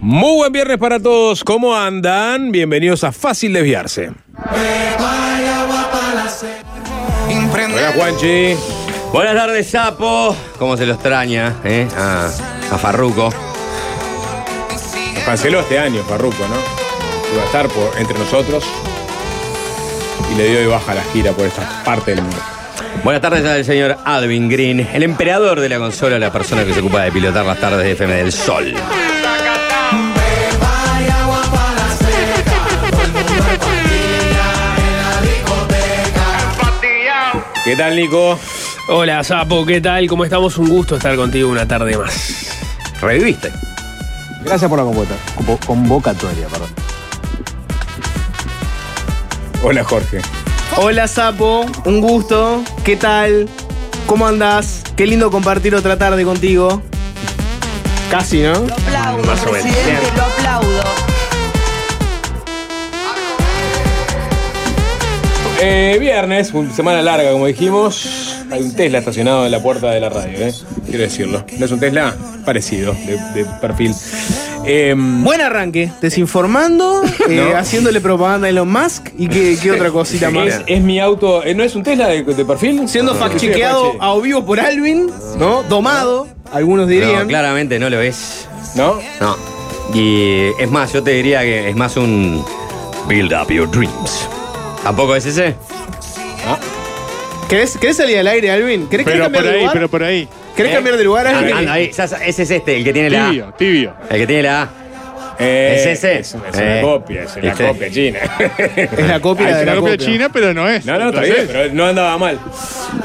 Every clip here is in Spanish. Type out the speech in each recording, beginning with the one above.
Muy buen viernes para todos. ¿Cómo andan? Bienvenidos a Fácil Desviarse. Hola, Juanchi. Buenas tardes, Sapo. ¿Cómo se lo extraña, eh? A, a Farruco. Nos canceló este año, Farruco, ¿no? Iba a estar por, entre nosotros. Y le dio de baja la gira por esta parte del mundo. Buenas tardes al señor Alvin Green, el emperador de la consola, la persona que se ocupa de pilotar las tardes de FM del Sol. ¿Qué tal, Nico? Hola, Sapo, ¿qué tal? ¿Cómo estamos? Un gusto estar contigo una tarde más. ¿Reviviste? Gracias por la convocatoria, convo- convocatoria, perdón. Hola, Jorge. Hola Sapo, un gusto. ¿Qué tal? ¿Cómo andás? Qué lindo compartir otra tarde contigo. Casi, ¿no? Lo aplaudo, Más o menos. Eh, viernes, semana larga, como dijimos. Hay un Tesla estacionado en la puerta de la radio, ¿eh? Quiero decirlo. ¿No es un Tesla? Parecido, de, de perfil. Em, Buen arranque, desinformando, eh, No. haciéndole propaganda a Elon Musk y qué, qué otra cosita más. es, es mi auto. eh, ¿No es un Tesla de, de perfil? Siendo No, fact-chequeado a vivo por Alvin, ¿no? Domado, algunos No, dirían. claramente no lo es. ¿No? No. Y es más, yo te diría que es más un Build Up Your Dreams. ¿Tampoco es ese? ¿Querés, querés salir al aire, Alvin? ¿Querés, querés Pero cambiar por de ahí, lugar? pero por ahí. ¿Querés ¿Eh? cambiar de lugar, Anda, Alvin? anda ahí. Ya- Ese es este, el que tiene la A. Tibio, tibio. El que tiene la A. Eh, ¿Es ese? Es, es una Eh. copia, es la ¿Viste? copia china. Es la copia Ah, de es la una copia copia. china, pero no es. No, no, está Entonces, bien, pero no andaba mal.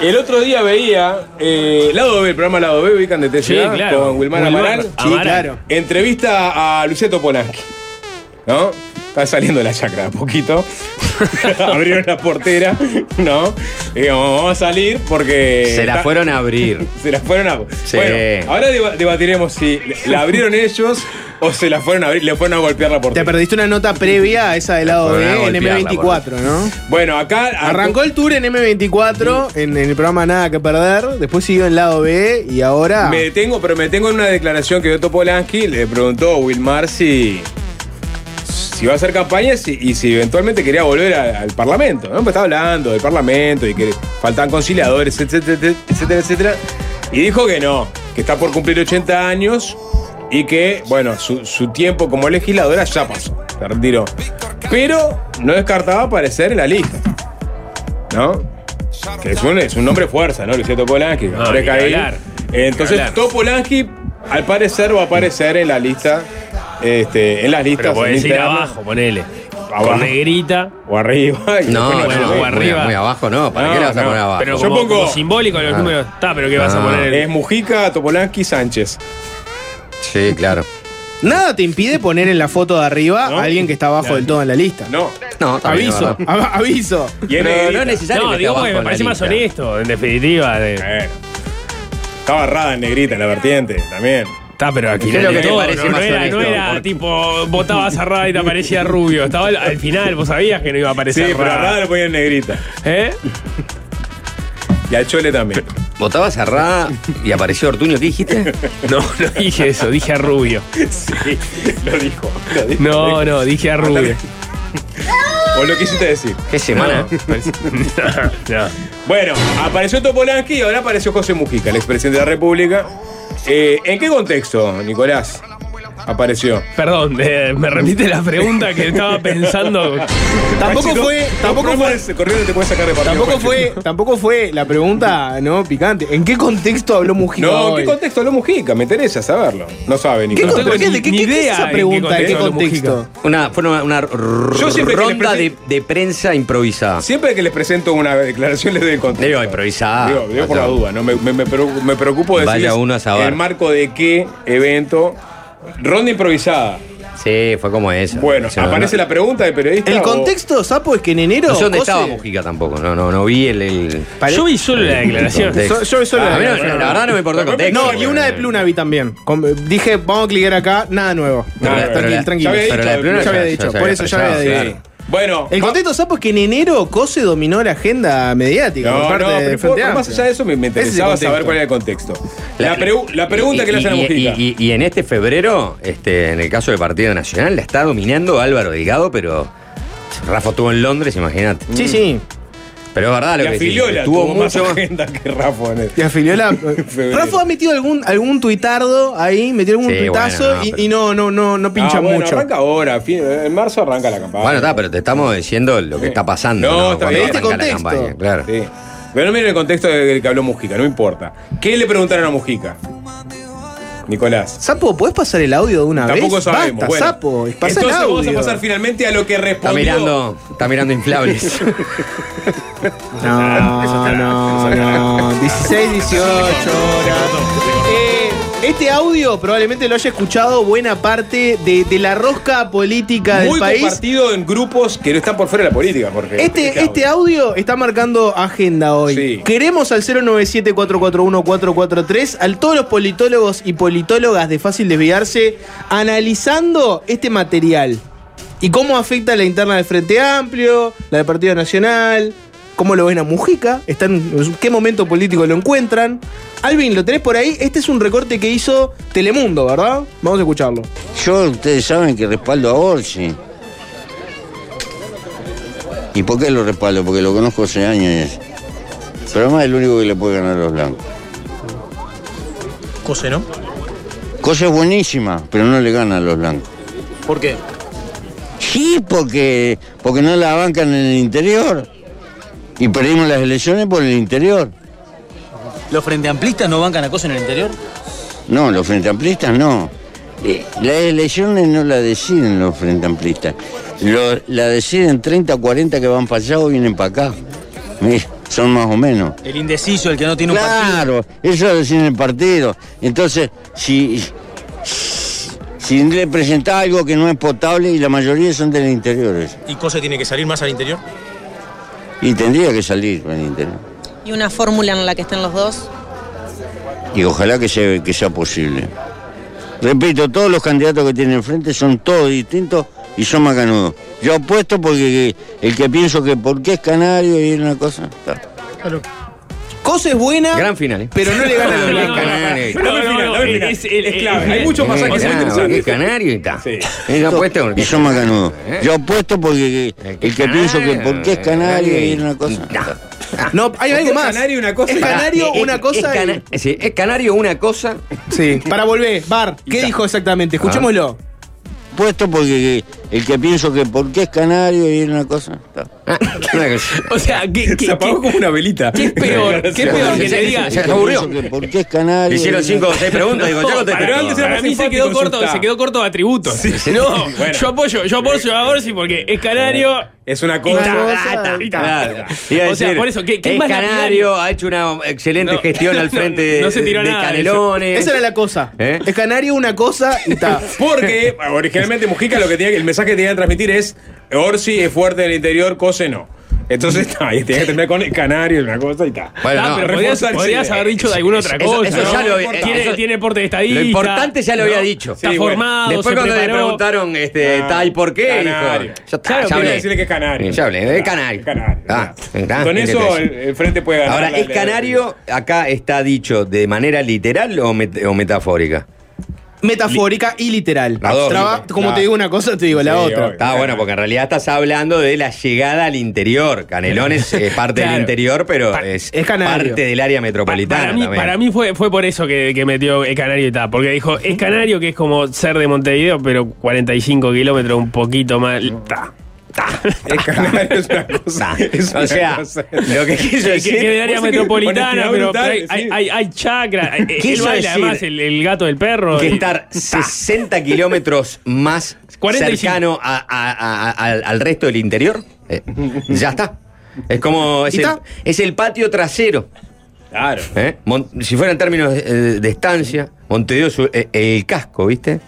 El otro día veía eh, Lado B, el programa Lado B, ubican de TCA, Sí, claro. con Wilmar Wilmar Amaral. Sí, Amaral. claro. Entrevista a Luciano Polanski. ¿No? Está saliendo de la chacra a poquito. Abrieron la portera, ¿no? Y digamos, vamos a salir porque. Se la está- fueron a abrir. Se la fueron a. Sí. Bueno, ahora deba- debatiremos si la abrieron ellos o se la fueron a abrir, le fueron a golpear la Te portera. perdiste una nota previa a esa del lado B en golpearla, M24, ¿no? Bueno, acá. Arrancó el tour en M24, en, en el programa Nada que Perder, después siguió en lado B y ahora... Me detengo, pero me detengo en una declaración que dio Topolansky. Le preguntó a Wilmar si, si iba a hacer campaña si- y si eventualmente quería volver a- al Parlamento. ¿no? Pues estaba hablando del Parlamento y que faltan conciliadores, etcétera, etcétera, etcétera. Y dijo que no, que está por cumplir 80 años y que, bueno, su, su tiempo como legisladora ya pasó. Se retiró. Pero no descartaba aparecer en la lista. ¿No? Que es un, es un nombre fuerza, ¿no? Luciano Topolansky. que No. Entonces. Topolansky, al parecer, va a aparecer en la lista. Este, en las listas. Pero podés ir abajo, ponele. Abajo. Con negrita. O arriba. No, bueno, no, o arriba. Muy, abajo no. ¿Para No, qué le vas a poner abajo? Pero Yo como, pongo- como simbólico los Ah. números. Está, pero ¿qué vas a Ah. poner? Es Mujica, Topolansky, Sánchez. Sí, claro. Nada te impide poner en la foto de arriba ¿No? a alguien que está abajo Claro. del todo en la lista. No. No, está bien, Aviso, la aviso. Pero no es necesario No, que digo abajo porque me en la parece más honesto, en definitiva. de- Bueno. Estaba errada en negrita en la vertiente también. Está, pero al ¿Qué es final lo que te todo, parece no, más no era, honesto? no era Porque- tipo, votabas a Rada y te aparecía rubio. Estaba al, al final, vos sabías que no iba a Sí, aparecer pero a Rada. Lo ponían en negrita. ¿Eh? Y al Chole también. Votaba cerrada y apareció Ortuño. ¿Qué dijiste? No, no dije eso, dije a rubio. Sí, lo dijo. Lo dijo. No, no, dije a rubio. ¿Vos lo quisiste decir? ¿Qué semana? No, no. Bueno, apareció Topolansky y ahora apareció José Mujica, el expresidente de la República. Eh, ¿En qué contexto, Nicolás? Apareció. Perdón, eh, me repite la pregunta que estaba pensando. Tampoco Maxi, fue, tampoco fue, corrido te puedes sacar de partido. tampoco fue, tampoco fue la pregunta, no, picante. ¿En qué contexto habló Mujica No, ¿en hoy? qué contexto habló Mujica? Me interesa saberlo. No sabe, ¿Qué Nicolás. tengo contexto? ni- ¿Qué- ni qué- qué es idea esa en qué pregunta? ¿En qué contexto? Una, fue una, una ronda de, prensa improvisada. Siempre que les presento una declaración les doy el contexto. Digo, improvisada. Digo, digo por la duda, ¿no? Me, me- me preocupo, de Vaya decirles uno a saber. el marco de qué evento. Ronda improvisada. Sí, fue como esa. Bueno, aparece no, la pregunta del periodista. El o- contexto, Sapo, es que en enero. No sé dónde José- estaba Mujica tampoco. No, no, no vi el. el- Pare- Yo vi solo la declaración. So- yo solo Ah, la mí no- declaración. la verdad no me importó el contexto. No, y una de Pluna vi también. Dije, vamos a clicar acá, nada nuevo. Nada, tranquilo, pero la- tranquilo. ya había dicho, Ya había dicho, por eso ya había dicho. Bueno, El contexto sapo es que en enero Cose dominó la agenda mediática por No, parte no, pero por- más allá de eso me, me interesaba saber cuál era el contexto. La, pregu- la pregunta y- que le hacen a y- Mujica. Y, y- y en este febrero, este, en el caso del Partido Nacional, la está dominando Álvaro Delgado, pero Rafa estuvo en Londres, imagínate. Sí, sí. Pero es verdad lo y que Filiola tuvo tuvo más mucho agenda que Rafa en el- Y a Filiola. Febrero. Rafa ha metido algún, algún tuitardo ahí, metió algún Sí, tuitazo bueno, no, y, pero- y no, no, no, no pincha Ah, bueno, mucho. arranca ahora, en marzo arranca la campaña. Bueno, está, pero te estamos diciendo lo que está pasando. No, No, está bien. Este la campaña, claro. Sí. Pero no miren el contexto del que habló Mujica, no importa. ¿Qué le preguntaron a Mujica? Nicolás. Sapo, ¿podés pasar el audio de una Tampoco vez? sabemos. Basta, bueno. Sapo, pasa Entonces el audio. vamos a pasar finalmente a lo que Está respondió. mirando, está mirando inflables. No, no, no. 16, 18 horas. Eh, este audio probablemente lo haya escuchado buena parte de, de la rosca política del Muy país. compartido en grupos que no están por fuera de la política, Jorge. Este, este audio está marcando agenda hoy. Sí. Queremos al 097-441-443 a todos los politólogos y politólogas de fácil desviarse analizando este material y cómo afecta la interna del Frente Amplio, la del Partido Nacional, cómo lo ven a Mujica, están, en qué momento político lo encuentran. Alvin, ¿lo tenés por ahí? Este es un recorte que hizo Telemundo, ¿verdad? Vamos a escucharlo. Yo, ustedes saben que respaldo a Orsi. ¿Y por qué lo respaldo? Porque lo conozco hace años. Pero además es el único que le puede ganar a los blancos. Cose, ¿no? Cosa buenísima, pero no le gana a los blancos. ¿Por qué? Sí, porque, porque no la bancan en el interior. Y perdimos las elecciones por el interior. ¿Los frente amplistas no bancan a Cose en el interior? No, los frente amplistas no. Eh, Las elecciones no la deciden los frente amplistas. Lo- la deciden 30 o 40 que van para allá o vienen para acá. Mira, Son más o menos. El indeciso, el que no tiene un partido. Claro, eso lo deciden el partido. Entonces, si, si le algo que no es potable y la mayoría son del interior. ¿Y Cose tiene que salir más al interior? Y tendría que salir interior. ¿Y una fórmula en la que estén los dos? Y ojalá que sea, que sea posible. Repito, todos los candidatos que tienen enfrente son todos distintos y son macanudos. Yo apuesto porque el que pienso que porque es canario y una cosa. está. Cosa es buena, Gran final. ¿eh? pero no le gana a los Gran blancos. canario. Dame el final, dame el final. es Es clave. Hay muchos pasajes muy interesantes. que canario y está. Sí. Ella apuesta Y son macanudos. Yo apuesto porque El el que pienso que porque es canario y una cosa. No, hay algo es más. canario una cosa Es canario Es- una es cosa. y- cana- sí, es canario una cosa. Sí, para volver. Bar, ¿qué dijo exactamente? Escuchémoslo. Apuesto porque el que pienso que porque es canario y una cosa. está. Ah, una cosa. O sea, ¿qué, qué, Se apagó qué- como una velita. qué es peor? ¿Qué es peor que Se- le diga? se- se aburrió. Que porque es canario. Hicieron cinco o seis preguntas. Digo, ya contesté. pero antes era Para mí se quedó corto, se quedó corto de atributos. No, bueno. yo apoyo, yo apoyo a Orsi porque es canario. Es una Y cosa. ta, y ta. Claro. Iba a O sea, por eso, ¿qué- qué es más canario, ha hecho una excelente No, gestión al no, frente de, no se tiró de nada de eso. Canelones. Esa era la cosa. ¿Eh? Es canario una cosa y está. Porque originalmente Mujica lo que tenía que- el mensaje que tenía que transmitir es Orsi es fuerte en el interior, Cose no. Entonces está, ahí tenía que terminar con el canario, una cosa y está. Bueno, Ah, no, pero podrías, podrías haber dicho de alguna otra cosa. eso ¿no? ya lo- tiene, eso- tiene porte de estadista. Lo importante ya lo había ¿no? dicho. Está Sí, bueno. formado, Después se cuando le preguntaron este, Ah, tal por qué, canario. dijo, ya está, Claro, ya Quiero hablé. decirle que es canario. Ya hablé, es canario. Es canario. Ah, ah, Con ¿qué eso el, frente puede ganar. Ahora, ¿es canario acá está dicho de manera literal o, met- o metafórica? Metafórica y literal. Dos. Traba- como Claro. te digo una cosa, te digo la Sí, otra. obvio. Está bueno, porque en realidad estás hablando de la llegada al interior. Canelones es parte del interior, pero Pa- es, es canario. parte del área Pa- metropolitana. para mí, también. para mí fue, fue por eso que, que metió el canario y tal. Porque dijo, es canario que es como ser de Montevideo, pero 45 kilómetros, un poquito más. Ta, ta. Es canario, es una cosa. Es o una sea, cosa. lo que quiso decir. que área metropolitana, pero, hay, hay, hay. Él Quiso baila decir además el, el gato del perro. que y- estar 60 kilómetros más 45. cercano a- a- a- al, al resto del interior, eh, ya está. Es como. Es ¿Y el, es el patio trasero. Claro. ¿eh? Si fuera en términos de, de estancia, Montevideo eh, el casco, ¿viste?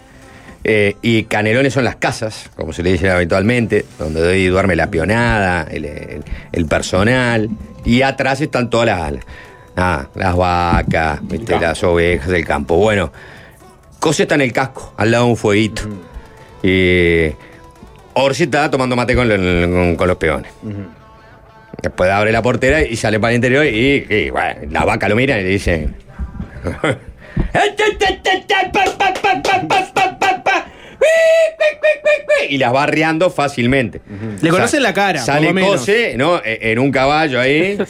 Eh, y Canelones son las casas, como se le dice habitualmente, donde hoy duerme la pionada, el, el- el personal, y atrás están todas las, las vacas, ¿viste? las ovejas, el campo. Bueno, Cose está en el casco, al lado de un fueguito. Y Orsi está tomando mate con, lo- con- con los peones. Después abre la portera y sale para el interior y, y, bueno, la vaca lo mira y le dice... Y las va arreando fácilmente. Le conocen la cara, Sale por lo menos. Cose, ¿no? E- En un caballo ahí.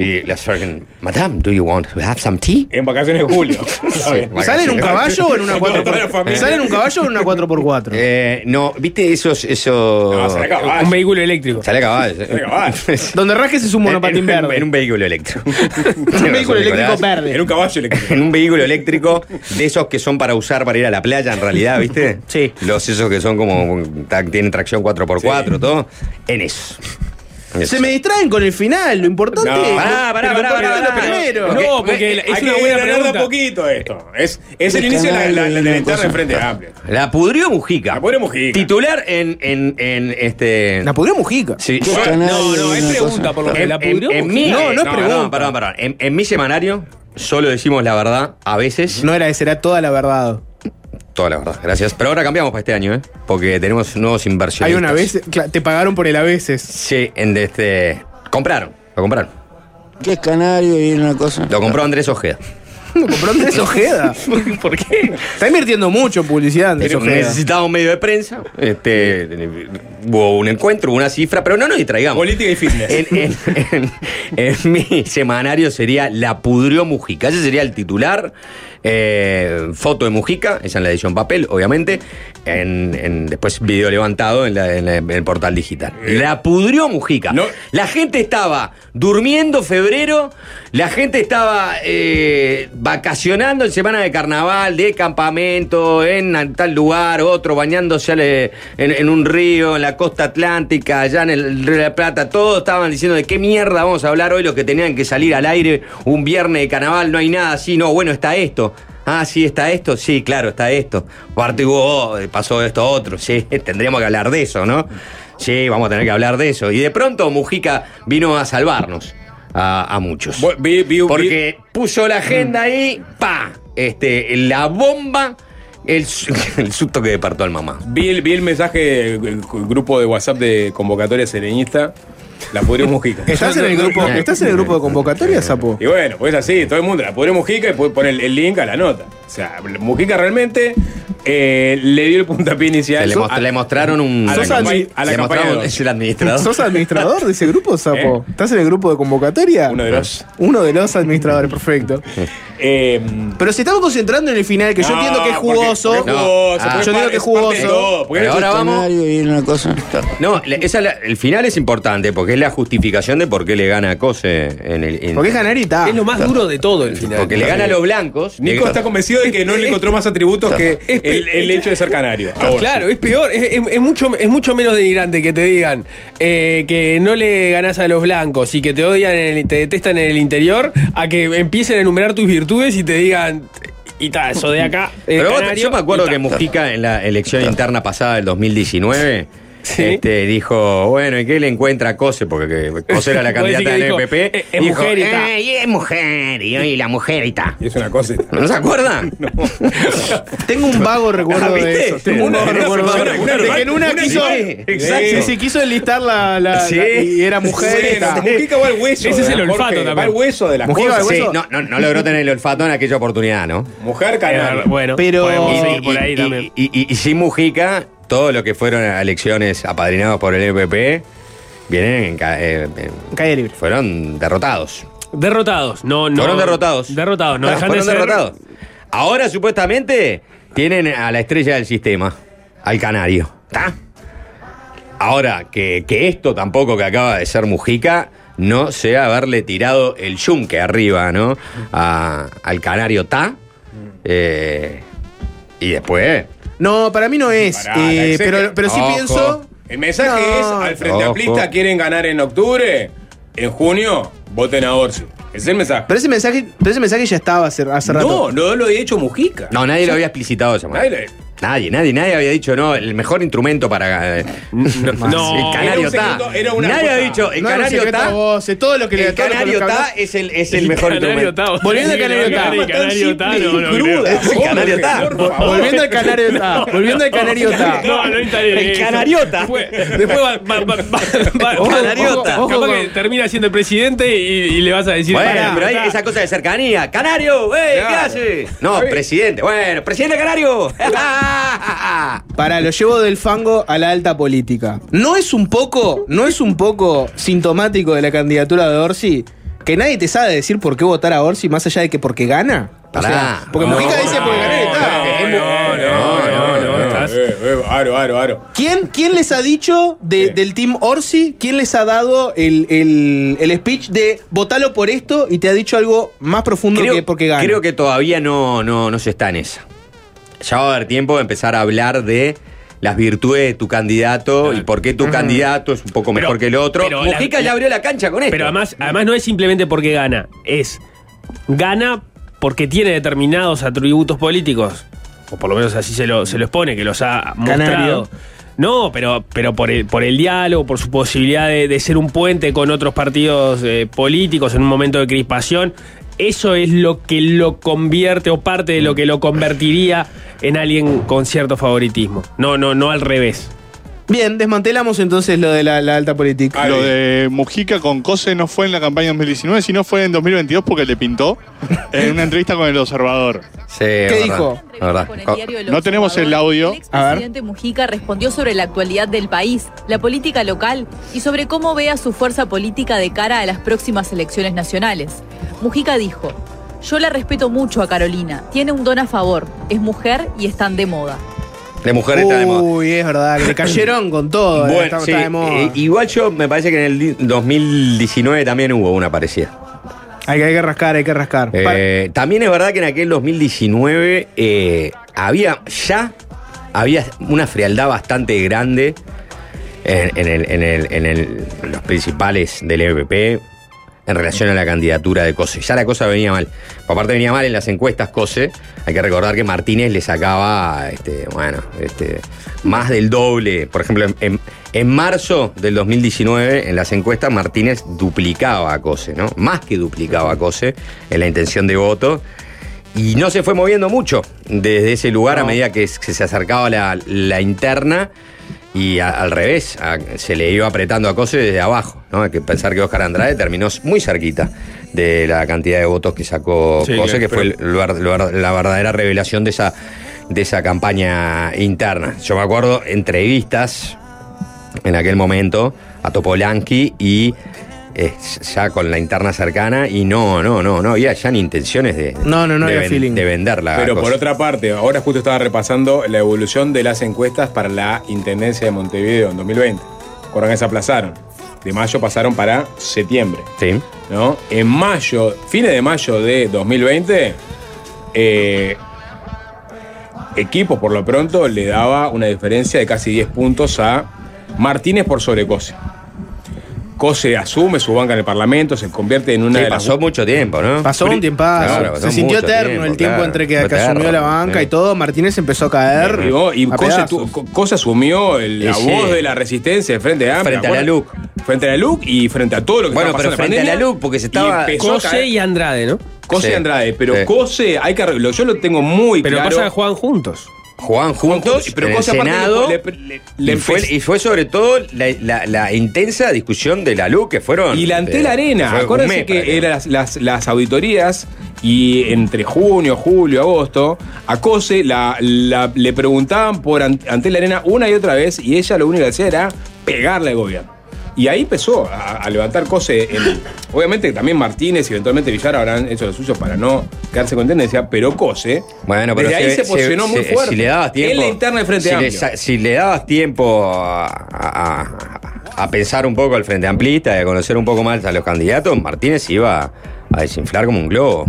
Y la sergeant, Madame, do you want to have some tea? En vacaciones de julio. Bien. ¿Sale en un caballo o en una Con toda la 4x4? familia. ¿Sale en un caballo o en una 4x4? Eh, no, ¿viste esos... esos... No, sale a caballo. Un vehículo eléctrico. Sale a caballo. Sale a caballo. Donde rasques es un monopatín en, en- verde. En un vehículo eléctrico. Un vehículo eléctrico verde. En un caballo eléctrico. En un vehículo eléctrico de esos que son para usar para ir a la playa, en realidad, ¿viste? Sí. Los esos que son como. tienen tracción 4x4, Sí. todo. En eso. En eso. Se me distraen con el final, lo importante No. es. Pará, pará, pará, lo pará, primero. Porque- No, porque es Hay una que buena ganar de a pregunta. poquito esto. Es, es el inicio de la, la, interna de Frente Amplio. La pudrió Mujica. La pudrió Mujica. Titular en, en, en este. La pudrió Mujica. Sí. ¿Qué yo- canal No, no, es pregunta cosa? por lo que en, la en- pudrió. en mi, No, no es pregunta. perdón, perdón. En, en mi semanario solo decimos la verdad a veces. No era ese, era toda la verdad. Toda la verdad, gracias. Pero ahora cambiamos para este año, ¿eh? Porque tenemos nuevos inversionistas. Hay una vez, te pagaron por el a veces. Sí, en este. Compraron, lo compraron. ¿Qué es canario y una cosa? Lo compró Andrés Ojeda. Lo compró Andrés Ojeda. ¿Por qué? Está invirtiendo mucho en publicidad Andrés Pero Ojeda. necesitaba un medio de prensa. Este, hubo un encuentro, hubo una cifra, pero no nos distraigamos. Política y fitness. En, en- en- en mi semanario sería La pudrió Mujica. Ese sería el titular. Eh, foto de Mujica, esa en la edición papel, obviamente. En, en- después video levantado en, la- en la- en el portal digital. La pudrió Mujica. No. La gente estaba durmiendo febrero, la gente estaba eh, vacacionando en semana de carnaval, de campamento, en tal lugar, otro bañándose al- en, en un río, en la costa atlántica, allá en el Río de la Plata. Todos estaban diciendo de qué mierda vamos a hablar hoy, los que tenían que salir al aire un viernes de carnaval, no hay nada así, no, bueno, está esto. Ah, sí, está esto, sí, claro, está esto. Aparte hubo, oh, pasó esto otro, sí, tendríamos que hablar de eso, ¿no? Sí, vamos a tener que hablar de eso. Y de pronto Mujica vino a salvarnos a, a muchos. Vo- vi- vi- Porque puso la agenda ahí, pa, este, la bomba, el, su- el susto que despertó al mamá. Vi, el- vi el mensaje del grupo de WhatsApp de convocatoria serenista. La pudrió Mujica. ¿Estás en el grupo, ¿Estás en el grupo de convocatoria, Sapo? Y bueno, pues así, todo el mundo, la pudrió Mujica y después pone el, el link a la nota. O sea, Mujica realmente eh, le dio el puntapié inicial. Le, mostraron un. a la sos campaña- admi- a la le campaña mostraron- es el administrador. ¿Sos administrador de ese grupo, Sapo? ¿Eh? ¿Estás en el grupo de convocatoria? Uno de los. Uno de los administradores, perfecto. Eh, Pero si estamos concentrando en el final, que yo no, entiendo que es jugoso. porque jugoso, No, ah, yo es que es jugoso. todo, Pero ahora vamos. Canario y una cosa. No, esa la- el final es importante porque es la justificación de por qué le gana a Cose en el. en- Porque es ganarita. Es lo más duro de todo el final. porque le gana a los blancos. Nico está convencido de que no le encontró más atributos que el, el hecho de ser canario. Ahora. Claro, es peor, es, es- es mucho, es mucho menos denigrante que te digan eh, que no le ganás a los blancos y que te odian, en el- te detestan en el interior, a que empiecen a enumerar tus virtudes y te digan, y tal, eso de acá. Pero vos- canario, yo me acuerdo y ta". que Mujica en la elección interna pasada del 2019 Sí. este, dijo, bueno, ¿y qué le encuentra a Cose? Porque que Cose era la candidata del MPP. "Eh, es Dijo, mujer y ta". "Eh, y es mujer, y, y la mujer y. Y es una cosa. ¿No se acuerdan? Tengo un vago recuerdo Ah, de ¿viste? eso. Tengo un vago recuerdo de que en una una- quiso. sí, exacto. Sí, sí, quiso enlistar la. la- Sí. la- y era mujer. Mujica va al hueso. Ese es el la- olfato también. Va al hueso de al cosas. Sí, hueso? no, no, no logró tener el olfato en aquella oportunidad, ¿no? Mujer Eh, canaria. bueno, Pero- podemos Y- seguir por ahí y, también. y- y- y sin Mujica, todos los que fueron a elecciones apadrinados por el MPP vienen en ca- eh, eh, Calle libre. fueron derrotados. Derrotados, no, no. Fueron derrotados. Derrotados, no Ah, dejan fueron de ser. derrotados. Ahora supuestamente tienen a la estrella del sistema, al canario. ¿Está? Ahora, que, que esto tampoco que acaba de ser Mujica no sea haberle tirado el yunque arriba, ¿no? A- al canario Ta. Eh, y después. No, para mí no es. Pará, eh, pero, pero sí Ojo. pienso. El mensaje No. es: al Frente Ojo. Amplista quieren ganar en octubre, en junio, voten a Orsi. Ese es el mensaje. Pero ese mensaje, pero ese mensaje ya estaba hace, hace rato. No, no lo había hecho Mujica. No, nadie lo había explicitado esa manera. Nadie Nadie, nadie, nadie había dicho, no, el mejor instrumento para. eh, No, el canario está. secreto, era una Nadie ha cosa- dicho, el No canario está. todo lo que le El canario está es el, es el mejor instrumento. Volviendo al canario está. Canario está, no, no. El canario está. Volviendo al canario está. Volviendo al canario está. No, no El canariota. Después, después va, va, va, va- va- Ojo, Canariota. Capaz que termina siendo el presidente y, le vas a decir. Bueno, pero hay esa cosa de cercanía. ¡Canario! ¡Ey! ¿Qué Claro. hace? No, presidente. Bueno, presidente Canario. Para, lo llevo del fango a la alta política. ¿No es un poco, no es un poco sintomático de la candidatura de Orsi que nadie te sabe decir por qué votar a Orsi más allá de que porque gana? O Pará. sea, porque No, Mujica dice porque gané y está. No, no, no, no, estás- Eh, eh, aro, aro, aro. ¿Quién, quién les ha dicho de- del team Orsi? ¿Quién les ha dado el, el- el speech de votalo por esto y te ha dicho algo más profundo que porque gana? creo que todavía no, no, no se está en esa. Ya va a haber tiempo de empezar a hablar de las virtudes de tu candidato y por qué tu candidato es un poco Pero- mejor que el otro. pero la- Mujica ya abrió la cancha con esto. Pero además, además no es simplemente porque gana, es gana porque tiene determinados atributos políticos, o por lo menos así se lo, se lo expone, que los ha Canario. mostrado. No, pero, pero por, el, por el diálogo, por su posibilidad de, de ser un puente con otros partidos eh, políticos en un momento de crispación, eso es lo que lo convierte o parte de lo que lo convertiría en alguien con cierto favoritismo. No, no, no al revés. Bien, desmantelamos entonces lo de la, la alta política. Ah, Lo de Mujica con Cose no fue en la campaña 2019, sino fue en 2022 porque le pintó en una entrevista con el observador. Sí, ¿Qué dijo? La verdad. Con el diario El No tenemos el audio. El expresidente Mujica respondió sobre la actualidad del país, la política local y sobre cómo ve a su fuerza política de cara a las próximas elecciones nacionales. Mujica dijo: Yo la respeto mucho a Carolina, tiene un don a favor, es mujer y están de moda. De mujer está de moda. Uy, es verdad, que le cayeron con todo. eh, Bueno, está, sí, está de moda. eh, igual yo me parece que en el di- 2019 también hubo una parecida. hay, que, hay que rascar, hay que rascar. Eh, también es verdad que en aquel 2019 eh, había ya había una frialdad bastante grande en, en el- en el- en el- en los principales del EPP en relación a la candidatura de Cose. Ya la cosa venía mal. Por aparte venía mal en las encuestas Cose. Hay que recordar que Martínez le sacaba, este, bueno, este, más del doble. Por ejemplo, en, marzo del 2019, en las encuestas, Martínez duplicaba a Cose, ¿no? Más que duplicaba a Cose en la intención de voto. Y no se fue moviendo mucho desde ese lugar a medida que, que se acercaba la, la interna y a- al revés, a- se le iba apretando a Cose desde abajo. ¿no? Hay que pensar que Oscar Andrade terminó muy cerquita de la cantidad de votos que sacó Sí, Cose, que- que fue el la verdadera revelación de esa, de esa campaña interna. Yo me acuerdo entrevistas en aquel momento a Topolanqui y eh, ya con la interna cercana y no, no, no, no había ya ni intenciones de, No, no, no de, había feeling. de venderla. Pero por otra parte, ahora justo estaba repasando la evolución de las encuestas para la Intendencia de Montevideo en 2020. Recuerdan que se aplazaron. De mayo pasaron para septiembre. Sí. ¿no? En mayo, fines de mayo de 2020, eh, Equipo por lo pronto le daba una diferencia de casi 10 puntos a Martínez por sobre Cose. Asume su banca en el Parlamento, se convierte en una Sí, de las pasó mucho tiempo, ¿no? Pasó un tiempazo. Claro, pasó se sintió eterno tiempo, el tiempo claro. entre que, que asumió la banca sí. y todo. Martínez empezó a caer. Y a Cose, tu- Cose asumió el- la Sí, sí. voz de la resistencia de Frente Amplio. Frente a la LUC. Frente a la LUC y frente a todo lo que Bueno, estaba pero pasando en frente a la pandemia, LUC, porque se y estaba- a Cose y Andrade, ¿no? Cose Sí. y Andrade, pero Sí. Cose hay que arreglarlo. Yo lo tengo muy Pero claro. pasa que juegan juntos. Jugaban juntos pero en el Senado. le- le- le y, fue, empezó- y fue sobre todo la, la- la intensa discusión de la LUC que fueron. Y la Antel eh, Arena, acuérdense que eran las, las, las auditorías y entre junio, julio, agosto, a Cose la, la- le preguntaban por An- Antel Arena una y otra vez y ella lo único que hacía era pegarle al gobierno. Y ahí empezó a, a levantar Cose. en- obviamente también Martínez y eventualmente Villar habrán hecho lo suyo para no quedarse con tendencia, pero Cose Bueno, pero desde ahí se posicionó muy se- fuerte. Si le dabas tiempo. En la interna del Frente si Amplio. Le, si le dabas tiempo a, a- a- a pensar un poco al Frente Amplista y a conocer un poco más a los candidatos, Martínez iba a desinflar como un globo.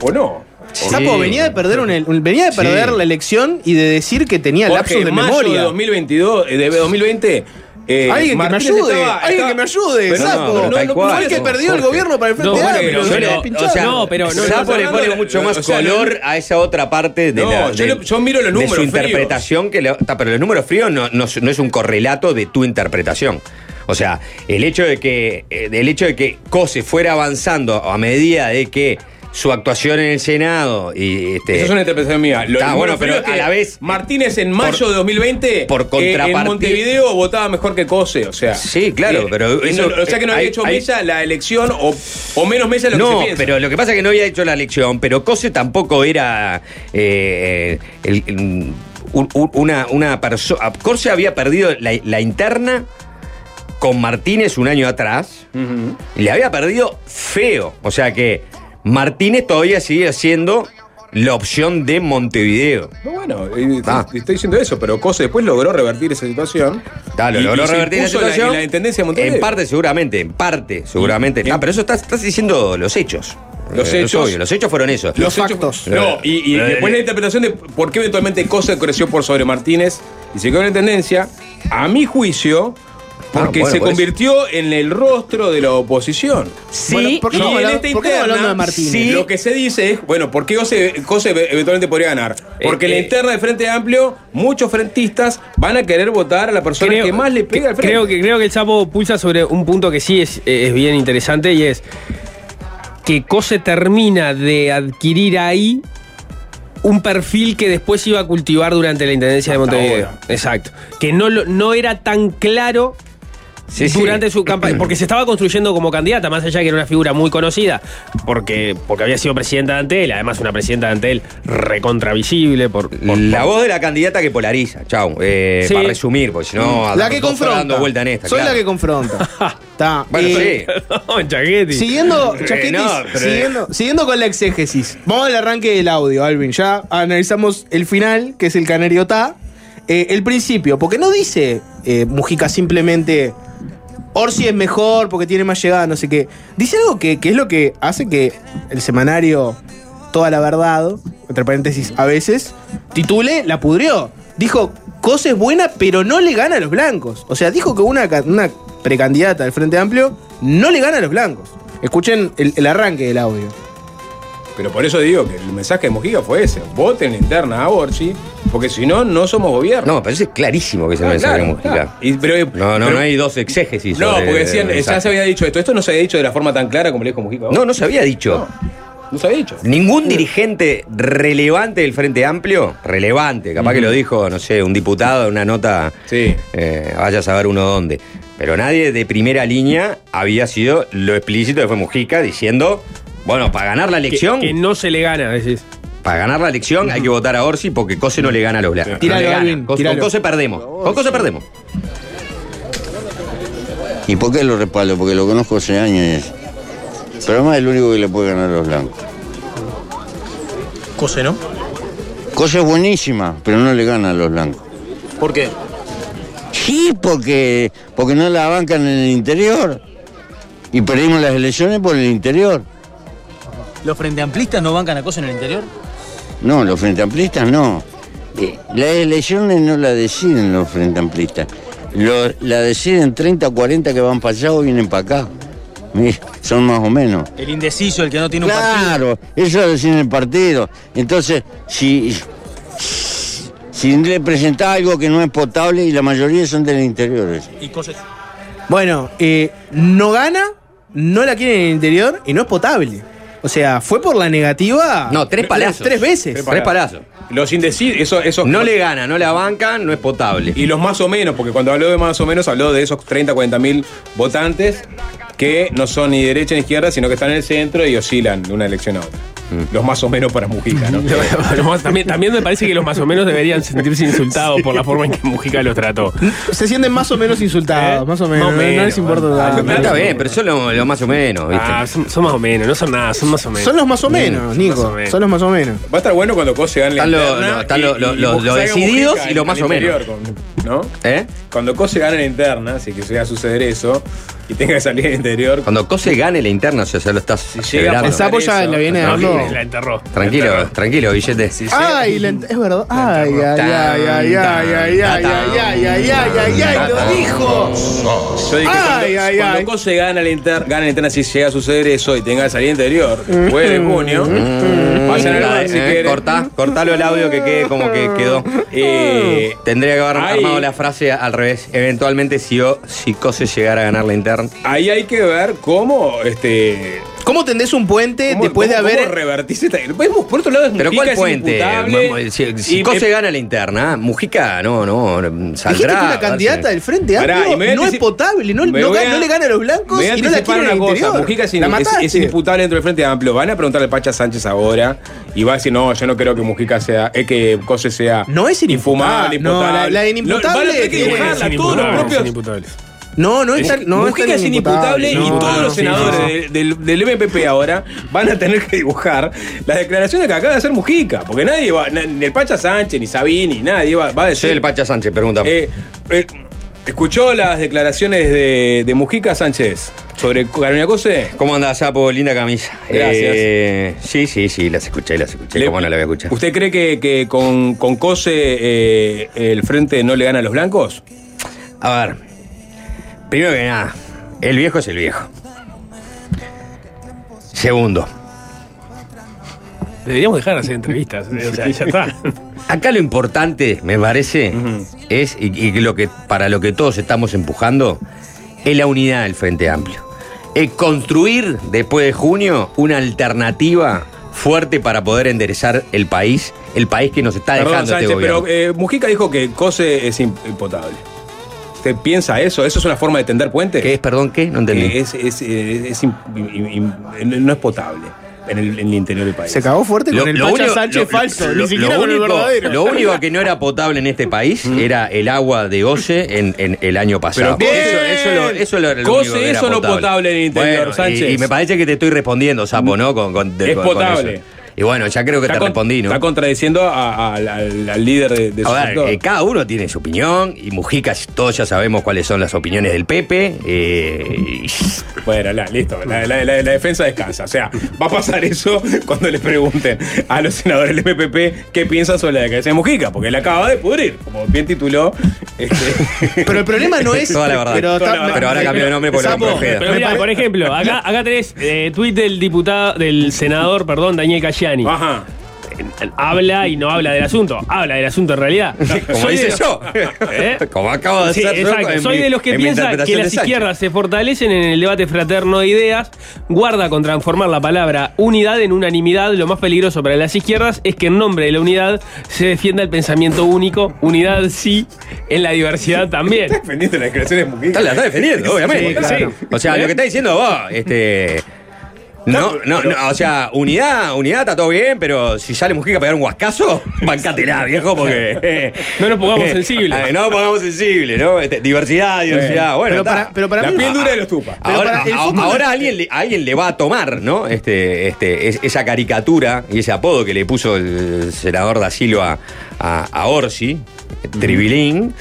¿O no? Sapo Sí. venía de perder un- un- venía de perder Sí. la elección y de decir que tenía Jorge, lapsus de memoria. de 2022, eh, de 2020, eh, Alguien que me Martínez ayude, estaba- alguien estaba- que me ayude, Pero no, sapo. pero no, tal no, cual. Fue el que no, perdió el Jorge. gobierno para el Frente bueno, Amplio. pero yo o sea, no, pero no, Sapo le pone mucho más o sea, color a esa otra parte de No, la. yo de- yo miro los De números su fríos. interpretación, que le, está, pero los números fríos no, no, no es un correlato de tu interpretación. O sea, el hecho de que, eh, el hecho de que Cose fuera avanzando a medida de que su actuación en el Senado y este. Esa es una interpretación mía. Lo Está, bueno, pero a que la vez- Martínez en mayo por- de 2020 por eh, contrapartida- en Montevideo votaba mejor que Cose, o sea. Sí, claro, pero eh, eso- no- o sea que no había hay- hecho hay- Mesa la elección o, o menos Mesa lo que No, se piensa. pero lo que pasa es que no había hecho la elección, pero Cose tampoco era eh, el- el- una, una persona. Cose había perdido la, la interna con Martínez un año atrás y le había perdido feo. O sea que Martínez todavía sigue siendo la opción de Montevideo. No, bueno, Ah. estoy diciendo eso, pero Cose después logró revertir esa situación. Claro, Y- logró y revertir la impuso situación. en la intendencia de Montevideo. En parte, seguramente, en parte, seguramente. Y- Ah, pero eso estás, estás diciendo los hechos. Los Eh, es hechos- obvio, los hechos fueron esos. Los hechos- factos. No, y, y Eh, después la interpretación de por qué eventualmente Cose creció por sobre Martínez y se quedó en la tendencia, a mi juicio, porque Ah, bueno, se por eso. convirtió en el rostro de la oposición. Sí, Bueno, ¿por qué Y en esta por qué estamos interna, hablando de Martínez? sí, lo que se dice es, bueno, ¿por qué Cose, Cose eventualmente podría ganar? Porque Eh, en la eh, interna del Frente Amplio, muchos frentistas van a querer votar a la persona que más le pega al frente. Creo que, creo que el sapo pulsa sobre un punto que sí es, es bien interesante y es que Cose termina de adquirir ahí un perfil que después iba a cultivar durante la intendencia de Montevideo. ahora. Exacto. Que no, no era tan claro Sí, sí. durante su campaña, porque se estaba construyendo como candidata, más allá de que era una figura muy conocida, porque, porque había sido presidenta de Antel, además una presidenta de Antel recontravisible por, por- La por- voz de la candidata que polariza, chau. Eh, Sí. Para resumir, porque si no. La que confronta. dando vuelta en esta. Soy claro. la que confronta. Está. Bueno, Eh, sí. No, Chaquetti. Siguiendo, Chaquetis, no, pero- siguiendo, siguiendo con la exégesis. Vamos al arranque del audio, Alvin. Ya analizamos el final, que es el canario Ta. Eh, el principio, porque no dice eh, Mujica simplemente Orsi es mejor porque tiene más llegada, no sé qué. Dice algo que, que es lo que hace que el semanario Toda la Verdad, entre paréntesis, a veces, titule La pudrió. Dijo, cosa es buena, pero no le gana a los blancos. O sea, dijo que una, ca- una precandidata del Frente Amplio no le gana a los blancos. Escuchen el, el arranque del audio. Pero por eso digo que el mensaje de Mojica fue ese. Voten interna a Borchi, porque si no, no somos gobierno. No, parece clarísimo que es el Ah, mensaje de Mujica. claro. Y- pero- No, no, pero- no hay dos exégesis. No, sobre porque decían, ya se había dicho esto. Esto no se había dicho de la forma tan clara como le dijo Mujica. No, no se había dicho. No se había dicho. Ningún dirigente relevante del Frente Amplio, relevante, capaz que lo dijo, no sé, un diputado en una nota, Sí. eh, vaya a saber uno dónde. Pero nadie de primera línea había sido lo explícito que fue Mujica diciendo, bueno, para ganar la elección, que no se le gana, decís. para ganar la elección hay que votar a Orsi porque Cose no le gana a los blancos. Tíralo, no le. Alvin, Con- Cose perdemos. Con Cose perdemos. ¿Y por qué lo respaldo? Porque lo conozco hace años y eso. Pero además es el único que le puede ganar a los blancos. Cose, ¿no? Cosa es buenísima, pero no le gana a los blancos. ¿Por qué? Sí, porque, porque no la bancan en el interior. Y perdimos las elecciones por el interior. ¿Los frente amplistas no bancan a Cose en el interior? No, los frente amplistas no. Eh, Las elecciones no las deciden los frente amplistas. Lo- la deciden 30 o 40 que van para allá o vienen para acá. Mira, Son más o menos. El indeciso, el que no tiene un partido. Claro, eso lo deciden el partido. Entonces, si, si le presenta algo que no es potable y la mayoría son del interior. Y Cose. Bueno, eh, no gana, no la quiere en el interior y no es potable. O sea, fue por la negativa. No, tres palazos. Tres veces. Tres palazos. Los indecisos, eso, esos No le gana, no la bancan, no es potable. Y los más o menos, porque cuando habló de más o menos, habló de esos 30, 40 mil votantes que no son ni derecha ni izquierda, sino que están en el centro y oscilan de una elección a otra. Los más o menos para Mujica, ¿no? Los más- también, también me parece que los más o menos deberían sentirse insultados por la forma en que Mujica los trató. Se sienten más o menos insultados, ¿Eh? más o menos. Más o no- les importa ah, tanto. claro. Está bien, pero eso es lo, más o menos, ¿viste? Ah, son, son más o menos, no son nada, son más o menos. Son los más o menos, Mm, Nico. más o menos. Son los más o menos. Va a estar bueno cuando Cose gane la interna no, están y- lo- decididos y lo al más o menos. con- ¿No? ¿Eh? Cuando Cose gane la interna, si que llega a suceder eso, y tenga que salir al interior. Cuando Cose gane la interna, o sea, ya lo estás llega acelerando. El sapo ya le viene dando. La enterró. Tranquilo, tranquilo, billete. Ay, la es verdad. Ay, ay, ay, ay, ay, ay, ay, ay, ay, ay, ay, ay, lo dijo. Yo dije, Ay, cuando, ay, cuando ay. Cose gana la, inter, gana la interna, si llega a suceder eso y tenga que salir al interior, después de junio, vayan al bar si Eh, quieren. cortá, cortalo el audio que quede como que quedó. Eh, Tendría que haber armado la frase al revés. Eventualmente, si, yo, si Cose llegara a ganar la interna. Ahí hay que ver cómo este. ¿Cómo tendés un puente cómo- después de haber. cómo revertirse esta- Podemos, por otro lado, es Pero Mujica ¿cuál es puente? imputable. Mo- Si, si Y- Cose eh, gana la interna, Mujica no, no, Dijiste saldrá. que una candidata del Frente Pará, Amplio a no es potable, no, no, a- le gana a los blancos Me voy a y no la quiere en el una cosa. interior. Mujica es, la es- es inimputable dentro del Frente Amplio. Van a preguntarle al Pacha Sánchez ahora y va a decir, no, yo no creo que Mujica sea, eh, que Cose sea No es inimputable. infumable, No, la- imputable. la inimputable van a tener que dibujarla, todos los propios. No, no es tan- no Mujica tan es inimputable no, y todos no, los sí, senadores sí, sí. de- Del, del MPP ahora van a tener que dibujar las declaraciones que acaba de hacer Mujica. Porque nadie va, ni el Pacha Sánchez, ni Sabini, nadie va, va a decir. Soy el Pacha Sánchez, pregunta. Eh, eh, ¿Escuchó las declaraciones de, de Mujica Sánchez sobre Carolina Cose? ¿Cómo anda, Sapo? Linda camisa. Gracias. Eh, sí, sí, sí, las escuché, las escuché. Le- ¿Cómo no la voy a escuchar? ¿Usted cree que, que con, con Cose eh, el frente no le gana a los blancos? A ver, primero que nada, el viejo es el viejo. Segundo, Deberíamos dejar de hacer entrevistas. eh, O sea, ya está. acá lo importante, me parece, es, y, y lo que, para lo que todos estamos empujando, es la unidad del Frente Amplio. Es construir, después de junio, una alternativa fuerte para poder enderezar el país, el país que nos está Perdón, dejando este gobierno. pero eh, Mujica dijo que Cose es im- impotable. ¿Usted piensa eso? ¿Eso es una forma de tender puente? ¿Qué es, perdón, qué? No entendí. Que es, es- eh, es no es potable en el, en el interior del país. Se cagó fuerte con el Pacha único- Sánchez lo- falso, lo- ni lo siquiera con el único- verdadero. Lo único que no era potable en este país era el agua de Ose en, en el año pasado. Pero eso, eso, lo, eso lo- lo Cose único que era eso no potable en el interior, Bueno, Sánchez. Y, me parece que te estoy respondiendo, Sapo, ¿no? Con, con- Es con- con potable. Y bueno, ya creo que Está te con- respondí, ¿no? Está contradiciendo a- a- al, al- al líder de, de su A ver, sector. eh, cada uno tiene su opinión y Mujica, todos ya sabemos cuáles son las opiniones del Pepe. eh, y- Bueno, la- listo. La, la- la- la defensa descansa. O sea, va a pasar eso cuando le pregunten a los senadores del MPP qué piensan sobre la declaración de Mujica, porque él acaba de pudrir, como bien tituló. este, Pero el problema no es. Toda la verdad. Pero, Toda está- la verdad. pero ahora cambió de nombre por Sapo, Ojeda. Pero mira, por ejemplo, acá, acá tenés eh, tuit del diputado, del senador, perdón, Daniel Ajá. Habla y no habla del asunto, habla del asunto en realidad. Como Soy hice yo. ¿Eh? Como acabo de Sí, hacer exacto. Soy mi- de los que en mi piensa que las izquierdas se fortalecen en el debate fraterno de ideas. Guarda con transformar la palabra unidad en unanimidad. Lo más peligroso para las izquierdas es que en nombre de la unidad se defienda el pensamiento único. Unidad sí, en la diversidad también. Defendiendo las declaraciones de Mujica. Está- La está defendiendo, obviamente. Sí, claro. O sea, lo que está diciendo vos, este. No, no, no, o sea, unidad, unidad está todo bien, pero si sale Mujica a pegar un huascazo, bancátela, viejo, porque. eh, No nos pongamos eh, sensibles. eh, No nos pongamos sensibles, ¿no? Este, diversidad, diversidad. Bueno, Pero para, pero para La mí. piel dura de los tupas. Ahora, a- ahora alguien, le, alguien le va a tomar, ¿no? Este, este, es- esa caricatura y ese apodo que le puso el senador da Silva a, a Orsi, Tribilín,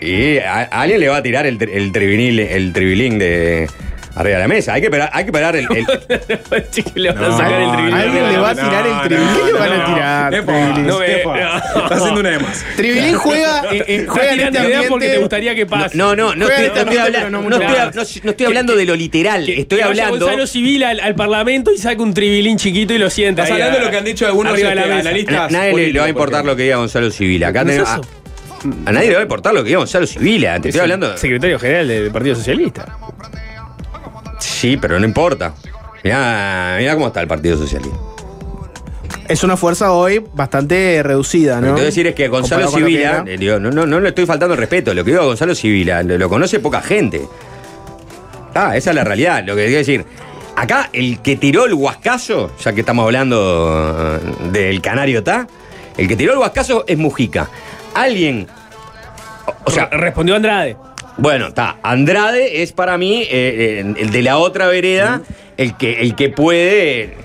y a, a alguien le va a tirar el, el el tribilín de arriba de la mesa. Hay que parar, hay que parar el, el- le van a sacar el tribilín. Alguien le va a tirar el tribilín. ¿Qué le van a tirar? Epa, no, epa. no. Está haciendo una de más. Tribilín juega, eh, eh, juega en este ideas porque te ambiente. gustaría que pase. No, no, no Juega estoy, este no estoy ambiente, habla- no no mucho estoy- no- no estoy hablando de lo literal, Que- estoy que vaya hablando. Gonzalo Civil al, al Parlamento y saque un tribilín chiquito y lo sienta. Estás ahí hablando a- de lo que han dicho algunos arriba de la este, mesa. analistas. Nadie le, le va a importar por lo que diga Gonzalo Civil. Acá ¿No es tenemos- eso? a, a nadie le va a importar lo que diga Gonzalo Civil. Te estoy hablando. Secretario General del Partido Socialista. Sí, pero no importa. Mirá, mirá cómo está el Partido Socialista. Es una fuerza hoy bastante reducida, Lo ¿no? que quiero decir es que Gonzalo Comparado con lo era. eh, digo, no, no, no le estoy faltando el respeto, lo que digo a Gonzalo Civila, lo, lo conoce poca gente. Ah, esa es la realidad, lo que quiero decir. Acá el que tiró el huascazo, ya que estamos hablando eh, del canario está, el que tiró el huascazo es Mujica. Alguien, o, o sea, respondió Andrade. Bueno, está. Andrade es para mí eh, eh, el de la otra vereda, el que, el que puede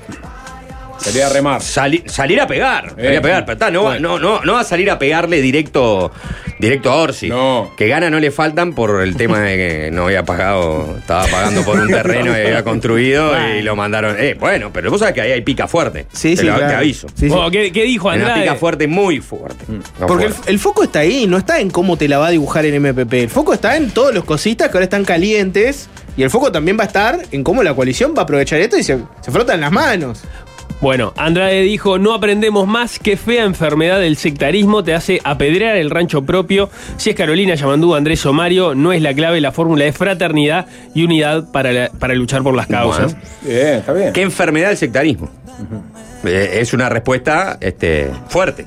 Sería remar. Sali- salir a pegar, salir Eh, a pegar, pero está, no, bueno. no, no, no va a salir a pegarle directo, directo a Orsi. Que gana no le faltan por el tema de que no había pagado, estaba pagando por un terreno que había construido y lo mandaron. Eh, bueno, pero vos sabés que ahí hay pica fuerte. Sí, te sí, lo- claro. Te aviso. Sí, sí. Bueno, ¿qué, qué dijo Una Andrade? pica fuerte, muy fuerte. No Porque el, fuerte. el foco está ahí, no está en cómo te la va a dibujar en MPP. El foco está en todos los cositas que ahora están calientes. Y el foco también va a estar en cómo la coalición va a aprovechar esto y se, se frotan las manos. Bueno, Andrade dijo, no aprendemos más que fea enfermedad del sectarismo te hace apedrear el rancho propio. Si es Carolina Yamandú, Andrés o Mario, no es la clave la fórmula de fraternidad y unidad para, la- para luchar por las causas. Bien, está bien. ¿Qué enfermedad el sectarismo? Eh, es una respuesta este, fuerte.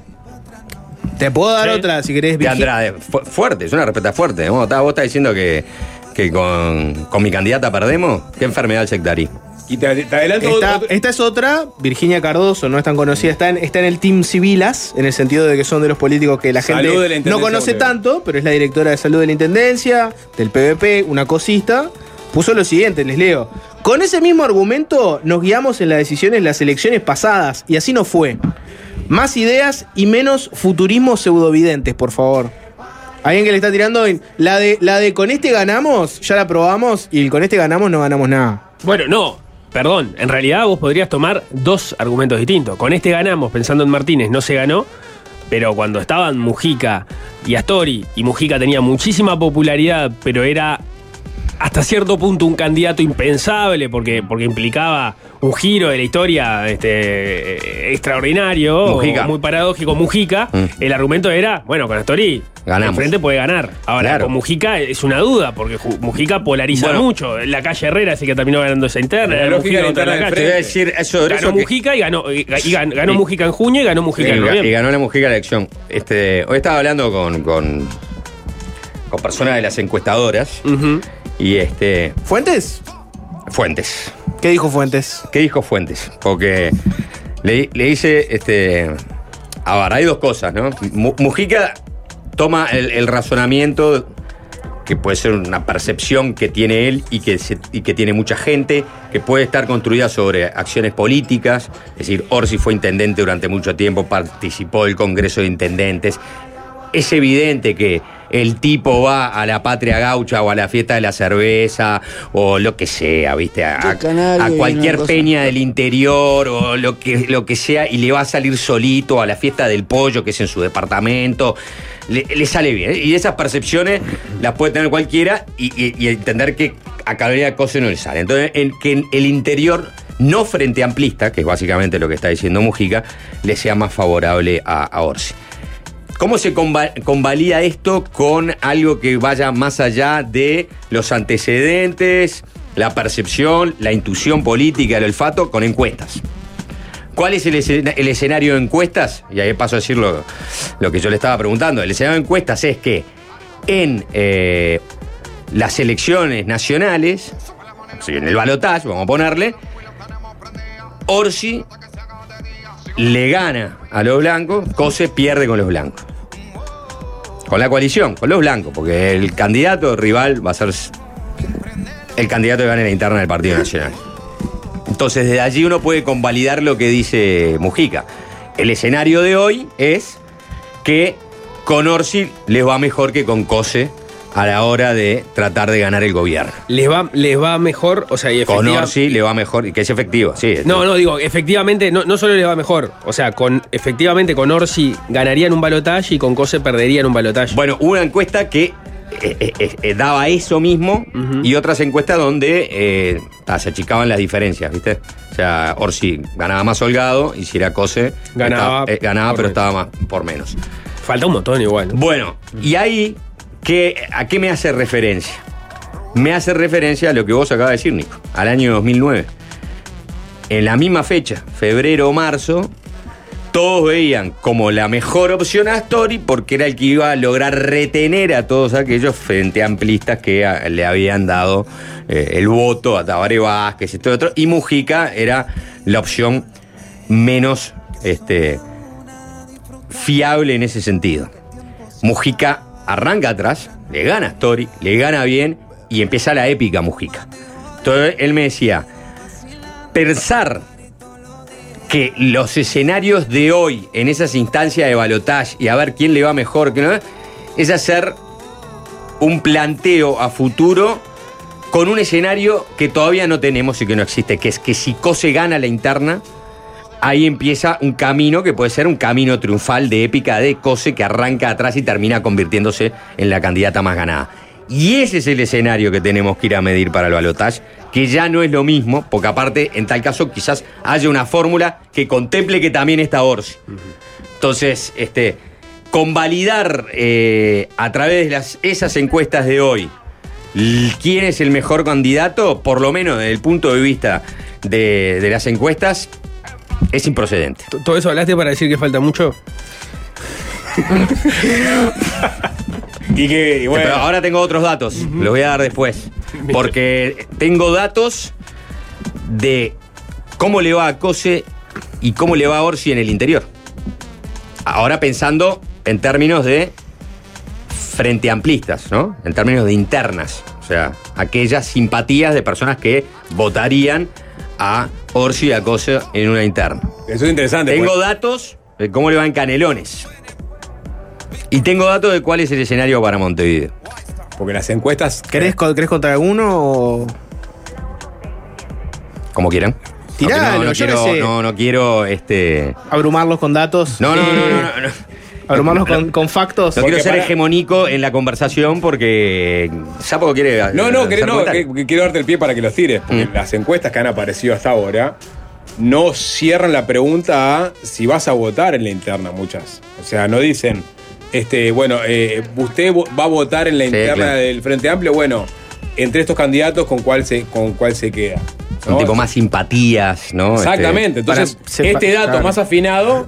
Te puedo dar Sí. otra si querés, De Andrade, fu- fuerte, es una respuesta fuerte. Vos, estás- vos estás diciendo que, que con, con mi candidata perdemos. ¿Qué enfermedad el sectarismo? Y te, te adelanto Esta, otro- esta es otra, Virginia Cardoso, no es tan conocida, está en, está en el Team Civilas, en el sentido de que son de los políticos que la Salud gente de la no conoce tanto, pero es la directora de salud de la Intendencia, del PVP, una cosista. Puso lo siguiente, les leo. Con ese mismo argumento nos guiamos en las decisiones de las elecciones pasadas, y así no fue. Más ideas y menos futurismo pseudovidentes, por favor. Alguien que le está tirando la de la de con este ganamos, ya la probamos, y el con este ganamos no ganamos nada. Bueno, no, perdón, en realidad vos podrías tomar dos argumentos distintos. Con este ganamos, pensando en Martínez, no se ganó, pero cuando estaban Mujica y Astori, y Mujica tenía muchísima popularidad, pero era hasta cierto punto un candidato impensable porque, porque implicaba un giro de la historia este, eh, extraordinario, Mujica. o muy paradójico, Mujica, Mm. el argumento era, bueno, con Astori Ganamos. el frente puede ganar. Ahora, Claro. con Mujica es una duda, porque Mujica polariza Bueno. mucho. La calle Herrera es el que terminó ganando esa interna. La lógica Mujica la la interna Te calle. decir eso, Ganó eso que- Mujica y ganó, y, ganó Y- Mujica en junio y ganó Mujica en y, noviembre. y ganó la Mujica la elección. Este, hoy estaba hablando con, con, con personas de las encuestadoras y este. ¿Fuentes? Fuentes. ¿Qué dijo Fuentes? ¿Qué dijo Fuentes? Porque le, le dice, este. A ver, hay dos cosas, ¿no? Mu- Mujica toma el, razonamiento que puede ser una percepción que tiene él y que, y que tiene mucha gente, que puede estar construida sobre acciones políticas. Es decir, Orsi fue intendente durante mucho tiempo, participó del Congreso de Intendentes. Es evidente que el tipo va a la patria gaucha o a la fiesta de la cerveza o lo que sea, ¿viste? A, cualquier peña del interior o lo que, lo que sea y le va a salir solito a la fiesta del pollo que es en su departamento. Le, le sale bien. ¿eh? Y esas percepciones las puede tener cualquiera y, y- y entender que a Carolina Cose no le sale. Entonces, en, que en el interior, no frente amplista, que es básicamente lo que está diciendo Mujica, le sea más favorable a, a Orsi. ¿Cómo se conva- convalida esto con algo que vaya más allá de los antecedentes, la percepción, la intuición política, el olfato, con encuestas? ¿Cuál es el, escena- el escenario de encuestas? Y ahí paso a decir lo, que yo le estaba preguntando. El escenario de encuestas es que en eh, las elecciones nacionales, en el balotaje, vamos a ponerle, Orsi le gana a los blancos, Cose pierde con los blancos. Con la coalición, con los blancos, porque el candidato rival va a ser el candidato que gane la interna del Partido Nacional. Entonces, desde allí uno puede convalidar lo que dice Mujica. El escenario de hoy es que con Orsi les va mejor que con Cose a la hora de tratar de ganar el gobierno. Les va, les va mejor, o sea, y Con Orsi le va mejor, y que es efectivo, sí. No, no, digo, efectivamente, no, no solo les va mejor. O sea, con efectivamente con Orsi ganarían un balotaje y con Cose perderían un balotaje. Bueno, una encuesta que eh, eh, eh, daba eso mismo y otras encuestas donde ah, se achicaban las diferencias, ¿viste? O sea, Orsi ganaba más holgado y si era Cose Ganaba estaba- ganaba pero menos. estaba más por menos. Falta un montón igual. Bueno, y ahí, ¿qué, ¿a qué me hace referencia? Me hace referencia a lo que vos acabas de decir, Nico, al año 2009. En la misma fecha, febrero o marzo, todos veían como la mejor opción a Astori porque era el que iba a lograr retener a todos aquellos frente amplistas que le habían dado eh, el voto a Tabaré Vázquez y todo otro. Y Mujica era la opción menos este, fiable en ese sentido. Mujica arranca atrás, le gana a Astori, le gana bien y empieza la épica Mujica. Entonces él me decía, pensar que los escenarios de hoy en esas instancias de balotaje y a ver quién le va mejor, quién no, es hacer un planteo a futuro con un escenario que todavía no tenemos y que no existe, que es que si COSE gana la interna, ahí empieza un camino que puede ser un camino triunfal de épica de COSE que arranca atrás y termina convirtiéndose en la candidata más ganada. Y ese es el escenario que tenemos que ir a medir para el balotaje, que ya no es lo mismo, porque aparte, en tal caso, quizás haya una fórmula que contemple que también está Orsi. Entonces, este, convalidar eh, a través de las, esas encuestas de hoy quién es el mejor candidato, por lo menos desde el punto de vista de las encuestas, es improcedente. ¿Todo eso hablaste para decir que falta mucho? Y que, y bueno, Pero ahora tengo otros datos, los voy a dar después. Porque tengo datos de cómo le va a Cose y cómo le va a Orsi en el interior. Ahora pensando en términos de frente amplistas, ¿no? En términos de internas. O sea, aquellas simpatías de personas que votarían a Orsi y a Cose en una interna. eso es interesante. Tengo porque- datos de cómo le va en Canelones. Y tengo datos de cuál es el escenario para Montevideo. porque las encuestas. ¿Querés, querés contra alguno o.? Como quieran. Tiralo, no, no, no quiero, no, no quiero, este. abrumarlos con datos? No, no, no, Eh, no, no, no. Abrumarlos con, con factos. No quiero ser para- hegemónico en la conversación porque Sapo quiere. No, no, hacer que- no, que- quiero darte el pie para que los tires. Porque Mm. las encuestas que han aparecido hasta ahora no cierran la pregunta a si vas a votar en la interna, muchas. O sea, no dicen, este, bueno, eh, usted va a votar en la Sí, interna claro. del Frente Amplio, bueno, entre estos candidatos, ¿con cuál se, con cuál se queda? Un ¿No? tipo más simpatías, ¿no? Exactamente. Para Entonces, este dato claro. más afinado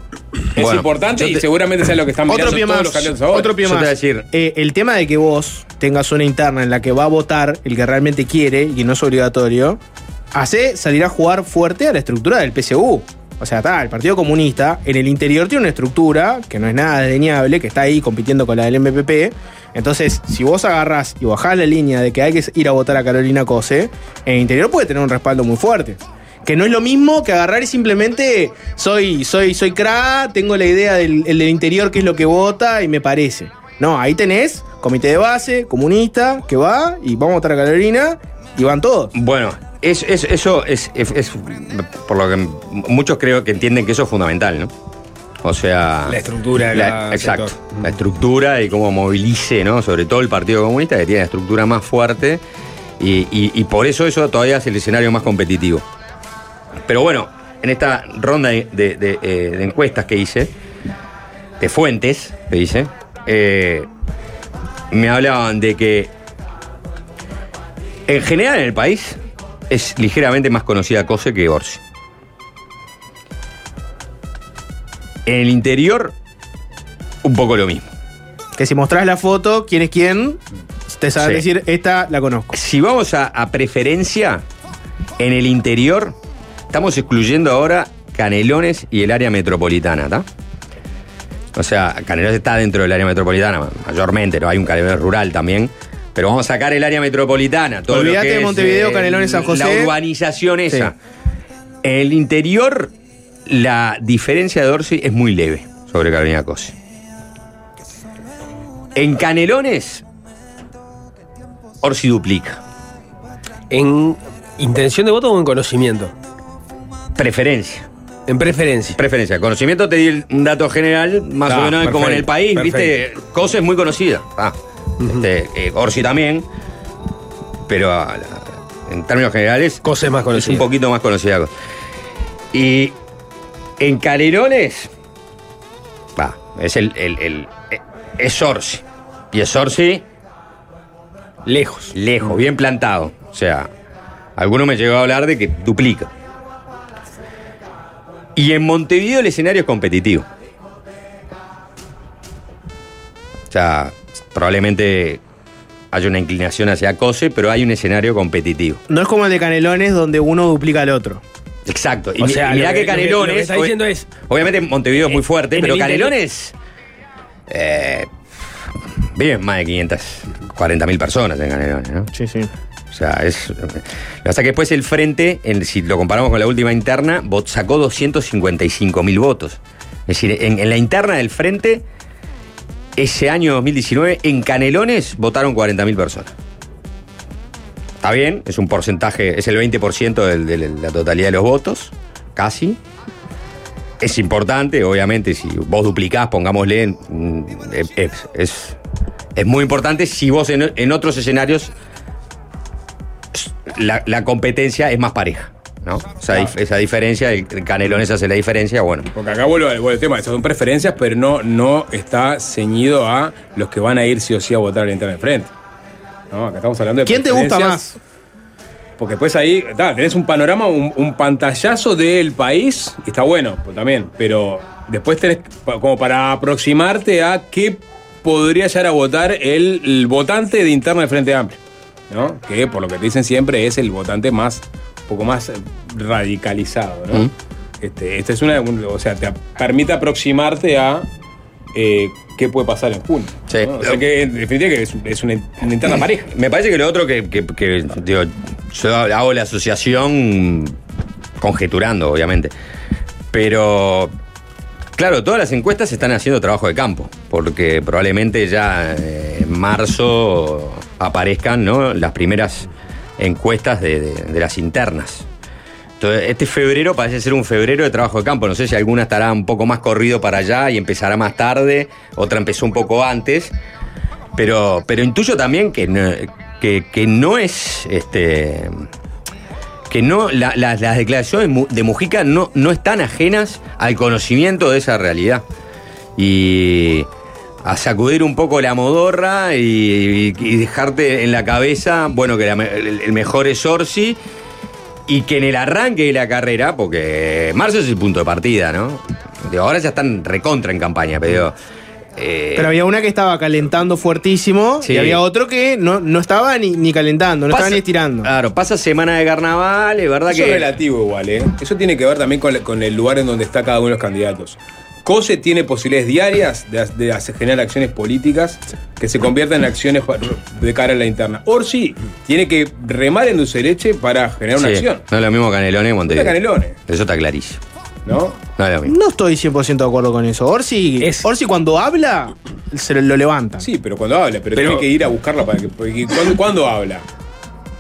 es Bueno, importante y te- seguramente sea lo que están mirando Otro pie todos más. los candidatos ahora. Otro pie Yo te más. voy a decir- Eh, el tema de que vos tengas una interna en la que va a votar el que realmente quiere y que no es obligatorio, hace salir a jugar fuerte a la estructura del PSU. O sea, está, el Partido Comunista en el interior tiene una estructura que no es nada desdeñable, que está ahí compitiendo con la del MPP. Entonces, si vos agarrás y bajás la línea de que hay que ir a votar a Carolina Cose, en el interior puede tener un respaldo muy fuerte. Que no es lo mismo que agarrar y simplemente soy, soy, soy cra, tengo la idea del, el del interior que es lo que vota y me parece. No, ahí tenés comité de base, comunista, que va y vamos a votar a Carolina y van todos. Bueno, es- es- eso es, es- Por lo que muchos creo que entienden que eso es fundamental, ¿no? O sea. La estructura la- Exacto. sector. La estructura y cómo movilice, ¿no? Sobre todo el Partido Comunista, que tiene la estructura más fuerte. Y, y- y por eso eso todavía es el escenario más competitivo. Pero bueno, en esta ronda de, de- de, eh, de encuestas que hice, de fuentes que hice, eh, me hablaban de que en general en el país es ligeramente más conocida Cose que Orsi. En el interior, un poco lo mismo. Que si mostrás la foto, quién es quién, te sabes Sí. decir, esta la conozco. Si vamos a, a preferencia, en el interior, estamos excluyendo ahora Canelones y el área metropolitana, ¿está? O sea, Canelones está dentro del área metropolitana, mayormente, ¿no? Hay un Canelones rural también. Pero vamos a sacar el área metropolitana. Todo lo Olvídate que de es, Montevideo, eh, Canelones, San José. La urbanización esa. Sí. En el interior, la diferencia de Orsi es muy leve sobre Carolina Cose. En Canelones, Orsi duplica. ¿En intención de voto o en conocimiento? Preferencia. En preferencia. Preferencia. Conocimiento te di un dato general, más Ah, o menos como en el país, perfecto. ¿viste? Cosa es muy conocida. Ah, este, eh, Orsi también. Pero a la- en términos generales. Cosa es más Es conocida. un poquito más conocida. Y en Canelones. Va, es el. el- el- eh, es Orsi. Y es Orsi Lejos. lejos, bien plantado. O sea, alguno me llegó a hablar de que duplica. Y en Montevideo el escenario es competitivo. O sea, probablemente haya una inclinación hacia Cose, pero hay un escenario competitivo. No es como el de Canelones donde uno duplica al otro. Exacto. Y O sea, mirá lo que, que- lo que- Canelones. lo que está diciendo es- Obviamente Montevideo es muy Eh, fuerte, pero Canelones. Eh, viven más de 540 mil personas en Canelones, ¿no? Sí, sí. O sea, es. Lo que pasa es que después el frente, en- si lo comparamos con la última interna, sacó 255 mil votos. Es decir, en, en la interna del frente, ese año 2019 en Canelones votaron 40.000 personas. Está bien, es un porcentaje, es el 20% del- de la totalidad de los votos, casi. Es importante, obviamente, si vos duplicás, pongámosle, mm, es- es- es muy importante si vos en, en otros escenarios la, la competencia es más pareja. ¿No? Esa, dif- esa diferencia, el Canelones hace la diferencia, bueno. Porque acá vuelvo, al- vuelvo al tema, esas son preferencias, pero no, no está ceñido a los que van a ir sí o sí a votar a la interna de frente. ¿No? Acá estamos hablando de ¿Quién te gusta preferencias, Porque después ahí tenés un panorama, un, un pantallazo del país, y está bueno pues, también, pero después tenés como para aproximarte a qué podría llegar a votar el, el votante de interna de Frente Amplio. ¿no? Que por lo que te dicen siempre es el votante más, poco más eh, radicalizado. ¿no? Mm. Este, esta es una, un- o sea, te permite aproximarte a eh, qué puede pasar en junio. Sí. ¿no? O sea que en definitiva que es, es una, una interna pareja. Me parece que lo otro que, que- que, digo, yo hago la asociación conjeturando, obviamente. Pero, claro, todas las encuestas están haciendo trabajo de campo, porque probablemente ya eh, en marzo aparezcan ¿no? las primeras encuestas de, las internas. Entonces, este febrero parece ser un febrero de trabajo de campo. No sé si alguna estará un poco más corrido para allá y empezará más tarde, otra empezó un poco antes. Pero, pero intuyo también que no, que, no es este. Que no, la- la- las declaraciones de Mujica no, no están ajenas al conocimiento de esa realidad. Y a sacudir un poco la modorra y, y dejarte en la cabeza, bueno, que la el, el mejor es Orsi y que en el arranque de la carrera, porque marzo es el punto de partida, ¿no? Digo, ahora ya están recontra en campaña, pero eh, Pero había una que estaba calentando fuertísimo Sí. y había otro que no, no estaba ni, ni calentando, no Pasa- estaba ni estirando. Claro, pasa semana de carnaval, es verdad Eso es que. relativo igual, ¿eh? Eso tiene que ver también con, con el lugar en donde está cada uno de los candidatos. COSE tiene posibilidades diarias de, de hacer- generar acciones políticas que se conviertan en acciones de cara a la interna. Orsi tiene que remar en dulce leche para generar una Sí, acción. No es lo mismo Canelones y Montevideo. Canelones, Eso está clarísimo. ¿no? No es lo mismo. No estoy 100% de acuerdo con eso. Orsi, Es- Orsi cuando habla, se lo, lo levanta. Sí, pero cuando habla, pero, Pero- tiene que ir a buscarla para que. Porque ¿cuándo, cuándo habla?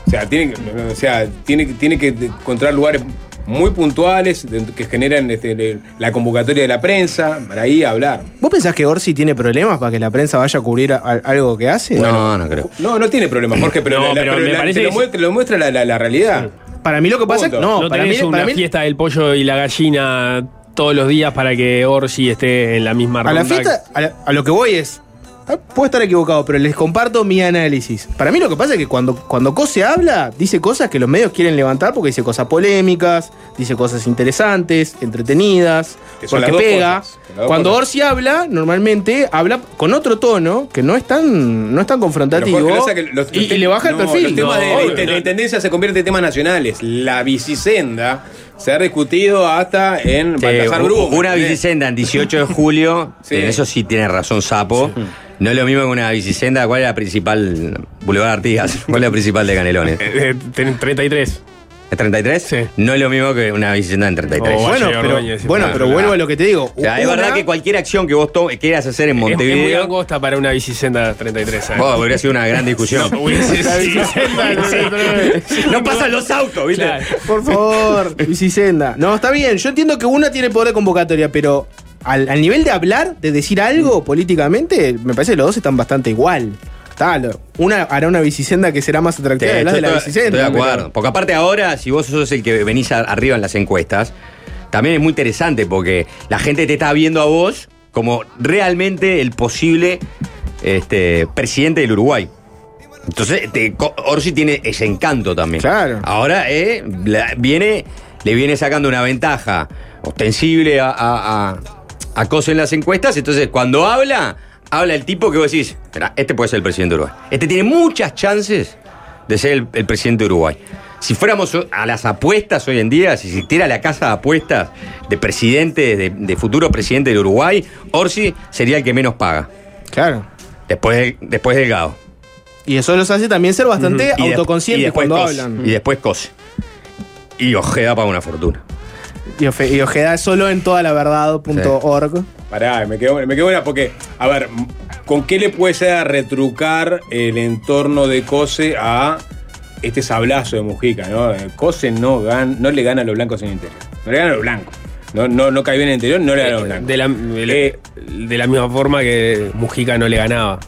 O sea, tiene, que- o sea, tiene que encontrar lugares muy puntuales que generan este, la convocatoria de la prensa para ahí hablar. ¿Vos pensás que Orsi tiene problemas para que la prensa vaya a cubrir a- a- algo que hace? No, no creo. No, no tiene problema, Jorge, pero, No, la- pero pero me la- parece te lo que- muestra, lo muestra la, la- la realidad. Para mí lo que pasa es que. No, No para mí, tenés una para mí- fiesta del pollo y la gallina todos los días para que Orsi esté en la misma a ronda. la fiesta, a, la- a lo que voy es. Ah, Puedo estar equivocado, pero les comparto mi análisis. Para mí lo que pasa es que cuando, cuando Cose habla, dice cosas que los medios quieren levantar porque dice cosas polémicas, dice cosas interesantes, entretenidas, porque pega. cosas, Cuando cosas. Orsi habla, normalmente habla con otro tono que no es tan, no es tan confrontativo lo que los- y, le baja el perfil. Los temas No, de, intendencia se convierten en temas nacionales. La bicisenda se ha discutido hasta en Sí, Baltasar Brum. una bicicenda en 18 de julio, Sí. en eso sí tiene razón Sapo. No es lo mismo que una bicicenda. ¿Cuál es la principal? Boulevard Artigas. ¿Cuál es la principal de Canelones? Eh, eh, ten- 33. ¿Es 33? Sí. No es lo mismo que una bicicenda en 33. Oh, bueno, pero, Ordóñez, bueno, pero vuelvo a lo que te digo. O sea, es verdad que cualquier acción que vos quieras hacer en Es, es muy Montevideo. angosta para una bicicenda 33. ¿sabes? Vos, habría sido una gran discusión. No, no pasan los autos, ¿viste? Claro. Por favor, Bicicenda. No, está bien. Yo entiendo que una tiene poder de convocatoria, pero al, al nivel de hablar, de decir algo políticamente, me parece que los dos están bastante igual. Una hará una bicicenda que será más atractiva de las de la estoy, bicicenda. estoy de pero- acuerdo. Porque aparte ahora, si vos sos el que venís arriba en las encuestas, también es muy interesante porque la gente te está viendo a vos como realmente el posible este, presidente del Uruguay. Entonces, te- Orsi tiene ese encanto también. Claro. Ahora eh, viene, le viene sacando una ventaja ostensible a, a, a, a en las encuestas. Entonces, cuando habla, habla el tipo que vos decís, "Mirá, este puede ser el presidente de Uruguay. Este tiene muchas chances de ser el, el presidente de Uruguay. Si fuéramos a las apuestas hoy en día, si existiera la casa de apuestas de presidente, de, de futuro presidente del Uruguay, Orsi sería el que menos paga. Claro. Después, después Delgado. Y eso los hace también ser bastante Y de- y autoconscientes cuando Cose. hablan. Y después Cose. Y Ojeda paga una fortuna. Y, Ofe- y Ojeda es solo en toda la verdad.org. Pará, me quedo, me quedo buena porque, a ver, ¿con qué le puede llegar a retrucar el entorno de Cose a este sablazo de Mujica? ¿no? Eh, Cose no, gan- no le gana a los blancos en el interior. No le gana a los blancos. No, no, no cae bien en el interior, no le gana a los blancos. De la, de la- Eh, de la misma forma que Mujica no le ganaba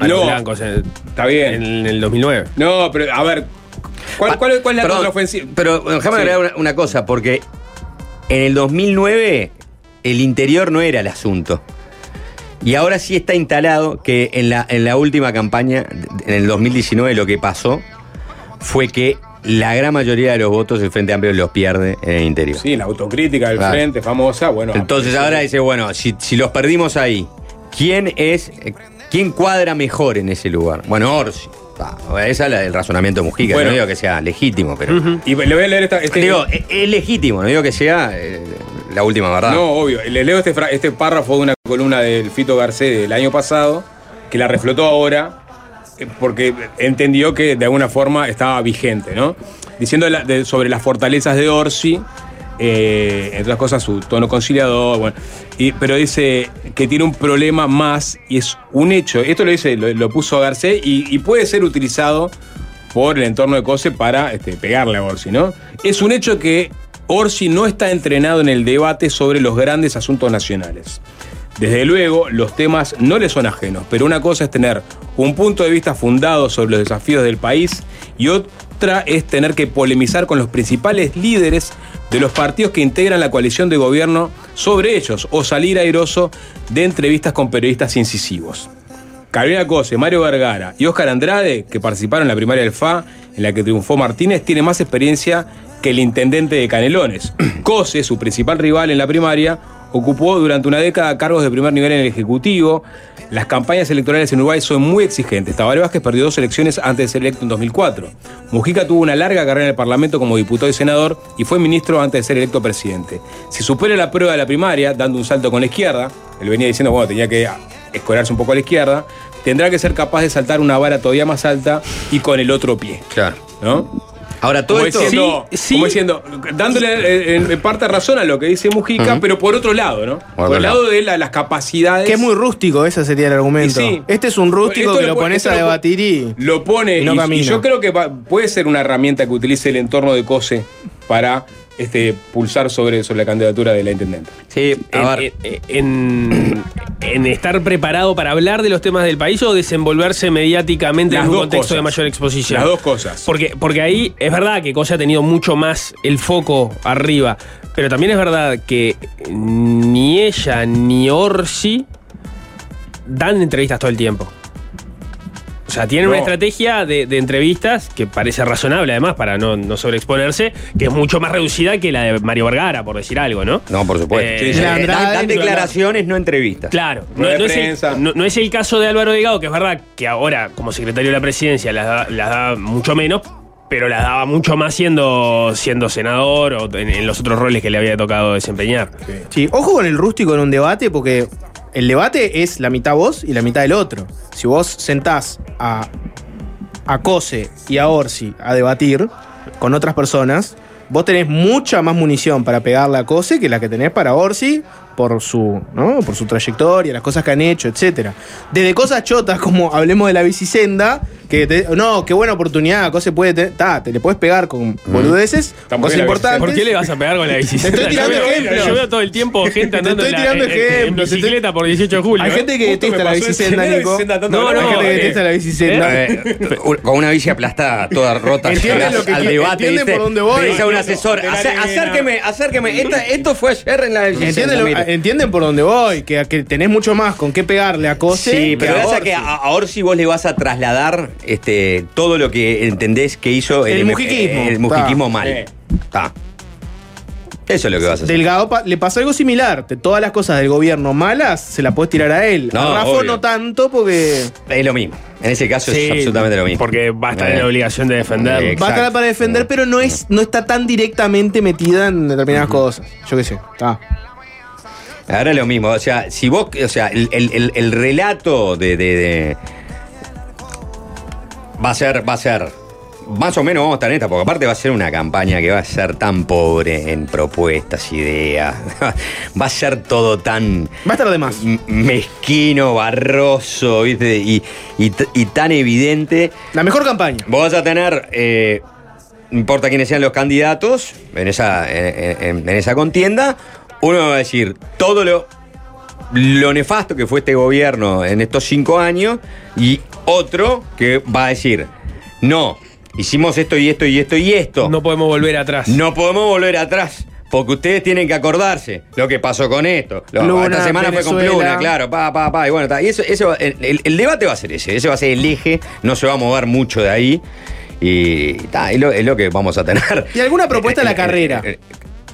a los blancos en, Está bien. en el 2009. No, pero a ver, ¿cuál, cuál- cuál es la contraofensiva? Pero déjame Sí. agregar una, una cosa, porque en el 2009 el interior no era el asunto. Y ahora sí está instalado que en la, en la última campaña, en el 2019, lo que pasó fue que la gran mayoría de los votos el Frente Amplio los pierde en el interior. Sí, la autocrítica del Claro. frente famosa, bueno. Entonces ahora dice, bueno, si, si los perdimos ahí, ¿quién es, eh, quién cuadra mejor en ese lugar? Bueno, Orsi. Ese es el razonamiento de Mujica, Bueno. no digo que sea legítimo, pero... Y le voy a leer esta, este. Digo, es, es legítimo, no digo que sea eh, la última verdad. No, obvio. Le leo este, este párrafo de una columna del Fito Garcés del año pasado, que la reflotó ahora, eh, porque entendió que de alguna forma estaba vigente, ¿no? Diciendo sobre las fortalezas de Orsi, eh, entre otras cosas su tono conciliador, bueno, y- pero dice que tiene un problema más y es un hecho. Esto lo dice, lo, puso Garcés y, y puede ser utilizado por el entorno de Cose para este, pegarle a Orsi, ¿no? Es un hecho que Orsi no está entrenado en el debate sobre los grandes asuntos nacionales. Desde luego, los temas no le son ajenos, pero una cosa es tener un punto de vista fundado sobre los desafíos del país y otra es tener que polemizar con los principales líderes de los partidos que integran la coalición de gobierno sobre ellos o salir airoso de entrevistas con periodistas incisivos. Carolina Cose, Mario Vergara y Óscar Andrade, que participaron en la primaria del FA, en la que triunfó Martínez, tienen más experiencia que el intendente de Canelones. Cose, su principal rival en la primaria, ocupó durante una década cargos de primer nivel en el Ejecutivo. Las campañas electorales en Uruguay son muy exigentes. Tabaré Vázquez perdió dos elecciones antes de ser electo en 2004. Mujica tuvo una larga carrera en el Parlamento como diputado y senador y fue ministro antes de ser electo presidente. Si supera la prueba de la primaria, dando un salto con la izquierda, él venía diciendo, bueno, tenía que escorarse un poco a la izquierda, tendrá que ser capaz de saltar una vara todavía más alta y con el otro pie. Claro. ¿No? Ahora, todo como esto... diciendo, Sí, sí. como diciendo, dándole eh, en, en parte razón a lo que dice Mujica, pero por otro lado, ¿no? Por, el lado. lado de la- las capacidades. Que es muy rústico, ese sería el argumento. Sí. Este es un rústico que lo lo pone- pones a debatir y. Lo pone Y no y, yo creo que va- puede ser una herramienta que utilice el entorno de COSE para este, pulsar sobre, sobre la candidatura de la intendente. Sí, a En, ver, en- en estar preparado para hablar de los temas del país o desenvolverse mediáticamente Las en un contexto cosas. de mayor exposición. Las dos cosas. Porque, porque ahí es verdad que Cosa ha tenido mucho más el foco arriba, pero también es verdad que ni ella ni Orsi dan entrevistas todo el tiempo. O sea, tienen No. una estrategia de, de entrevistas que parece razonable, además, para no, no sobreexponerse, que es mucho más reducida que la de Mario Vergara, por decir algo, ¿no? no, por supuesto. Eh, Sí. Andrade, dan, dan Nicolás. declaraciones, no entrevistas. Claro, no, es el, no- no es el caso de Álvaro Delgado, que es verdad que ahora, como secretario de la presidencia, las da, las da mucho menos, pero las daba mucho más siendo, siendo senador o en, en los otros roles que le había tocado desempeñar. Sí, ojo con el rústico en un debate porque el debate es la mitad vos y la mitad del otro. Si vos sentás a, a Cose y a Orsi a debatir con otras personas, vos tenés mucha más munición para pegarle a Cose que la que tenés para Orsi por su, ¿no? por su trayectoria, las cosas que han hecho, etcétera. Desde cosas chotas como hablemos de la bicisenda, que te- no, qué buena oportunidad, Cose puede tener, ta, te le puedes pegar con boludeces, Está muy cosas la importantes. ¿Por qué le vas a pegar con la bicicleta? Te estoy tirando yo, veo, ejemplos. yo veo todo el tiempo gente Te andando estoy en, la- tirando en- en ejemplos, te bicicleta por 18 de julio. Hay gente que detesta la bicisenda, Nico. bicisenda tanto No, Hay no, gente que detesta la bicisenda. Eh, con una bici aplastada, toda rota, al debate, entienden por dónde voy. Dice a un asesor, la acérqueme, acérqueme. Esto fue ayer en la ¿Entienden, bici. lo- entienden por dónde voy, que, que tenés mucho más con qué pegarle a Cose. Sí, pero que a que a, a Orsi vos le vas a trasladar este, todo lo que entendés que hizo El M- mujiquismo. el mujiquismo Ta. mal. Ta. Eso es lo que vas a hacer. Delgado pa- le pasa algo similar. De todas las cosas del gobierno malas, se las puedes tirar a él. No, a Rafa obvio. no tanto porque Es lo mismo. En ese caso Sí, es absolutamente lo mismo. Porque va a estar en Eh. la obligación de defenderlo. Eh, va a estar para defender, pero no es no está tan directamente metida en determinadas cosas. Yo qué sé. Ta. Ahora es lo mismo, o sea, si vos, o sea, el, el- el- el relato de, de- de- va a ser, va a ser más o menos vamos a estar en esta, porque aparte va a ser una campaña que va a ser tan pobre en propuestas, ideas. Va a ser todo tan. Va a estar de más. Mezquino, barroso, ¿viste? Y, y tan evidente. La mejor campaña. Vos vas a tener. eh, importa quiénes sean los candidatos en esa, en, en- en esa contienda, uno va a decir todo lo, lo nefasto que fue este gobierno en estos cinco años y otro que va a decir, no, hicimos esto y esto y esto y esto. No podemos volver atrás. No podemos volver atrás. Porque ustedes tienen que acordarse lo que pasó con esto. Lo- Luna, esta semana fue Venezuela. con Pluna, claro, pa, pa, pa. Y bueno, ta. y eso, eso, el, el- el debate va a ser ese. Ese va a ser el eje. No se va a mover mucho de ahí. Y ta, es, lo, es lo que vamos a tener. ¿Y alguna propuesta a la carrera?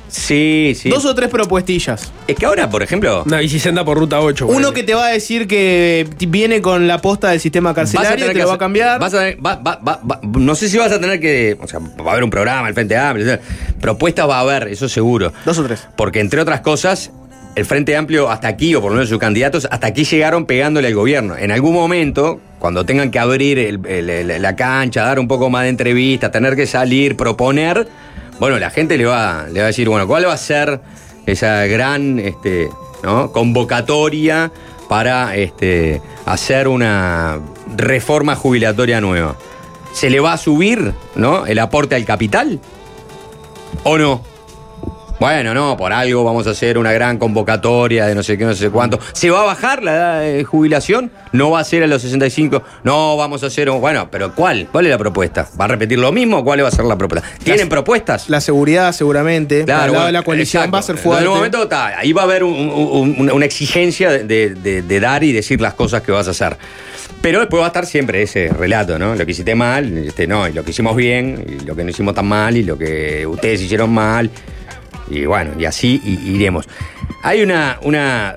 Sí, sí. Dos o tres propuestillas. Es que ahora, por ejemplo. Una bicisenda por ruta 8. Uno que te va a decir que viene con la posta del sistema carcelario, tener te que lo va a cambiar. vas a tener- va- va- va- va- no sé si vas a tener que. O sea, va a haber un programa, el Frente Amplio. Propuestas va a haber, eso seguro. Dos o tres. Porque entre otras cosas, el Frente Amplio hasta aquí, o por lo menos sus candidatos, hasta aquí llegaron pegándole al gobierno. En algún momento, cuando tengan que abrir el- el- el- la cancha, dar un poco más de entrevistas, tener que salir, proponer, bueno, la gente le va, le va a decir, bueno, ¿cuál va a ser esa gran este, convocatoria para este, hacer una reforma jubilatoria nueva? ¿Se le va a subir ¿no? el aporte al capital? ¿O no? Bueno, no, por algo vamos a hacer una gran convocatoria de no sé qué, no sé cuánto. ¿Se va a bajar la edad de jubilación? ¿No va a ser a los 65? No, vamos a hacer un... Bueno, pero ¿cuál? ¿Cuál es la propuesta? ¿Va a repetir lo mismo o cuál va a ser la propuesta? ¿Tienen propuestas? La seguridad, seguramente. Claro, Al lado de la coalición exacto. va a ser fuerte. En un momento ta, ahí va a haber un- un- un- una exigencia de- de dar y decir las cosas que vas a hacer. Pero después va a estar siempre ese relato, ¿no? Lo que hiciste mal, este, no, y lo que hicimos bien, y lo que no hicimos tan mal, y lo que ustedes hicieron mal. Y bueno, y así iremos. Hay una, una,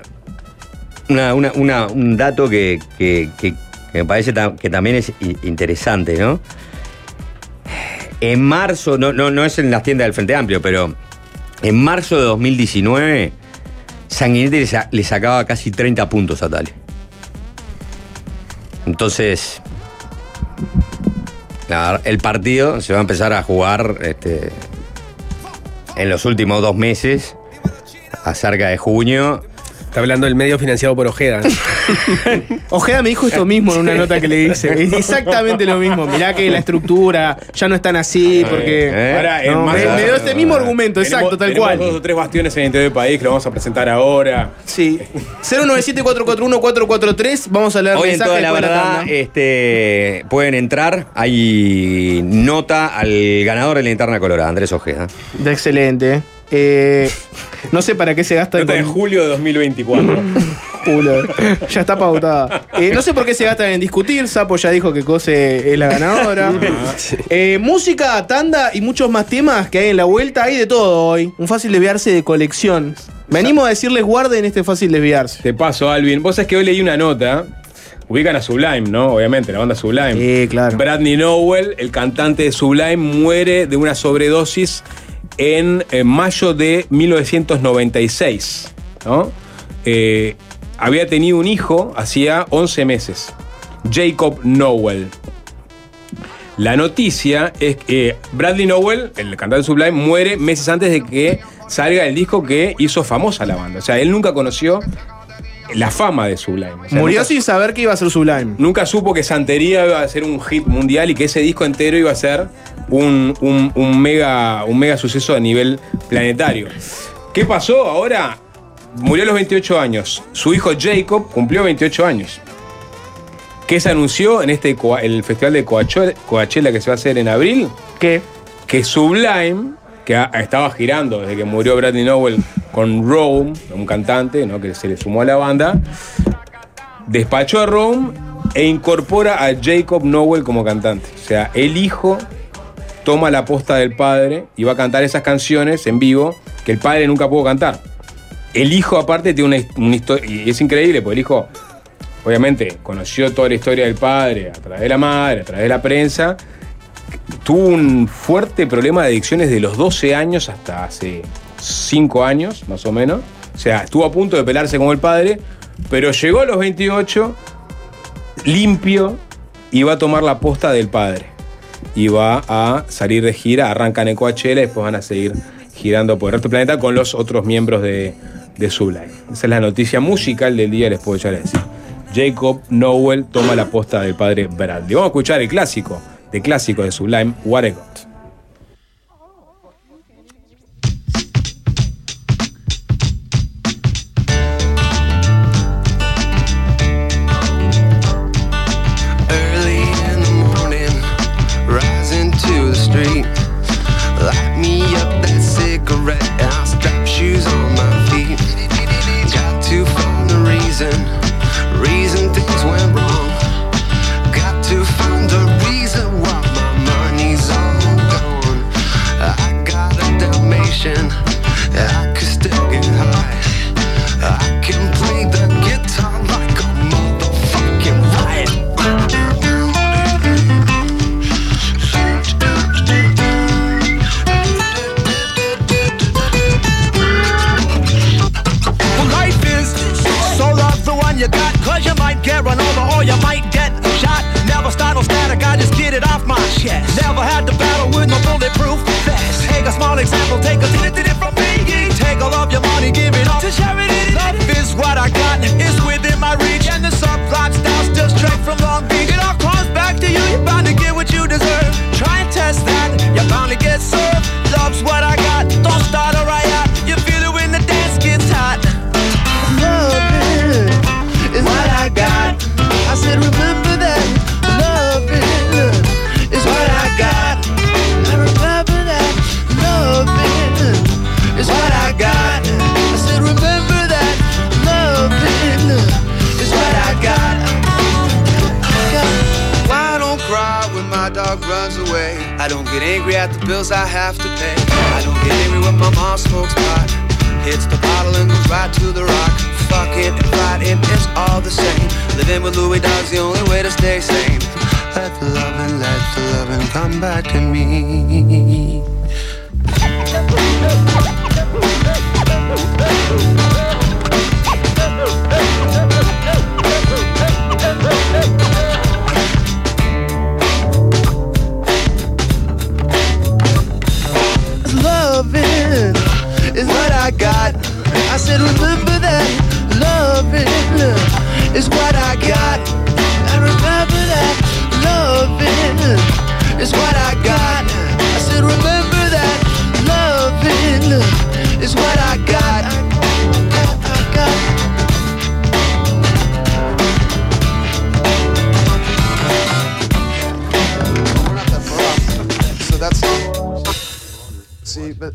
una- un dato que, que- me parece que también es interesante, ¿no? En marzo, no, no, no es en las tiendas del Frente Amplio, pero en marzo de 2019, Sanguinetti le, sa- le sacaba casi 30 puntos a Tale. Entonces, el partido se va a empezar a jugar este, en los últimos dos meses, a cerca de junio. Está hablando del medio financiado por Ojeda. ¿no? Ojeda me dijo esto mismo en una nota que le hice. Es exactamente lo mismo. Mirá que la estructura ya no es tan así, porque. ¿Eh? Ahora, me, marzo- me dio este mismo argumento, Tenemos- exacto, tal tenemos cual. dos o tres bastiones en el interior del país que lo vamos a presentar ahora. Sí. 097-441-443. Vamos a leer Hoy en toda la de verdad este, pueden entrar. Hay nota al ganador de la interna colorada, Andrés Ojeda. Excelente. Eh, no sé para qué se gasta Nota de julio de 2024. Culo. Ya está pautada. Eh, no sé por qué se gastan en discutir. Sapo ya dijo que Cose es la ganadora. Eh, música, tanda y muchos más temas que hay en la vuelta. Hay de todo hoy. Un fácil desviarse de colección. Venimos a decirles guarden este fácil desviarse. Te paso, Alvin. Vos sabés que hoy leí una nota. Ubican a Sublime, ¿no? Obviamente, la banda Sublime. Sí, claro. Bradley Nowell, el cantante de Sublime, muere de una sobredosis en, eh, mayo de 1996. ¿no? Eh, había tenido un hijo hacía 11 meses, Jacob Nowell. La noticia es que eh, Bradley Nowell, el cantante Sublime, muere meses antes de que salga el disco que hizo famosa la banda. O sea, él nunca conoció la fama de Sublime. O sea, Murió nunca- sin saber que iba a ser Sublime. Nunca supo que Santería iba a ser un hit mundial y que ese disco entero iba a ser un, un- un mega, un mega suceso a nivel planetario. ¿Qué pasó ahora? Murió a los 28 años. Su hijo Jacob cumplió 28 años. ¿Qué se anunció en este el festival de Coachella, que se va a hacer en abril? ¿Qué? Que Sublime, que estaba girando desde que murió Bradley Nowell con Rome, un cantante ¿no? que se le sumó a la banda, despachó a Rome e incorpora a Jacob Nowell como cantante. O sea, el hijo toma la posta del padre y va a cantar esas canciones en vivo que el padre nunca pudo cantar. El hijo aparte tiene una, una historia, y es increíble, porque el hijo obviamente conoció toda la historia del padre a través de la madre, a través de la prensa, tuvo un fuerte problema de adicciones de los 12 años hasta hace 5 años, más o menos. O sea, estuvo a punto de pelarse con el padre, pero llegó a los 28 limpio y va a tomar la posta del padre. y va a salir de gira. Arrancan en Coachella y después van a seguir girando por el resto del planeta con los otros miembros de, de Sublime. Esa es la noticia musical del día, les puedo ya decir. Jacob Nowell toma la posta del padre Bradley. Vamos a escuchar el clásico, de clásico de Sublime, What. Get it off my chest. Never had to battle with no bulletproof vest. Take a small example, take a hit it from me. Take all of your money, give it all to charity. Love is what I got, at the bills I have to pay. I don't get angry when my mom smokes pot. Hits the bottle and goes right to the rock. Fucking and fighting, it's all the same. Living with Louis Dog's the only way to stay sane. Let the loving, let the loving come back to me. I got. I said, remember that. Loving is what I got. I remember that. Loving is what I got. I said, remember that. Loving is what I got. See, but.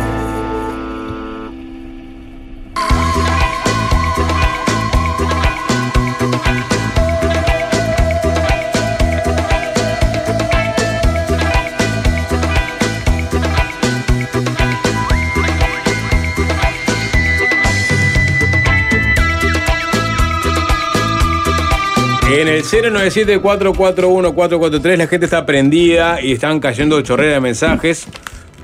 En el 097-441-443 la gente está prendida y están cayendo chorrera de mensajes,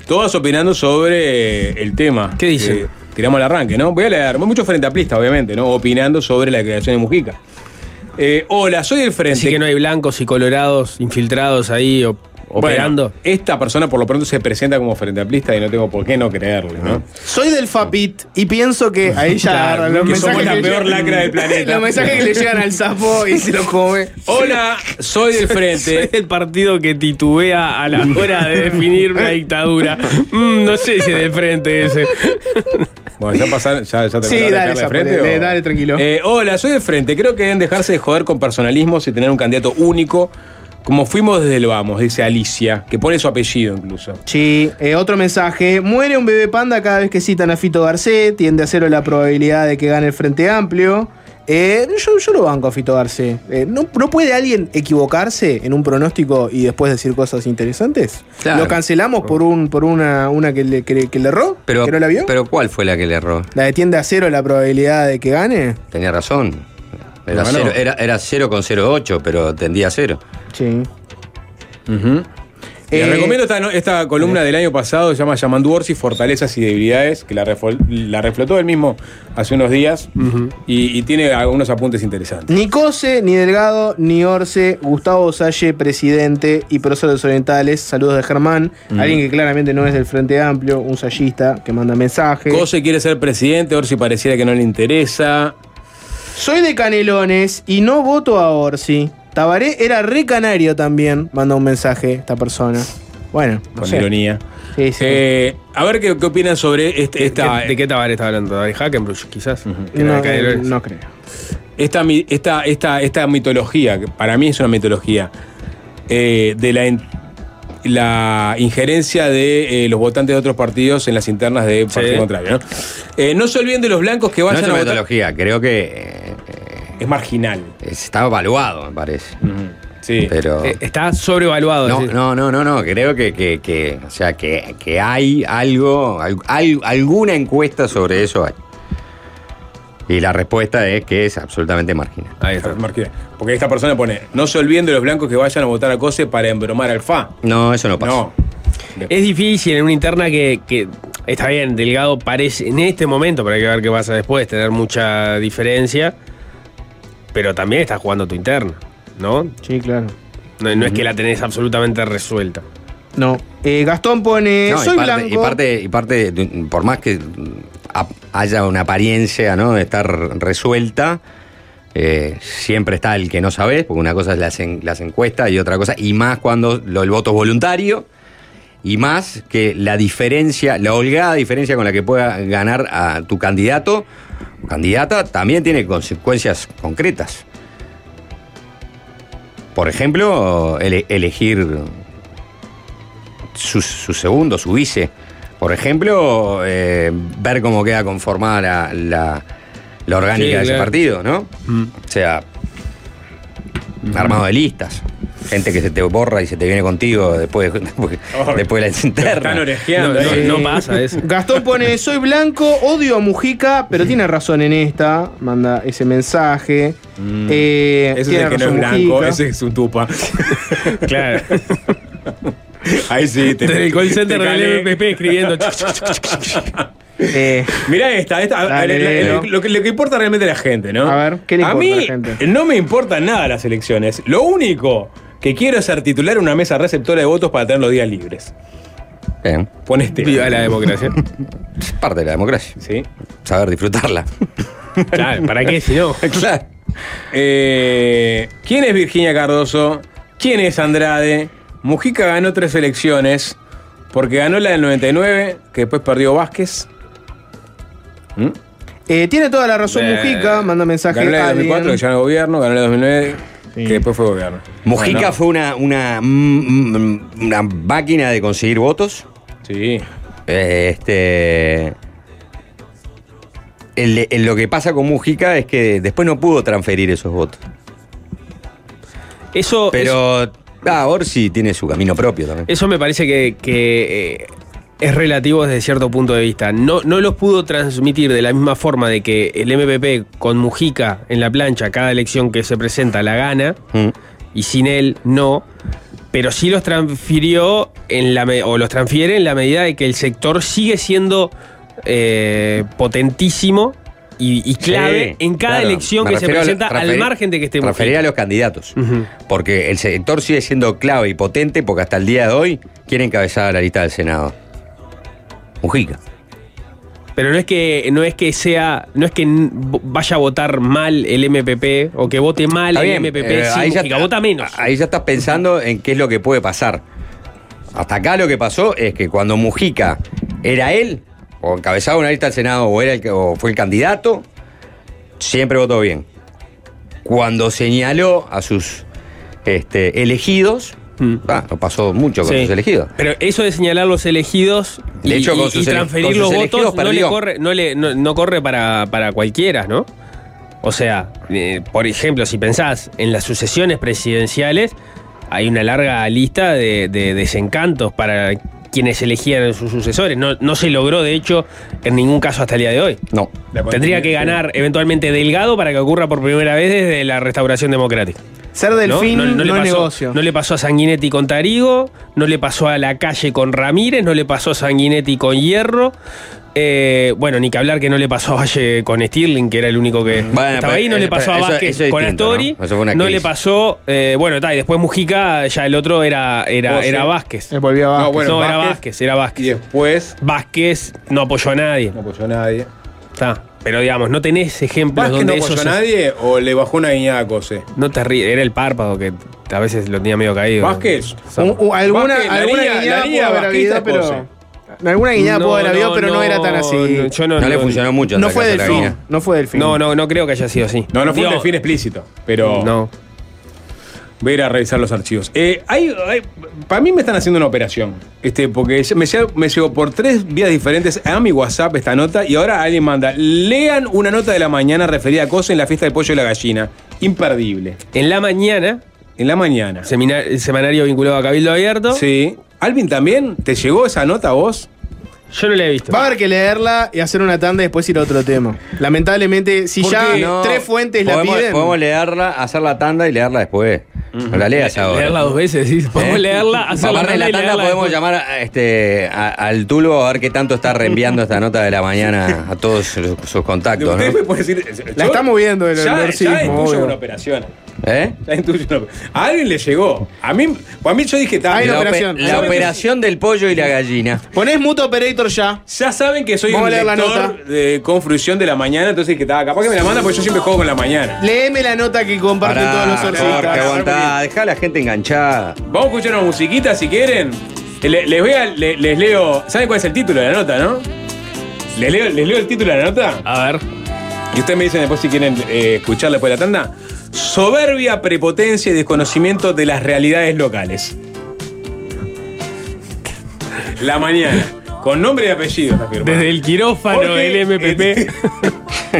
todas opinando sobre el tema. ¿Qué dicen? tiramos al arranque, ¿no? Voy a leer, mucho frente aplistas, obviamente, ¿no? Opinando sobre la declaración de Mujica. Eh, hola, soy el frente. Así que no hay blancos y colorados infiltrados ahí o- operando. Bueno, esta persona por lo pronto se presenta como frente amplista y no tengo por qué no creerle, ¿no? Soy del FAPIT y pienso que ahí ya Claro, agarran los que somos la que peor lacra del planeta. Los mensajes que le llegan al sapo y se los come. Hola, soy del frente. Soy el partido que titubea a la hora de definir una dictadura. Mm, no sé si es de frente ese. Bueno, ya pasaron, ya, ya Sí, terminaron de dale, de frente. dale, tranquilo. Eh, hola, soy del frente. Creo que deben dejarse de joder con personalismos y tener un candidato único, como fuimos desde el vamos, dice Alicia, que pone su apellido incluso. Sí, eh, otro mensaje. Muere un bebé panda cada vez que citan a Fito Garcés. Tiende a cero la probabilidad de que gane el Frente Amplio. Eh, yo, yo lo banco a Fito Garcés. Eh, ¿no, no puede alguien equivocarse en un pronóstico y después decir cosas interesantes? Claro. ¿Lo cancelamos por un por una, una que, le, que, que le erró? Pero, ¿Que no la vio? pero ¿cuál fue la que le erró? ¿La de tiende a cero la probabilidad de que gane? Tenía razón. Era, Pero cero, ganó. era, era 0,08, pero tendía a cero. Sí. Ujú. Les Eh, recomiendo esta, esta columna del año pasado, se llama Yamandu Orsi, Fortalezas y Debilidades, que la, la reflotó él mismo hace unos días y, y tiene algunos apuntes interesantes. Ni Cose, ni Delgado, ni Orce, Gustavo Salle, presidente y profesor de los orientales. Saludos de Germán, Mm. alguien que claramente no es del Frente Amplio, un sallista que manda mensajes. Cose quiere ser presidente, Orsi pareciera que no le interesa. Soy de Canelones y no voto a Orsi. Tabaré era re canario también, manda un mensaje esta persona. Bueno, no Con sé. ironía. Sí, sí. Eh, a ver qué, qué opinan sobre este- esta, ¿De qué Tabaré está hablando? ¿De Hackenbruch, quizás? Que era no, de no creo. esta, mi- esta, esta, esta mitología, que para mí es una mitología, eh, de la, in- la injerencia de eh, los votantes de otros partidos en las internas de partido contrario. ¿no? Eh, no se olviden de los blancos que No vayan es a una votar. metodología, creo que eh, Es marginal. está evaluado, me parece. Sí. Pero. Eh, está sobrevaluado. No, no, no, no, no, creo que, que, que, o sea, que, que hay algo, al- al- alguna encuesta sobre eso hay. Y la respuesta es que es absolutamente marginal. Ahí está. Marginal. Porque esta persona pone, no se olviden de los blancos que vayan a votar a COSE para embromar al FA. No, eso no pasa. No. Es difícil en una interna que, que está bien, Delgado parece en este momento, pero hay que ver qué pasa después, tener mucha diferencia. Pero también estás jugando tu interna, ¿no? Sí, claro. No, no es que la tenés absolutamente resuelta. No. Eh, Gastón pone, No, y soy parte, blanco. y parte, y parte, por más que haya una apariencia ¿no? de estar resuelta, eh, siempre está el que no sabes, porque una cosa es las, en- las encuestas y otra cosa, y más cuando lo- el voto es voluntario, y más que la diferencia, la holgada diferencia con la que pueda ganar a tu candidato candidata, también tiene consecuencias concretas. Por ejemplo, ele- elegir su, su segundo, su vice. Por ejemplo, eh, ver cómo queda conformada la, la- la orgánica Sí, de ese claro. partido, ¿no? O sea, armado de listas. Gente que se te borra y se te viene contigo después, después, después de la interna. Están orejeando. No, ahí. no pasa eso. Gastón pone, soy blanco, odio a Mujica, pero tiene razón en esta. Manda ese mensaje. Eh, Ese es el que no es blanco, Mujica. ese es un tupa. Claro. Ahí sí, te Desde el call center del MPP escribiendo. Eh, Mirá esta, esta Dale, la- la- léelo. lo, que, lo que importa realmente a la gente, ¿no? A ver, ¿qué le A importa mí a la gente? no me importan nada las elecciones. Lo único que quiero ser titular en una mesa receptora de votos para tener los días libres. Bien. Pon este. Viva la democracia. Es parte de la democracia. Sí. Saber disfrutarla. Claro, ¿para qué si no? claro. Eh, ¿Quién es Virginia Cardoso? ¿Quién es Andrade? Mujica ganó tres elecciones porque ganó la del 99, que después perdió Vázquez. ¿Mm? eh, tiene toda la razón Eh, Mujica, manda mensaje. Ganó la del alguien. 2004, que ya no es gobierno, ganó la del 2009, Sí. que después fue gobierno. Mujica Bueno, fue una, una, mm, una máquina de conseguir votos. Sí. Eh, Este. el- el- lo que pasa con Mujica es que después no pudo transferir esos votos. Eso, Pero. Ah, Orsi tiene su camino propio también. Eso me parece que, que, eh, es relativo desde cierto punto de vista. No, no los pudo transmitir de la misma forma de que el MPP con Mujica en la plancha, cada elección que se presenta la gana, Mm. y sin él no. Pero sí los transfirió en la o los transfiere en la medida de que el sector sigue siendo eh, potentísimo y, y clave Sí, en cada claro. elección Me que se a presenta, al margen de que esté Refería a los candidatos. Porque el sector sigue siendo clave y potente porque hasta el día de hoy quiere encabezar la lista del Senado. Mujica. Pero no es que no es que sea, no es que vaya a votar mal el MPP o que vote mal Está el bien, MPP, eh, sí, ahí ya Mujica, vota menos. Ahí ya estás pensando en qué es lo que puede pasar. Hasta acá lo que pasó es que cuando Mujica era él, o encabezaba una lista del Senado, o, era el, que- o fue el candidato, siempre votó bien. Cuando señaló a sus este, elegidos, ah, no pasó mucho con Mm. Sí. sus elegidos. Pero eso de señalar los elegidos y, De hecho, con y- sus y ele- transferir con sus los votos no le corre, no le, no, no corre para, para cualquiera, ¿no? O sea, eh, por ejemplo, si pensás en las sucesiones presidenciales, hay una larga lista de, de desencantos para quienes elegían a sus sucesores. No, no se logró, de hecho, en ningún caso hasta el día de hoy. No. Tendría que ganar eventualmente Delgado para que ocurra por primera vez desde la restauración democrática. Ser delfín no, le es pasó, negocio. No le pasó a Sanguinetti con Tarigo, no le pasó a la calle con Ramírez, no le pasó a Sanguinetti con Hierro. Eh, bueno, ni que hablar que no le pasó a Valle con Stirling, que era el único que Bueno, estaba pero ahí, no le pasó a Vázquez eso con distinto, Astori, ¿no? Eso fue una no le pasó, eh, bueno, está, y después Mujica, ya el otro era, era, José. era Vázquez. Él volvió a No, bueno, no, era Vázquez. Vázquez, era Vázquez. Y después Vázquez no apoyó a nadie. no apoyó a nadie. Está. Pero digamos, no tenés ejemplos ¿Vázquez donde no eso apoyó a nadie o le bajó una guiñada a Cose? No te ríes, era el párpado que a veces lo tenía medio caído. ¿Vázquez? Un- un- alguna Vázquez, la alguna guiñada la pudo línea haber habido, vasquista es pero. Alguna guiñada pudo haber habido, pero no, era tan así. no, yo no, No le funcionó mucho. No fue que hace la delfín. guiña. No fue delfín. No, no, no creo que haya sido así. No, no fue un Digo, delfín explícito, pero No. Voy a ir a revisar los archivos. Eh, hay, hay- para mí me están haciendo una operación, este, porque me, llegó- me llegó por tres vías diferentes a mi WhatsApp esta nota y ahora alguien manda, lean una nota de la mañana referida a cosas en la fiesta del pollo y la gallina. Imperdible. En la mañana, En la mañana. semina- el semanario vinculado a Cabildo Abierto. Sí. Alvin, ¿también? ¿Te llegó esa nota a vos? Yo no la he visto. Va a haber que leerla y hacer una tanda y después ir a otro tema. Lamentablemente, si ya no, tres fuentes la piden. Podemos leerla, hacer la tanda y leerla después. No la leas ahora. Leerla dos veces, sí. Podemos ¿Eh? leerla, hacer la Aparte de tanda la tanda podemos después. llamar a, este, a- al Tulbo a ver qué tanto está reenviando esta nota de la mañana a todos sus, sus contactos, Usted me ¿no? puede decir. La yo- estamos viendo el ya, olorcismo, ya obvio. una operación. ¿Eh? Una A alguien le llegó. A mí, a mí yo dije. Hay una La, ope- operación. la operación del pollo y la gallina. Ponés Muto Operator ya. Ya saben que soy Vamos un a leer la lector nota. de, con fruición de la mañana, entonces que estaba capaz que me la manda porque yo siempre juego con la mañana. Léeme la nota que comparten Pará, todos los Jorge, orcistas. aguantá, dejá a la gente enganchada. Vamos a escuchar una musiquita si quieren. Le- Les, voy a, le- les leo. ¿Saben cuál es el título de la nota, no? ¿Les leo, les leo el título de la nota? A ver. Y ustedes me dicen después si quieren eh, escuchar después de la tanda. Soberbia, prepotencia y desconocimiento de las realidades locales. La mañana. Con nombre y apellido. Desde el quirófano del MPP.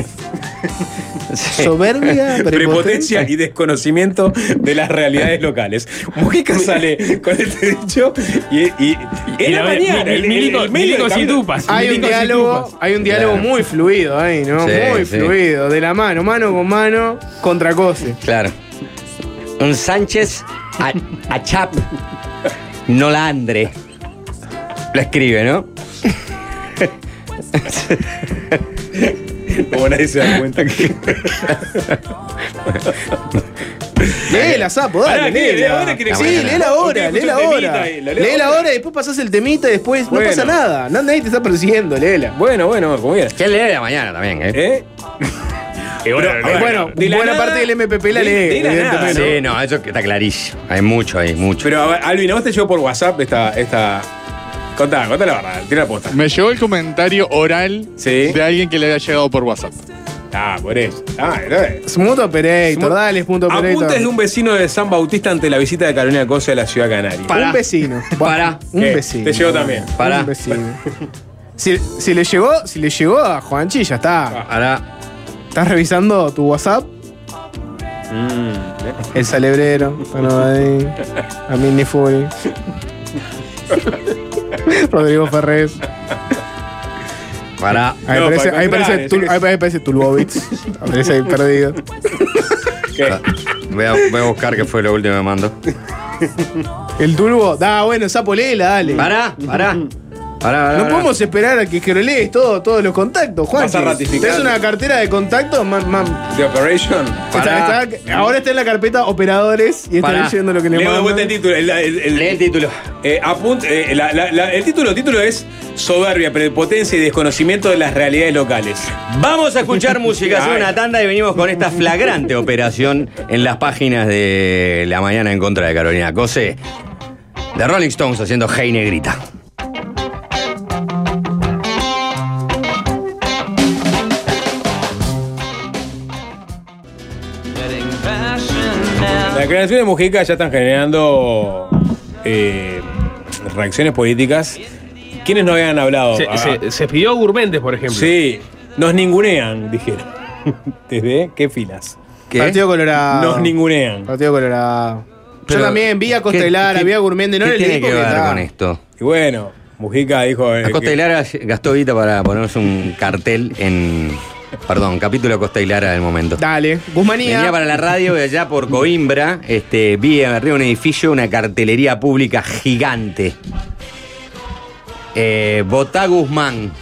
Soberbia, prepotencia y desconocimiento de las realidades locales. Mujica sale con este dicho y, y, en la la- mañana. el- el- el tupas. Hay un diálogo, tupas. hay un diálogo Claro. muy fluido ahí, ¿no? Sí, muy sí. fluido. De la mano, mano con mano, contra cose. Claro. Un Sánchez a, a Chap Nolandre. Lo escribe, ¿no? Como nadie se da cuenta que. Léela, sapo, dale, léela. ¿Léela ahora? ¿Quiere que Sí, léela ahora, léela ahora. Léela ahora. y después pasás el temita y después Bueno. no pasa nada. Nadie te está persiguiendo, léela. Bueno, bueno, como quieras. Que lee de la mañana también, ¿eh? ¿Eh? Y bueno, Eh, bueno, de la buena nada- parte del MPP la lee, de la nada, evidentemente. Sí, no, eso está clarísimo. Hay mucho ahí, mucho. Pero, a ver, Alvin, ¿a vos te llegó por WhatsApp esta. esta... Contá, contá la verdad, tira la posta. Me llegó el comentario oral Sí. de alguien que le había llegado por WhatsApp. Ah, por eso. Ah, no es. Smooth Operator, dale, Smooth Operator. Apuntes de un vecino de San Bautista ante la visita de Carolina Cosa de la ciudad canaria. Un vecino. Pará. Un ¿Qué? vecino. Te llegó también. Pará. Un vecino. Si, si le llegó, si le llegó a Juanchi, ya está. Ahora, ¿Estás revisando tu WhatsApp? Mm, El Celebrero, Bueno, ahí. A Mini Fury. Rodrigo Ferrez. pará. Ahí No, aparece, para ahí Tul- aparece Tulbovitz. Aparece ahí perdido. ¿Qué? Voy a, voy a buscar qué fue lo último que me mandó. El Turbo. Da, bueno, sapo, léela, dale. Pará, pará. Pará, pará, No pará. podemos esperar a que escrolees todo, todos los contactos, Juan. Vas a ratificar. Tenés una cartera de contactos, man, man. The Operation. Está- está- ahora está en la carpeta operadores y está Pará. leyendo lo que le mandan. vuelta el título. El, el- el- Lee el título. eh, apunt- eh, la- la- la- el título, el título es Soberbia, prepotencia y desconocimiento de las realidades locales. Vamos a escuchar música, hacer una tanda y venimos con esta flagrante operación en las páginas de La Mañana en contra de Carolina Cose. De Rolling Stones haciendo Hey Negrita. Las declaraciones de Mujica ya están generando eh, reacciones políticas. ¿Quiénes no habían hablado? Se, Ah, se- se pidió Gurmentes, por ejemplo. Sí, nos ningunean, dijeron. ¿Desde qué filas? Partido Colorado. Nos ningunean. Partido Colorado. Pero, Yo también vi a Costa ¿qué- y Lara, qué- vi a Gourmende, no ¿Qué le tiene que ver está- con esto? Y bueno, Mujica dijo. eh, Acosta que- y Lara gastó guita para ponerse un cartel en, Perdón, capítulo Costa y Lara del momento. Dale, Guzmanía. Venía para la radio y allá por Coimbra, este, vi arriba de un edificio una cartelería pública gigante. Eh, Votá Guzmán.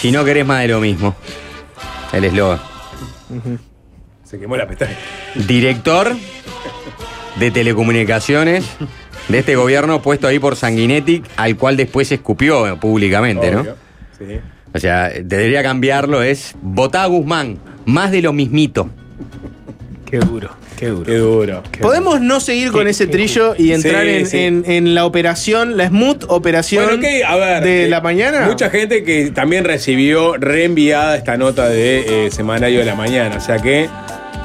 Si no querés más de lo mismo. El eslogan. Se quemó la pestaña. Director de telecomunicaciones de este gobierno puesto ahí por Sanguinetti, al cual después se escupió públicamente, ¿no? Obvio. Sí. O sea, debería cambiarlo, es Votá Guzmán, más de lo mismito. Qué duro, qué duro. Qué duro. ¿Podemos no seguir con ese trillo y entrar Sí, en, sí. en- en la operación, la smooth operación Bueno, ok, a ver. de eh, la mañana? Mucha gente que también recibió reenviada esta nota de eh, Semanario de la Mañana. O sea que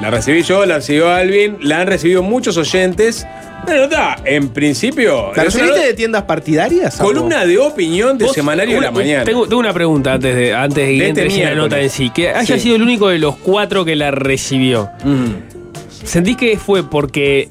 la recibí yo, la recibió Alvin, la han recibido muchos oyentes. Una nota, en principio. ¿La recibiste de tiendas partidarias? Columna de opinión de Semanario de la una- Mañana. Tengo, tengo una pregunta antes de, antes de que este en la nota en sí. Que haya Sí. sido el único de los cuatro que la recibió. ¿Sentís que fue porque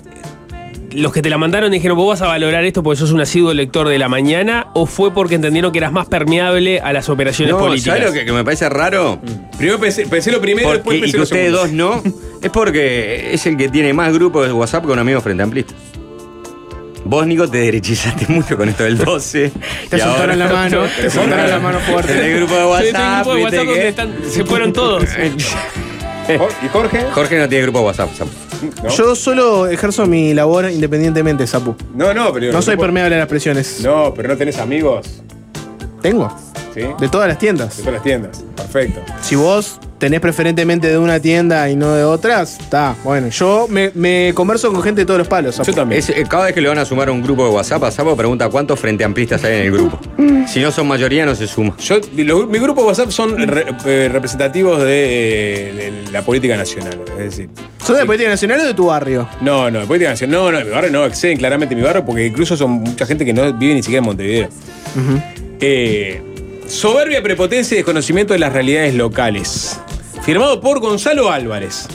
los que te la mandaron dijeron vos vas a valorar esto porque sos un asiduo lector de la mañana? ¿O fue porque entendieron que eras más permeable a las operaciones No, políticas? ¿sabes lo que, que me parece raro? Primero pensé, pensé lo primero, Porque- después y pensé que lo ustedes segundo. dos no, es porque es el que tiene más grupos de WhatsApp con amigos frente amplistas. Vos, Nico, te derechizaste mucho con esto del 12. Te y soltaron ahora- la mano, te soltaron la mano fuerte. Tenés grupo de WhatsApp. grupo de ¿viste WhatsApp donde están- se fueron todos. ¿Y Jorge? Jorge no tiene grupo de WhatsApp. Yo solo ejerzo mi labor independientemente, Sapu. No, no, pero. No soy permeable a las presiones. No, pero no tenés amigos. Tengo. ¿Sí? De todas las tiendas. De todas las tiendas. Perfecto. Si vos tenés preferentemente de una tienda y no de otras, está. Bueno, yo me, me converso con gente de todos los palos. Yo también. Es, eh, cada vez que le van a sumar a un grupo de WhatsApp, a Sapo pregunta cuántos frente amplistas hay en el grupo. Si no son mayoría, no se suma. Yo, mi grupo de WhatsApp son re- eh, representativos de, eh, de la política nacional. Es decir, ¿Sos de la política nacional o de tu barrio? no, no, de política nacional. No, no, mi barrio no, exceden claramente mi barrio porque incluso son mucha gente que no vive ni siquiera en Montevideo. Eh, soberbia, prepotencia y desconocimiento de las realidades locales. Firmado por Gonzalo Álvarez.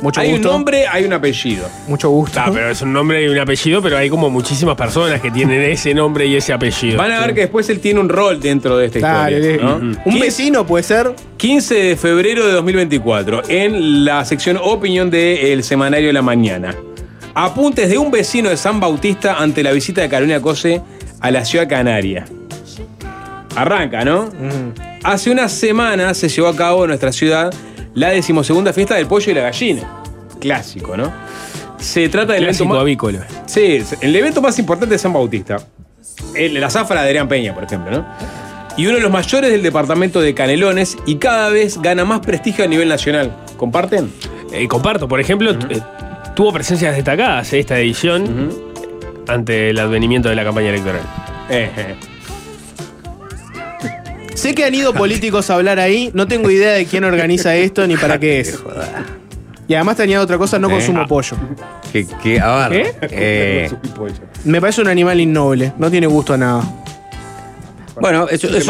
Mucho hay gusto. un nombre, hay un apellido. Mucho gusto. Ah, pero es un nombre y un apellido, pero hay como muchísimas personas que tienen ese nombre y ese apellido. Van a ver que después él tiene un rol dentro de esta Dale, historia. ¿no? un ¿Quién- vecino puede ser. 15 de febrero de 2024, en la sección Opinión de El Semanario de la Mañana. Apuntes de un vecino de San Bautista ante la visita de Carolina Cose a la ciudad canaria. Arranca, ¿no? Hace unas semanas se llevó a cabo en nuestra ciudad la decimosegunda fiesta del pollo y la gallina. Clásico, ¿no? Se trata del evento Clásico más, avícola. Sí, el evento más importante de San Bautista. El- la zafra de Adrián Peña, por ejemplo, ¿no? Y uno de los mayores del departamento de Canelones y cada vez gana más prestigio a nivel nacional. ¿Comparten? Eh, comparto, por ejemplo, eh, tuvo presencias destacadas esta edición ante el advenimiento de la campaña electoral. Eh, eh. Sé que han ido políticos a hablar ahí. No tengo idea de quién organiza esto ni para qué es. Y además te añado otra cosa, no Eh. consumo pollo. Que, a ver, eh, Me parece un animal innoble. No tiene gusto a nada. bueno, es otra, es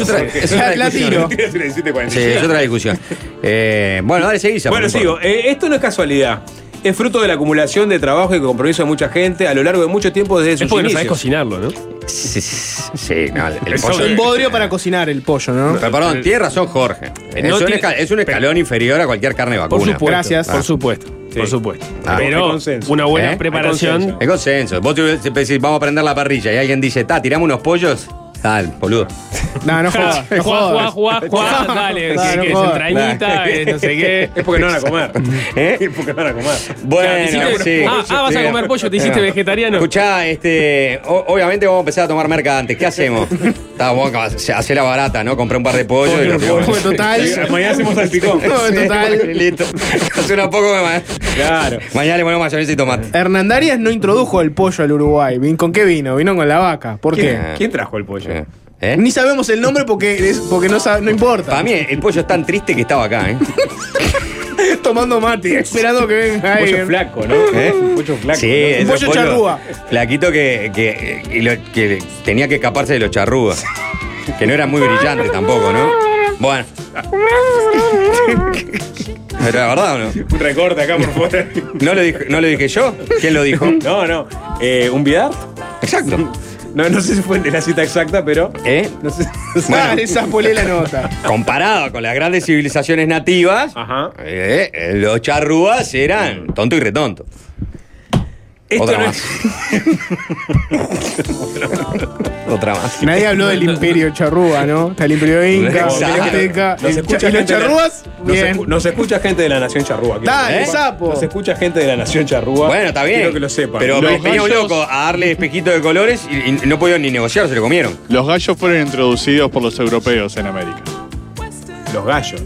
otra, es discusión. tiro. Sí, es otra discusión. Eh, bueno, dale, seguí, Sapo, Bueno, no sigo. Eh, esto no es casualidad. Es fruto de la acumulación de trabajo y compromiso de mucha gente a lo largo de mucho tiempo desde Es sus porque no sabés cocinarlo, ¿no? Sí, sí, no, el pollo- Un bodrio para cocinar el pollo, ¿no? Pero, perdón, tiene razón Jorge. Es, no un tiene- es un escalón inferior a cualquier carne Por vacuna. supuesto. Gracias. Por supuesto. Por supuesto. Ah, Pero consenso. una buena ¿Eh? preparación. Es consenso. Vos te- te decís, vamos a prender la parrilla y alguien dice, ta, tiramos unos pollos. Dale, boludo. No, no jodas. No Juá, juá, jodas. juá, juá, dale, que, no que es jodas. entrañita, eh, no sé qué. Es porque no van a comer. ¿Eh? Es porque no van a comer. Bueno, sí. ah, ah, vas a comer pollo, te hiciste vegetariano. Escuchá, este, o- obviamente vamos a empezar a tomar merca antes. ¿Qué hacemos? A hacer la barata, ¿no? Compré un par de pollos y lo total. Mañana hacemos salpicón. No, total. Listo. Hace una poco más. Claro. Mañana le ponemos mayonesa y tomate. Hernán Arias no introdujo el pollo al Uruguay. ¿Vin- ¿Con qué vino? Vino con la vaca. ¿Por qué? ¿Quién, quién trajo el pollo? ¿Eh? Ni sabemos el nombre porque, es- porque no, sabe- no importa. Para mí el pollo es tan triste que estaba acá, ¿eh? Tomando mate, esperando que venga Pollo alguien. flaco, ¿no? ¿Eh? Un pollo flaco. Sí, ¿no? ese pollo pollo charrúa. Flaquito que, que, y lo- que tenía que escaparse de los charrúas. Que no era muy brillante tampoco, ¿no? Bueno. ¿Pero la verdad o no? Un recorte acá por fuera. ¿No lo, dije, ¿No lo dije yo? ¿Quién lo dijo? No, no. Eh, ¿Un Vidar? Exacto. No, no sé si fue la cita exacta, pero. ¿Eh? No sé. Ah, esa polé la nota. Comparado con las grandes civilizaciones nativas, eh, eh, los charrúas eran tonto y retonto. Esto Otra no más. Otra más. Nadie habló del imperio charrúa, ¿no? Está el imperio inca, el azteca, Nos el escucha cha- y los gente de la- charrúas, Nos, bien. escu- nos escucha gente de la nación charrúa. Dale, que sepan. sapo. Nos escucha gente de la nación charrúa. Bueno, está bien. Quiero que lo sepan. Pero Los me venía un loco a darle espejitos de colores y, y no pudieron ni negociar, se lo comieron. Los gallos fueron introducidos por los europeos en América. Los gallos.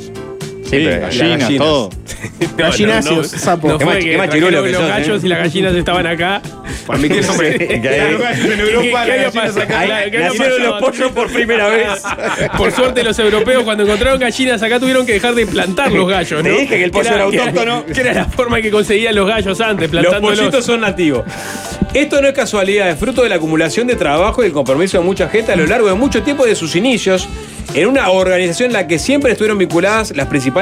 Sí, pero- gallinas, gallinas. todo. Gallinacios, sapo. No fue que trajeron los gallos ¿eh? y las gallinas estaban acá. Para mí que no me. Que ahí- Los gallos en Europa, ¿Qué- qué las había gallinas pasado? acá. Ahí Claro, ¿qué había nacieron los pollos por primera vez. Por suerte los europeos cuando encontraron gallinas acá tuvieron que dejar de plantar los gallos, ¿no? Te dije que el pollo era autóctono. Que era la forma que conseguían los gallos antes, Los plantándolos. pollitos son nativos. Esto no es casualidad, es fruto de la acumulación de trabajo y el compromiso de mucha gente a lo largo de mucho tiempo de sus inicios en una organización en la que siempre estuvieron vinculadas las principales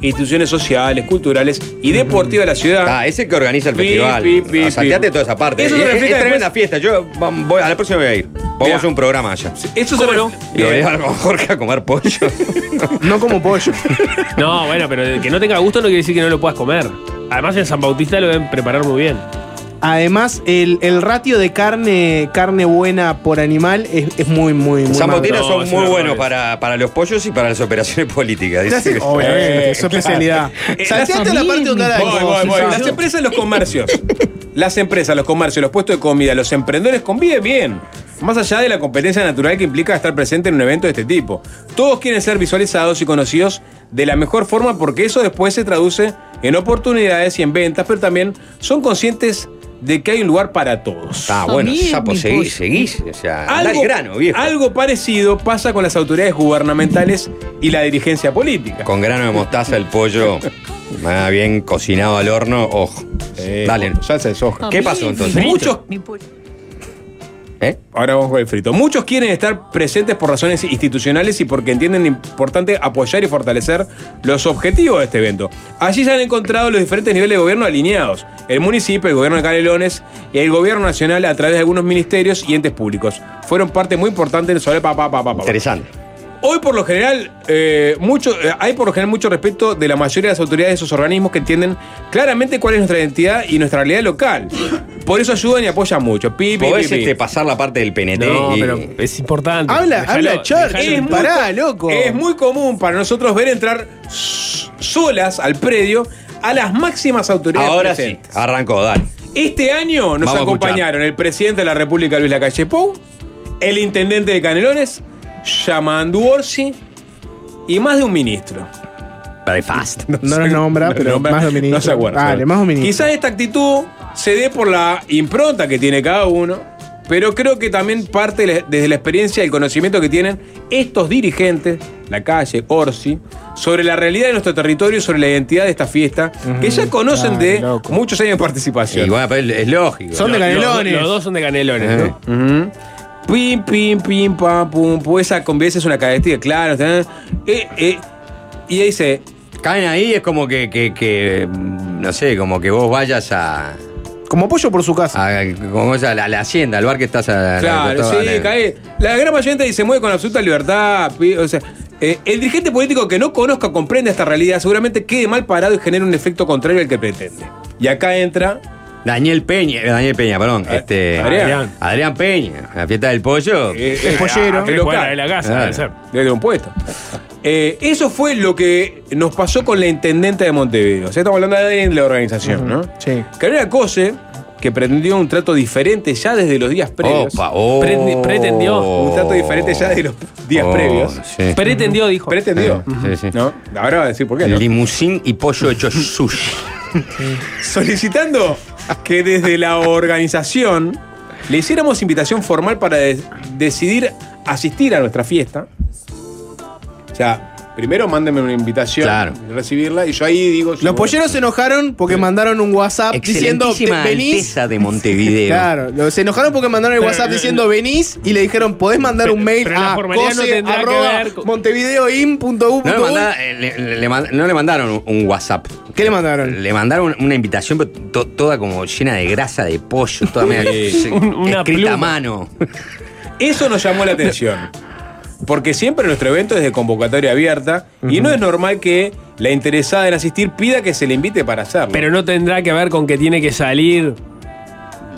instituciones sociales, culturales y deportivas de la ciudad. Ah, ese que organiza el Pi, festival. pi, pi, Ah, Salteate toda esa parte. Eso es, se es- refleja es tremenda después- fiesta. Yo voy, a la próxima voy a ir. Vamos Mira. a hacer un programa allá. Eso se lo voy a llevar con Jorge a comer pollo. No como pollo. No, bueno, pero que no tenga gusto no quiere decir que no lo puedas comer. Además en San Bautista lo deben preparar muy bien. Además, el, el ratio de carne, carne buena por animal es, es muy, muy, muy. Bautista No, son muy buenos para, para los pollos y para las operaciones políticas. Dice Obviamente, es su especialidad. Eh, Salteate la parte donde Voy, voy, voy. ¿sabes? Las empresas, los comercios. Las empresas, los comercios, los puestos de comida, los emprendedores conviven bien. Más allá de la competencia natural que implica estar presente en un evento de este tipo. Todos quieren ser visualizados y conocidos de la mejor forma porque eso después se traduce en oportunidades y en ventas, pero también son conscientes de que hay un lugar para todos. Ah, bueno, sapo, mi seguís, seguís. O sea, anda al grano, viejo. algo parecido pasa con las autoridades gubernamentales y la dirigencia política. Con grano de mostaza el pollo, más bien cocinado al horno, ojo. Eh, Dale. Salsa de soja. ¿Qué pasó entonces? Muchos Mi pollo. ¿Eh? Ahora vamos con el frito. Muchos quieren estar presentes por razones institucionales y porque entienden importante apoyar y fortalecer los objetivos de este evento. Allí se han encontrado los diferentes niveles de gobierno alineados. El municipio, el gobierno de Canelones y el gobierno nacional a través de algunos ministerios y entes públicos. Fueron parte muy importante del sobre pa, pa, pa, pa, pa. Interesante. Hoy por lo general, eh, mucho, eh, hay por lo general mucho respeto de la mayoría de las autoridades de esos organismos que entienden claramente cuál es nuestra identidad y nuestra realidad local. Por eso ayudan y apoyan mucho. Pi, pi, Podés pi, pi. este, pasar la parte del PNT No, y. pero es importante. Habla, Dejalo- habla dejalo en pará, loco. Es muy común para nosotros ver entrar solas al predio a las máximas autoridades Ahora sí, arrancó, dale. Este año nos Vamos acompañaron el presidente de la República, Luis Lacalle Pou, el intendente de Canelones, Yamandu Orsi, y más de un ministro. Very fast. No los nombra, pero nombra, más dominista. No se acuerda. Dale, más dominista. Quizás esta actitud se dé por la impronta que tiene cada uno, pero creo que también parte desde la experiencia y el conocimiento que tienen estos dirigentes, la calle, Orsi, sobre la realidad de nuestro territorio sobre la identidad de esta fiesta, que ya conocen Dale, de loco. muchos años de participación. Y bueno, pero es lógico. Son de Los- Canelones. Los, dos son de canelones, ¿no? Ujú. Pim, pim, pim, pam, pum, pum. Esa convivencia es una característica, claro. Eh, eh, y dice, Caen ahí, es como que, que, que, mm, no sé, como que vos vayas a. Como pollo por su casa. a como esa, la, la hacienda, al bar que estás a. claro, sí, cae. La gran mayoría se mueve con absoluta libertad. pi- O sea, eh, el dirigente político que no conozca o comprenda esta realidad seguramente quede mal parado y genere un efecto contrario al que pretende. Y acá entra Daniel Peña, eh, Daniel Peña, perdón. este, Adrián. Adrián Peña, la fiesta del pollo. eh, El eh, pollero. fuera local. de la casa, debe ser. Desde un puesto. Eh, eso fue lo que nos pasó con la intendente de Montevideo. O sea, estamos hablando de la organización, ¿no? Sí. Carolina Cose, que pretendió un trato diferente ya desde los días previos. Opa, oh. Pretendi- pretendió. Un trato diferente ya desde los días Oh, previos. sí. Pretendió, dijo. Pretendió. Sí, sí. ¿No? Ahora va a decir por qué. ¿no? Limusín y pollo hecho sushi. Solicitando que desde la organización le hiciéramos invitación formal para de- decidir asistir a nuestra fiesta. O sea, primero mándenme una invitación, Claro. recibirla, y yo ahí digo. Los polleros se enojaron porque mandaron un WhatsApp diciendo venís. De Montevideo. Claro, se enojaron porque mandaron el Pero, WhatsApp diciendo venís y le dijeron podés mandar un mail a no cose arroba con-. No le, manda- eh, le- le- le mand- no le mandaron un, WhatsApp. ¿Qué le mandaron? Le mandaron una invitación pero to- toda como llena de grasa de pollo, toda media una escrita a mano. Eso nos llamó la atención. Porque siempre nuestro evento es de convocatoria abierta y no es normal que la interesada en asistir pida que se le invite para hacerlo. Pero no tendrá que ver con que tiene que salir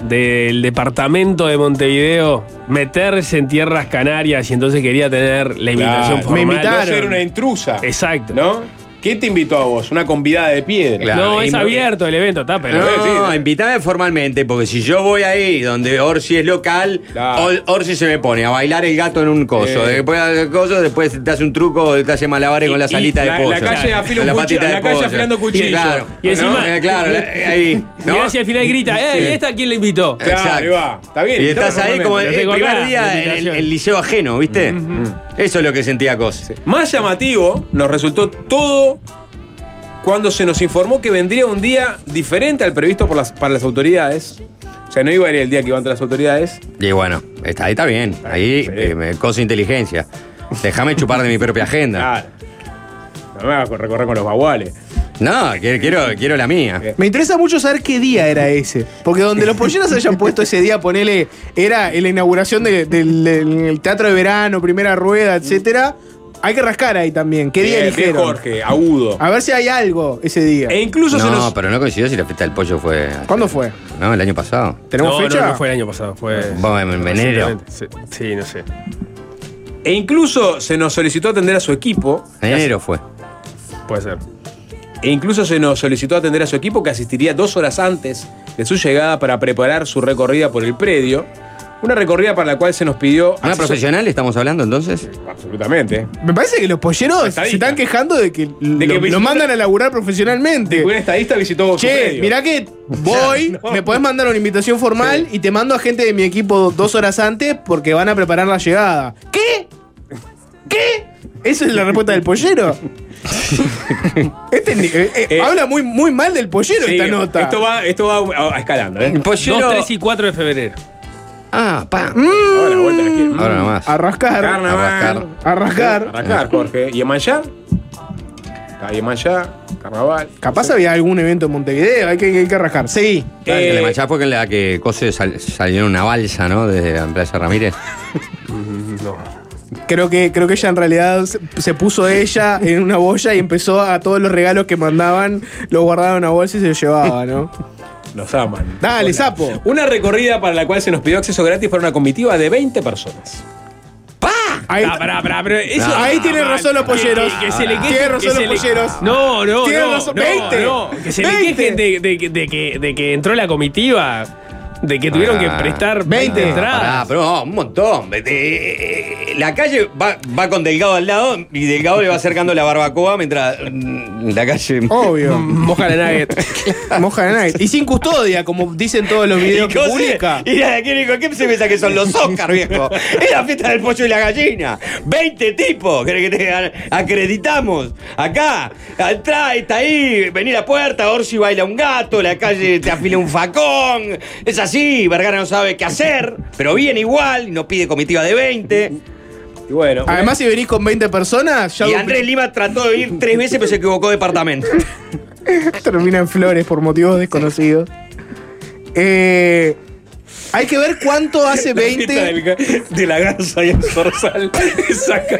del departamento de Montevideo, meterse en tierras canarias y entonces quería tener la invitación Claro. formal. No ser una intrusa. Exacto. ¿No? ¿Quién te invitó a vos? Una convidada de piedra. Claro, no, y es no- abierto el evento, está, pero. No, invítame formalmente, porque si yo voy ahí donde Orsi es local, Or- Orsi se me pone a bailar el gato en un coso. Eh. Después hace coso, después te hace un truco, te hace malabares con la Y- salita y de la- pollo. la calle afila un la cuchillo- la calle afilando cuchillo. Claro. Y encima- ¿no? Eh, claro, la- ahí. ¿no? Mirá si al final grita, ¡eh! Sí. ¿y esta quién le invitó? Claro, ahí va. Está bien. Y estás ahí como el, el primer día la en el liceo ajeno, ¿viste? Eso es lo que sentía Cos. Más llamativo nos resultó todo cuando se nos informó que vendría un día diferente al previsto por las, para las autoridades. O sea, no iba a ir el día que iban las autoridades. Y bueno, está, ahí está bien. Ahí, eh, me- cosa inteligencia. Déjame chupar de mi propia agenda. Claro. No me hagas recorrer con los baguales. No, quiero, quiero, la mía. Me interesa mucho saber qué día era ese. Porque donde los polleros hayan puesto ese día, ponele, era en la inauguración de- del, del teatro de verano, primera rueda, etcétera. Hay que rascar ahí también. ¿Qué día Bien, bien, eligieron? Jorge, agudo. A ver si hay algo ese día. E incluso se no, nos. pero no coincidió si la fiesta del pollo fue. ¿Cuándo fue? No, el año pasado. ¿Tenemos no, fecha? No, no fue el año pasado, fue. Bueno, en enero. Sí, sí, no sé. E incluso se nos solicitó atender a su equipo. En enero fue. Puede ser. E incluso se nos solicitó atender a su equipo que asistiría dos horas antes de su llegada para preparar su recorrida por el predio. Una recorrida para la cual se nos pidió. ¿Una acceso- profesional estamos hablando entonces? Absolutamente. Me parece que los polleros se Estadista. están quejando de que, lo, que lo visitó- mandan a laburar profesionalmente. Un estadista visitó su Che, predio. mirá que voy, me podés mandar una invitación formal y te mando a gente de mi equipo dos horas antes porque van a preparar la llegada. ¿Qué? ¿Qué? ¿Esa es la respuesta del pollero? Este ni- eh, eh, Eh, habla muy, muy mal del pollero Sí, esta nota. Esto va, esto va a- a- escalando, ¿eh? 2, 3 y 4 de febrero. Ah, pa. Ahora, vuelta a la esquina. Ahora nomás. A rascar. Carnaval. A rascar. Arrancar, Jorge. ¿Y en Manchá? Ah, Y en Manchá, carnaval. Capaz había algún evento en Montevideo, hay que, hay que rascar. Sí. Claro, que Eh, la manchada fue la que Cose sal- salió en una balsa, ¿no? Desde la Plaza Ramírez. Creo que, creo que ella en realidad se, puso ella en una boya y empezó a todos los regalos que mandaban, los guardaba en una bolsa y se los llevaba, ¿no? Nos aman. Dale, Hola. sapo. Una recorrida para la cual se nos pidió acceso gratis para una comitiva de 20 personas. Ahí, Ah, pará, pará, pero eso. ahí Ah, tienen razón los polleros. Que, que se le quejen. Tienen razón los le- polleros. No, no, Tienen no. razón. no, 20. no, Que se le 20. quejen de, de, de que, de que entró la comitiva. De que tuvieron que Ah, prestar 20. 20 Pará, entradas. pero no, un montón. Eh, eh, La calle va, va con Delgado al lado y Delgado le va acercando la barbacoa mientras mm, la calle. Obvio. Moja la nugget. Moja de night. Y sin custodia, como dicen todos los videos que Cose- publica. Y ¿qué, dijo? ¿Qué se piensa que son los Oscar, viejo? Es la fiesta del pollo y la gallina. 20 tipos. ¿Querés que te acreditamos? Acá, atrás, está ahí, vení a la puerta, Orsi baila un gato, la calle te afila un facón. Es así, Vergara no sabe qué hacer, pero viene igual y nos pide comitiva de 20. Y bueno. Además, si venís con 20 personas, ya Y Andrés Lima trató de ir tres veces, pero se equivocó de departamento. termina en flores por motivos desconocidos. Eh, hay que ver cuánto hace La fiesta 20. del ga- de la garza y el zorzal. Saca.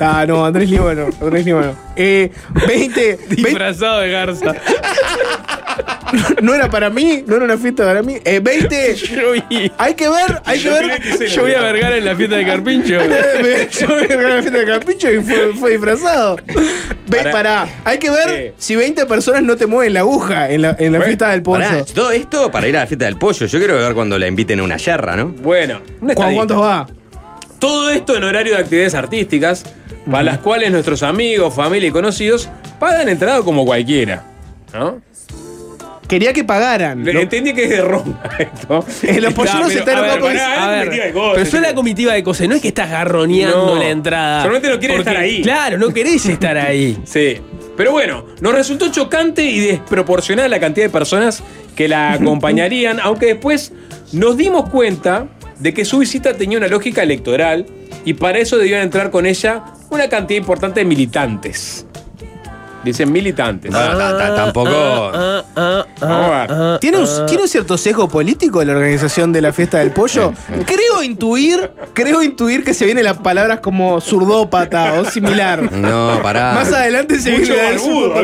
Ah, no, Andrés Lima no. Andrés Lima no. Eh, 20, 20 Disfrazado de garza. no era para mí, no era una fiesta para mí. Eh, 20. Yo vi. Hay que ver, hay que Yo ver. que Yo voy a Vergara en la fiesta de Carpincho. Yo me a la fiesta de Capricho y fue, fue disfrazado. Ve, Pará. pará, hay que ver Sí. si 20 personas no te mueven la aguja en la, en la fiesta del pollo. Pará, todo esto para ir a la fiesta del pollo. Yo quiero ver cuando la inviten a una yerra, ¿no? Bueno, una ¿Cu- estadística. ¿Cuántos va? Todo esto en horario de actividades artísticas, para las cuales nuestros amigos, familia y conocidos pagan entrada como cualquiera. ¿No? Quería que pagaran. Le- Lo- Entendí que es de Roma esto. Los polleros se Está, están cosas, pero son la comitiva de cosas, no es que estás garroneando No. la entrada. Solamente no quieren estar ahí. Claro, no querés estar ahí. Sí. Pero bueno, nos resultó chocante y desproporcionada la cantidad de personas que la acompañarían, aunque después nos dimos cuenta de que su visita tenía una lógica electoral y para eso debían entrar con ella una cantidad importante de militantes. Dicen militantes. No, ta- ta- tampoco. Ah, ah, ah, ¿Tiene un. ¿Tiene un cierto sesgo político la organización de la fiesta del pollo? Creo intuir, creo intuir que se vienen las palabras como zurdópata o similar. No, pará. Más adelante se Mucho viene barbudo.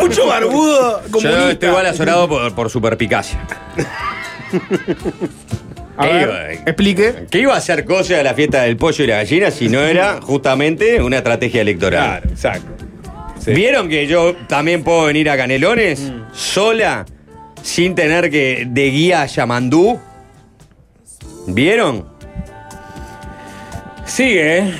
Mucho barbudo Yo comunista. estoy igual azorado por, por su perpicacia. A ¿Qué ver, iba- explique. ¿Qué iba a hacer cosa de la fiesta del pollo y la gallina si no era justamente una estrategia electoral? Claro, exacto. Sí. ¿Vieron que yo también puedo venir a Canelones sola, sin tener que de guía a Yamandú? ¿Vieron? Sigue, ¿eh?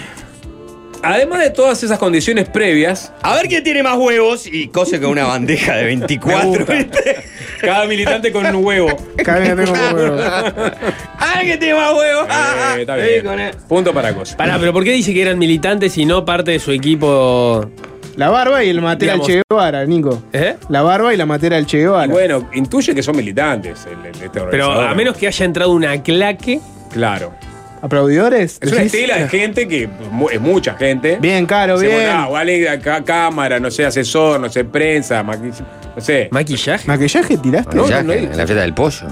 Además de todas esas condiciones previas, A ver quién tiene más huevos y cose con una bandeja de 24. ¿viste? cada militante con un huevo. Cada vez que tengo huevo. A ver quién tiene más huevos. Eh, está sí, con. Punto para cosa. Pará, pero ¿por qué dice que eran militantes y no parte de su equipo? La barba y el matera del Digamos- Che Guevara, Nico. ¿Eh? La barba y la matera del Che Y Guevara. bueno, intuye que son militantes el, el- este Pero organizador. a menos que haya entrado una claque. Claro. ¿Aplaudidores? Es una ¿Decís? estela de gente que mu- es mucha gente. Bien, caro, Se bien. ah, vale, acá, cámara, no sé, asesor, no sé, prensa, maqui- no sé. ¿Maquillaje? ¿Maquillaje tiraste? No, Ya, no, no, en la fiesta del pollo.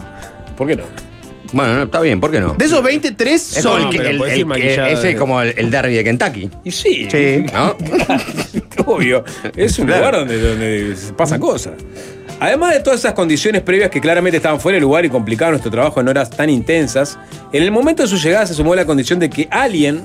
¿Por qué no? Bueno, no, está bien, ¿por qué no? De esos 23 Es como son. el, que- pero el- podés el- ir el- maquillado ese es como el, el derby de Kentucky. Y sí, Sí. ¿No? obvio. Es un Claro. lugar donde, donde pasan cosas. Además de todas esas condiciones previas que claramente estaban fuera de lugar y complicaban nuestro trabajo en horas tan intensas, en el momento de su llegada se sumó la condición de que alguien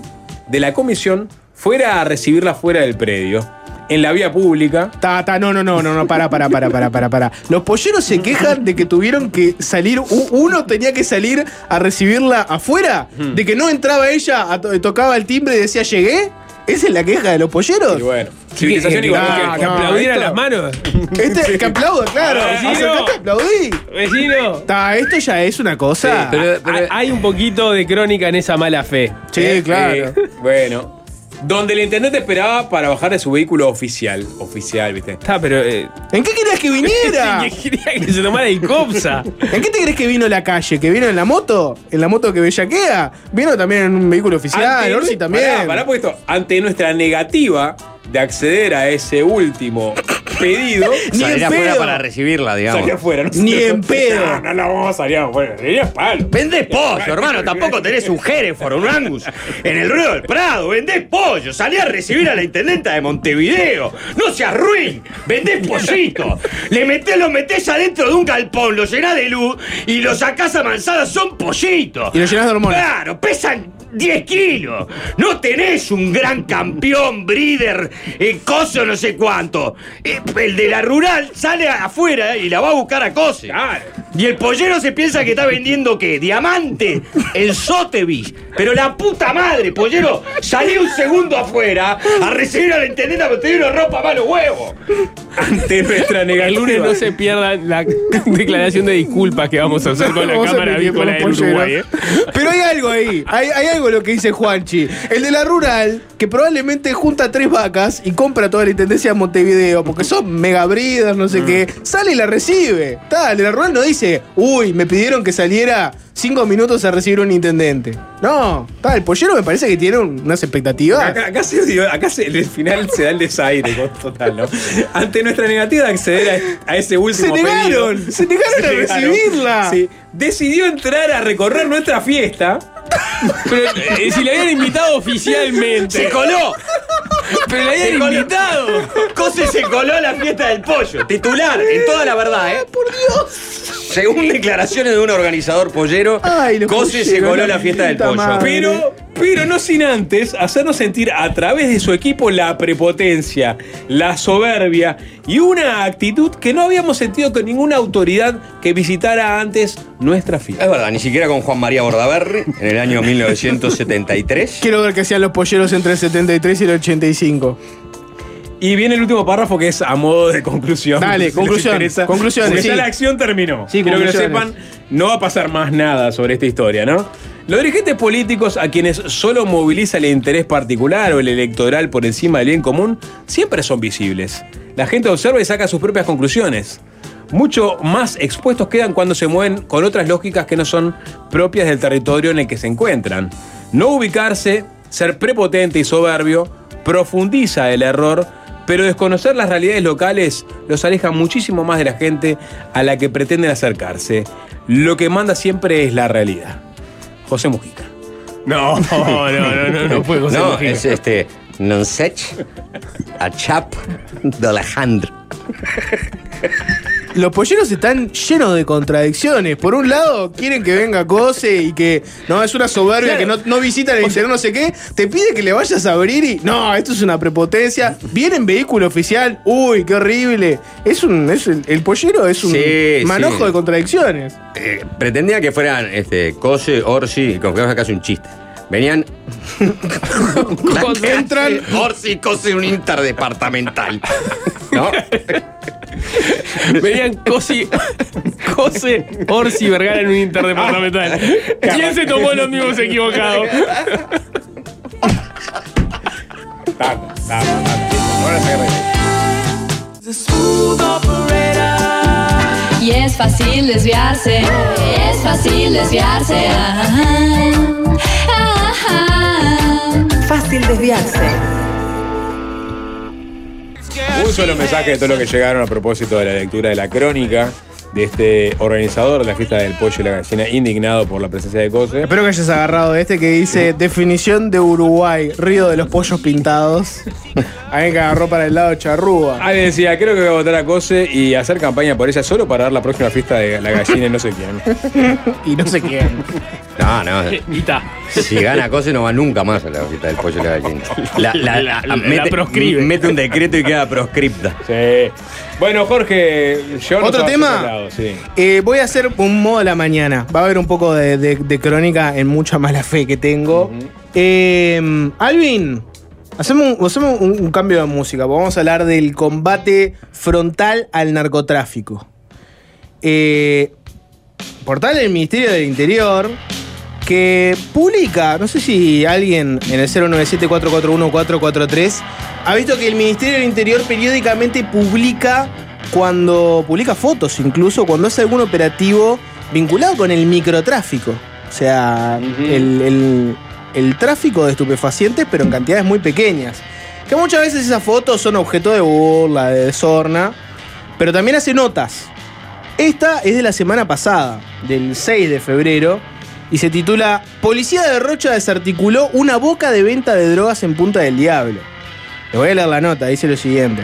de la comisión fuera a recibirla fuera del predio, en la vía pública. Ta, ta, no, no, no, no, no, para, para, para, para, para, para. Los polleros se quejan de que tuvieron que salir, uno tenía que salir a recibirla afuera, de que no entraba ella, tocaba el timbre y decía llegué. ¿Esa es la queja de los polleros? Y bueno, civilización que, igual ah, que- no, esto- las manos. Este, que aplaudo, claro. Ah, vecino. Acercate a aplaudir. Vecino. Ta, esto ya es una cosa. pero- Hay- Hay un poquito de crónica en esa mala fe. sí, Eh, claro. eh, bueno. Donde el intendente esperaba para bajar de su vehículo oficial. Oficial, ¿viste? Está, pero. eh, ¿En qué querías que viniera? que quería que se tomara el copsa. ¿En qué te crees que vino la calle? ¿Que vino en la moto? ¿En la moto que bellaquea? Vino también en un vehículo oficial, Ante- Orsi también. Pará, pará, porque esto, ante nuestra negativa de acceder a ese último pedido, Ni Salir en afuera pedo. para recibirla, digamos. salir afuera. No Ni sé. en pedo. No, no, no, vamos a salir afuera. Sería palo. Vendés pollo, hermano. Tampoco tenés un Hereford, un Angus en el ruedo del Prado. Vendés pollo. Salí a recibir a la intendenta de Montevideo. No seas ruin. Vendés pollito. Le metés, lo metés adentro de un galpón, lo llenás de luz y lo sacás a manzana. Son pollitos. Y lo llenás de hormonas. Claro, pesan 10 kilos. No tenés un gran campeón, breeder, eh, coso no sé cuánto. Eh, el de la rural sale afuera y la va a buscar a cose. Claro. Y el pollero se piensa que está vendiendo qué? Diamante en Sotheby's. Pero la puta madre, pollero, salí un segundo afuera a recibir a la intendenta porque te dieron ropa a los huevos. Ante nuestra El negativa. lunes no se pierdan la declaración de disculpas que vamos a hacer con la Vamos Cámara emitir con los del Uruguay. ¿eh? Pero hay algo ahí, hay, hay algo lo que dice Juanchi. El de la rural, que probablemente junta tres vacas y compra toda la intendencia de Montevideo, porque son mega breeders, no sé qué, sale y la recibe. Tal, el de la rural no dice, uy, me pidieron que saliera cinco minutos a recibir un intendente. No, tal, el pollero me parece que tiene un- unas expectativas. Acá, acá se, acá se- en el final se da el desaire con- total, ¿no? Ante nuestra negativa de acceder a, a ese último Se negaron, pedido, se negaron a recibirla. Sí, decidió entrar a recorrer nuestra fiesta. Pero eh, si le habían invitado oficialmente. ¡Se coló! Pero le habían coló. invitado. Cose se coló a la fiesta del pollo. Titular, en toda la verdad, ¿eh? Por Dios. Según declaraciones de un organizador pollero, Ay, Cose se coló a la fiesta del pollo. madre. Pero, pero no sin antes hacernos sentir a través de su equipo la prepotencia, la soberbia y una actitud que no habíamos sentido con ninguna autoridad que visitara antes nuestra fiesta. Es verdad, ni siquiera con Juan María Bordaberry en el año 1973. Quiero ver qué hacían los polleros entre el 73 y el 85. Y viene el último párrafo que es a modo de conclusión. Dale, Si conclusión, ya sí. la acción terminó. Sí, Quiero que lo sepan, no va a pasar más nada sobre esta historia, ¿no? Los dirigentes políticos a quienes solo moviliza el interés particular o el electoral por encima del bien común, siempre son visibles. La gente observa y saca sus propias conclusiones. Mucho más expuestos quedan cuando se mueven con otras lógicas que no son propias del territorio en el que se encuentran. No ubicarse, ser prepotente y soberbio, profundiza el error, pero desconocer las realidades locales los aleja muchísimo más de la gente a la que pretenden acercarse. Lo que manda siempre es la realidad. José Mujica. No, no, no, no, no fue José No, Mujica. es este. Non sech a chap de Alejandro. Los polleros están llenos de contradicciones. Por un lado, quieren que venga Cose y que no es una soberbia que no, no visitan el interior, no sé qué. Te pide que le vayas a abrir y no, esto es una prepotencia. Viene en vehículo oficial. Uy, qué horrible. Es un, es el, el pollero es un Sí, manojo sí. de contradicciones. Eh, pretendía que fueran este, Cose, Orsi, como que casi un chiste. Venían. Entran. Orsi, Cose, un interdepartamental. ¿No? Venían Cosi, Cose, Orsi y Vergara en un interdepartamental. ¿Quién se tomó los mismos equivocados? Y es fácil desviarse, es fácil desviarse. Fácil desviarse. Un solo mensaje de todo lo que llegaron a propósito de la lectura de la crónica de este organizador de la fiesta del pollo y la gallina, indignado por la presencia de Cose. Espero que hayas agarrado este que dice definición de Uruguay, río de los pollos pintados. Alguien que agarró para el lado charrúa. Alguien decía, creo que voy a votar a Cose y hacer campaña por ella solo para dar la próxima fiesta de la gallina y no sé quién. y no sé quién. No, no. Si gana Cose no va nunca más a la visita del pollo y la gallina. La, la- La- la mete, proscribe. Mete un decreto y queda proscripta. Sí. Bueno, Jorge, llévanos ¿Otro a tema? lado, sí. Eh, voy a hacer un modo a la mañana. Va a haber un poco de, de- de crónica en mucha mala fe que tengo. Eh, Alvin, hacemos, un, hacemos un- un cambio de música. Vamos a hablar del combate frontal al narcotráfico. Eh, portal del Ministerio del Interior que publica, no sé si alguien en el 097-441-443 ha visto que el Ministerio del Interior periódicamente publica cuando publica fotos incluso cuando hace algún operativo vinculado con el microtráfico. O sea, el, el- el tráfico de estupefacientes, pero en cantidades muy pequeñas. Que muchas veces esas fotos son objeto de burla, de sorna, pero también hace notas. Esta es de la semana pasada, del 6 de febrero, y se titula Policía de Rocha desarticuló una boca de venta de drogas en Punta del Diablo. Le voy a leer la nota, dice lo siguiente.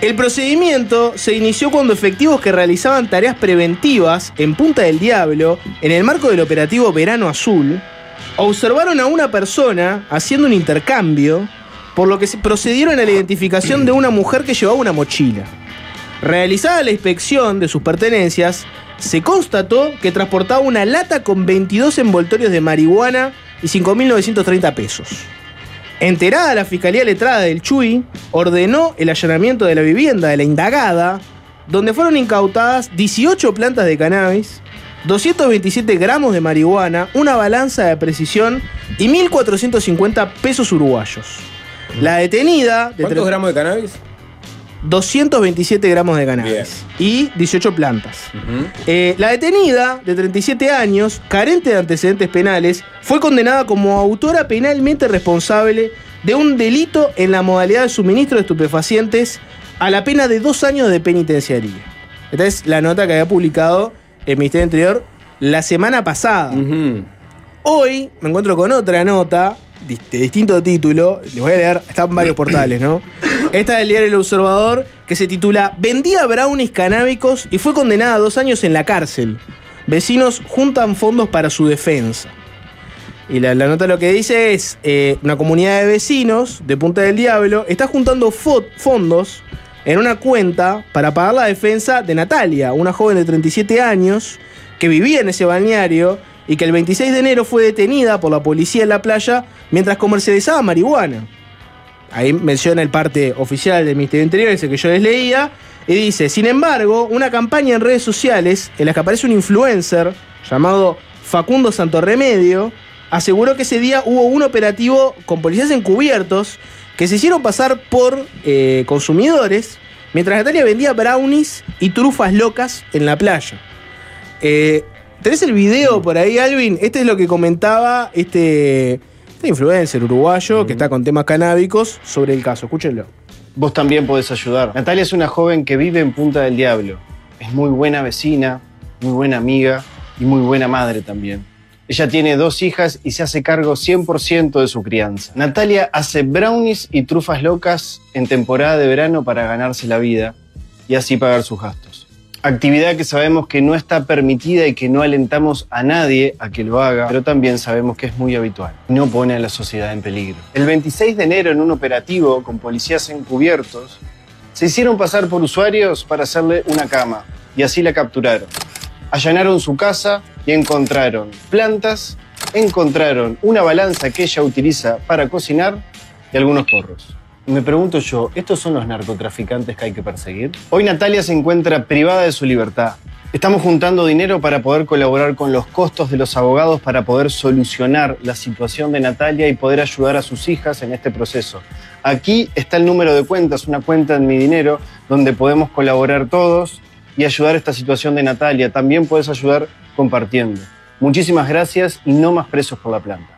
El procedimiento se inició cuando efectivos que realizaban tareas preventivas en Punta del Diablo, en el marco del operativo Verano Azul, observaron a una persona haciendo un intercambio, por lo que procedieron a la identificación de una mujer que llevaba una mochila. Realizada la inspección de sus pertenencias, se constató que transportaba una lata con 22 envoltorios de marihuana y 5.930 pesos. Enterada la Fiscalía Letrada del Chuy, ordenó el allanamiento de la vivienda de la indagada, donde fueron incautadas 18 plantas de cannabis, 227 gramos de marihuana, una balanza de precisión y 1.450 pesos uruguayos. La detenida... de ¿Cuántos gramos de cannabis? 227 gramos de cannabis y 18 plantas. Eh, la detenida, de 37 años, carente de antecedentes penales, fue condenada como autora penalmente responsable de un delito en la modalidad de suministro de estupefacientes a la pena de dos años de penitenciaría. Esta es la nota que había publicado el Ministerio Interior la semana pasada. Hoy me encuentro con otra nota de distinto título. Les voy a leer, están varios portales, ¿no? Esta es del diario El Observador, que se titula Vendía brownies canábicos y fue condenada a dos años en la cárcel. Vecinos juntan fondos para su defensa. Y la, nota lo que dice es, eh, una comunidad de vecinos de Punta del Diablo está juntando fo- fondos en una cuenta para pagar la defensa de Natalia, una joven de 37 años que vivía en ese balneario y que el 26 de enero fue detenida por la policía en la playa mientras comercializaba marihuana. Ahí menciona el parte oficial del Ministerio Interior, ese que yo les leía, y dice, sin embargo, una campaña en redes sociales en la que aparece un influencer llamado Facundo Santorremedio, aseguró que ese día hubo un operativo con policías encubiertos que se hicieron pasar por eh, consumidores mientras Natalia vendía brownies y trufas locas en la playa. Eh, ¿Tenés el video por ahí, Alvin? Este es lo que comentaba este, este influencer uruguayo que está con temas canábicos sobre el caso. Escúchenlo. vos también podés ayudar. Natalia es una joven que vive en Punta del Diablo. Es muy buena vecina, muy buena amiga y muy buena madre también. Ella tiene dos hijas y se hace cargo 100% de su crianza. Natalia hace brownies y trufas locas en temporada de verano para ganarse la vida y así pagar sus gastos. Actividad que sabemos que no está permitida y que no alentamos a nadie a que lo haga, pero también sabemos que es muy habitual. No pone a la sociedad en peligro. El 26 de enero, en un operativo con policías encubiertos, se hicieron pasar por usuarios para hacerle una cama y así la capturaron. Allanaron su casa y encontraron plantas, encontraron una balanza que ella utiliza para cocinar y algunos porros. Me pregunto yo, ¿estos son los narcotraficantes que hay que perseguir? Hoy Natalia se encuentra privada de su libertad. Estamos juntando dinero para poder colaborar con los costos de los abogados para poder solucionar la situación de Natalia y poder ayudar a sus hijas en este proceso. Aquí está el número de cuentas, una cuenta en mi dinero, donde podemos colaborar todos y ayudar a esta situación de Natalia. También puedes ayudar compartiendo. Muchísimas gracias y no más presos por la planta.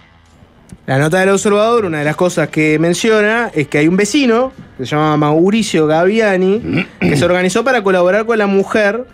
La nota del observador, una de las cosas que menciona es que hay un vecino, que se llama Mauricio Gaviani, que se organizó para colaborar con la mujer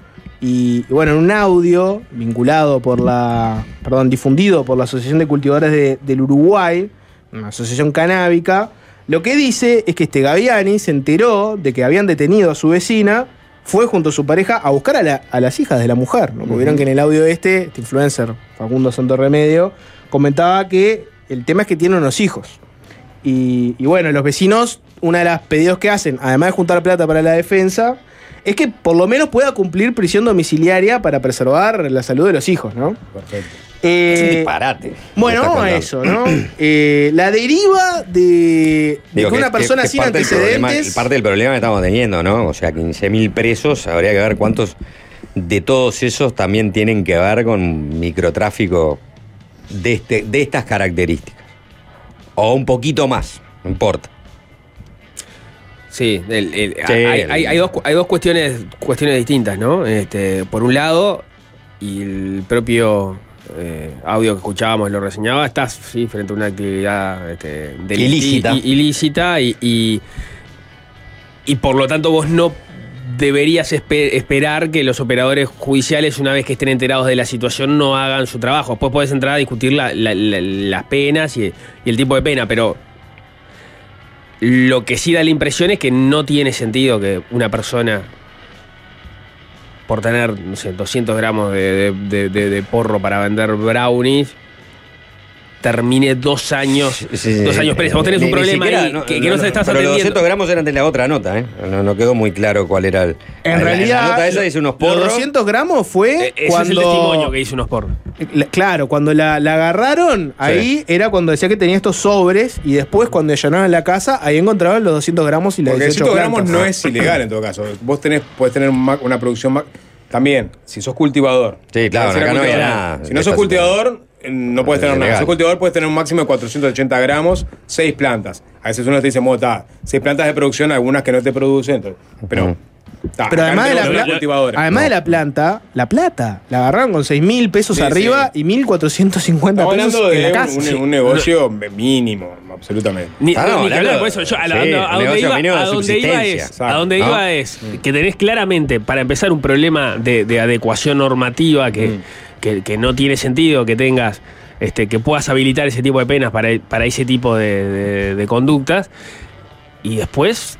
y, y bueno, en un audio vinculado por la, perdón, difundido por la Asociación de Cultivadores de- del Uruguay, una asociación canábica, lo que dice es que este Gaviani se enteró de que habían detenido a su vecina, fue junto a su pareja a buscar a, la- a las hijas de la mujer. ¿no? Porque vieron que en el audio este, este influencer, Facundo Santo Remedio, comentaba que el tema es que tiene unos hijos. Y, y bueno, los vecinos, una de las pedidos que hacen, además de juntar plata para la defensa, es que por lo menos pueda cumplir prisión domiciliaria para preservar la salud de los hijos, ¿no? Perfecto. Eh, Es un disparate. Bueno, eso, ¿no? Eh, la deriva de, que una persona que sin parte del problema- antecedentes. parte del problema que estamos teniendo, ¿no? O sea, 15.000 presos, habría que ver cuántos de todos esos también tienen que ver con microtráfico de, este, de estas características. O un poquito más, no importa. Sí, el- el- Sí, hay, hay- hay dos, hay dos cuestiones, cuestiones distintas, ¿no? Este, por un lado, y el propio eh, audio que escuchábamos lo reseñaba, estás sí, frente a una actividad este, Ilícita. ilícita y, y, y por lo tanto vos no deberías espe- esperar que los operadores judiciales, una vez que estén enterados de la situación, no hagan su trabajo. Después podés entrar a discutir la- la- la- las penas y, el tipo de pena, pero lo que sí da la impresión es que no tiene sentido que una persona, por tener, no sé, 200 gramos de- de porro para vender brownies, termine dos años, dos años presa. Vos tenés un Ni- ni problema siquiera, ahí que, que no, se estás pero los atendiendo. 200 gramos eran de la otra nota, ¿eh? No, no quedó muy claro cuál era el. En la- realidad, La nota esa dice unos porros. Los 200 gramos fue Eh, Ese cuando. es el testimonio que hizo unos porros. La- Claro, cuando la, la agarraron, ahí era cuando decía que tenía estos sobres y después cuando allanaron la casa, ahí encontraban los 200 gramos y las Porque 18 200 gramos plantas. no es ilegal en todo caso. Vos tenés, podés tener una producción ma- También, si sos cultivador. Sí, claro, acá no había cultivador. nada Si no sos cultivador, eh, no puedes tener nada. Si sos cultivador, puedes tener un máximo de 480 gramos, 6 plantas. A veces uno te dice, mota, 6 plantas de producción, algunas que no te producen. pero. Ta, Pero además, de la, además de la planta, la plata, la agarraron con 6 mil pesos Sí, arriba y 1450 Estamos pesos hablando en la de casa. un, negocio mínimo, absolutamente. Ni, Ah, no, ni que hablando- hablar, por eso yo a, la- sí, a donde iba, mínimo de a donde iba subsistencia. es, a donde ¿no? iba es que tenés claramente, para empezar, un problema de, de adecuación normativa que, Mm. que, que no tiene sentido que tengas, este, que puedas habilitar ese tipo de penas para, para ese tipo de, de- de conductas. Y después,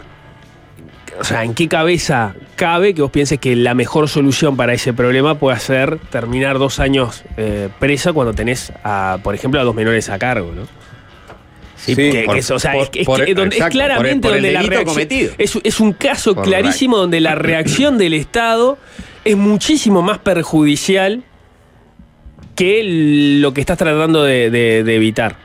o sea, ¿en qué cabeza cabe que vos pienses que la mejor solución para ese problema pueda ser terminar dos años eh, presa cuando tenés, a, por ejemplo, a dos menores a cargo, ¿no? Sí, que, por- es, o sea, por- es, que- es por- que donde- es exacto, por el- claramente donde la reacción. cometido. Es, es un caso clarísimo donde la reacción del Estado es muchísimo más perjudicial que lo que estás tratando de, de- de evitar.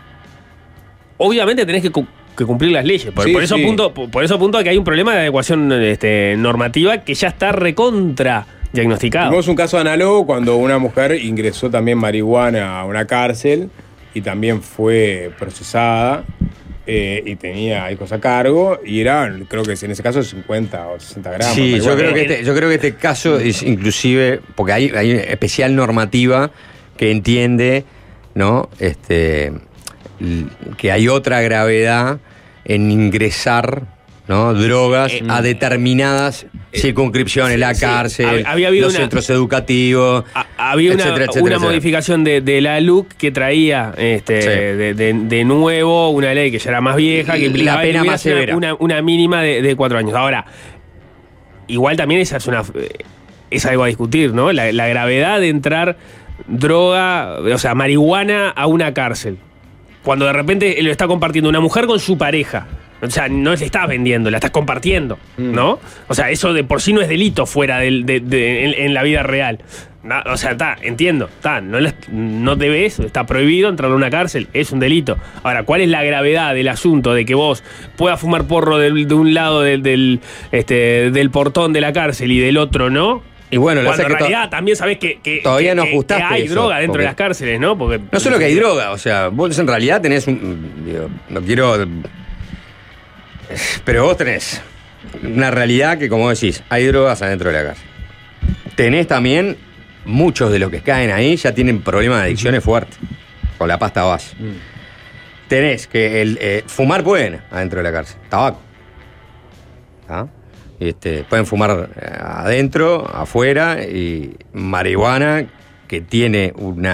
Obviamente tenés que, que cumplir las leyes. Por, Sí, por eso sí. apunto, por por eso apunto a que hay un problema de adecuación este, normativa que ya está recontra diagnosticado. Tuvimos un caso análogo cuando una mujer ingresó también marihuana a una cárcel y también fue procesada eh, y tenía hijos a cargo y eran, creo que en ese caso, 50 o 60 gramos. Sí, yo creo, que este, yo creo que este caso es inclusive, porque hay, hay una especial normativa que entiende, ¿no? Este, que hay otra gravedad en ingresar ¿no? Drogas Eh, a determinadas circunscripciones, la cárcel, hab- había habido los una- centros educativos. Había una, etcétera, una etcétera. modificación de, de la LUC que traía este, Sí. de, de- de nuevo una ley que ya era más vieja, que La implicaba pena que más severa. Una, una mínima de, de cuatro años. Ahora, igual también esa es una es algo a discutir, ¿no? La, la gravedad de entrar droga, o sea, marihuana a una cárcel. Cuando de repente lo está compartiendo una mujer con su pareja. O sea, no le estás vendiendo, la estás compartiendo, ¿no? O sea, eso de por sí no es delito fuera del- de, de- en, en la vida real. O sea, está, entiendo, está, no, le- no debes, está prohibido entrar a una cárcel, es un delito. Ahora, ¿cuál es la gravedad del asunto de que vos puedas fumar porro del- de, un lado del, del, este, del portón de la cárcel y del otro no? Y bueno, Cuando en realidad también sabés que, que- Todavía que- no que hay eso, droga dentro de las cárceles, ¿no? Porque No solo que hay droga, o sea, vos en realidad tenés un. digo, no quiero. Pero vos tenés una realidad que, como decís, hay drogas adentro de la cárcel. Tenés también muchos de los que caen ahí ya tienen problemas de adicciones fuertes, con la pasta base. Tenés que el, eh, fumar pueden adentro de la cárcel, tabaco. ¿Ah? Este, pueden fumar eh, adentro, afuera, y marihuana, que tiene un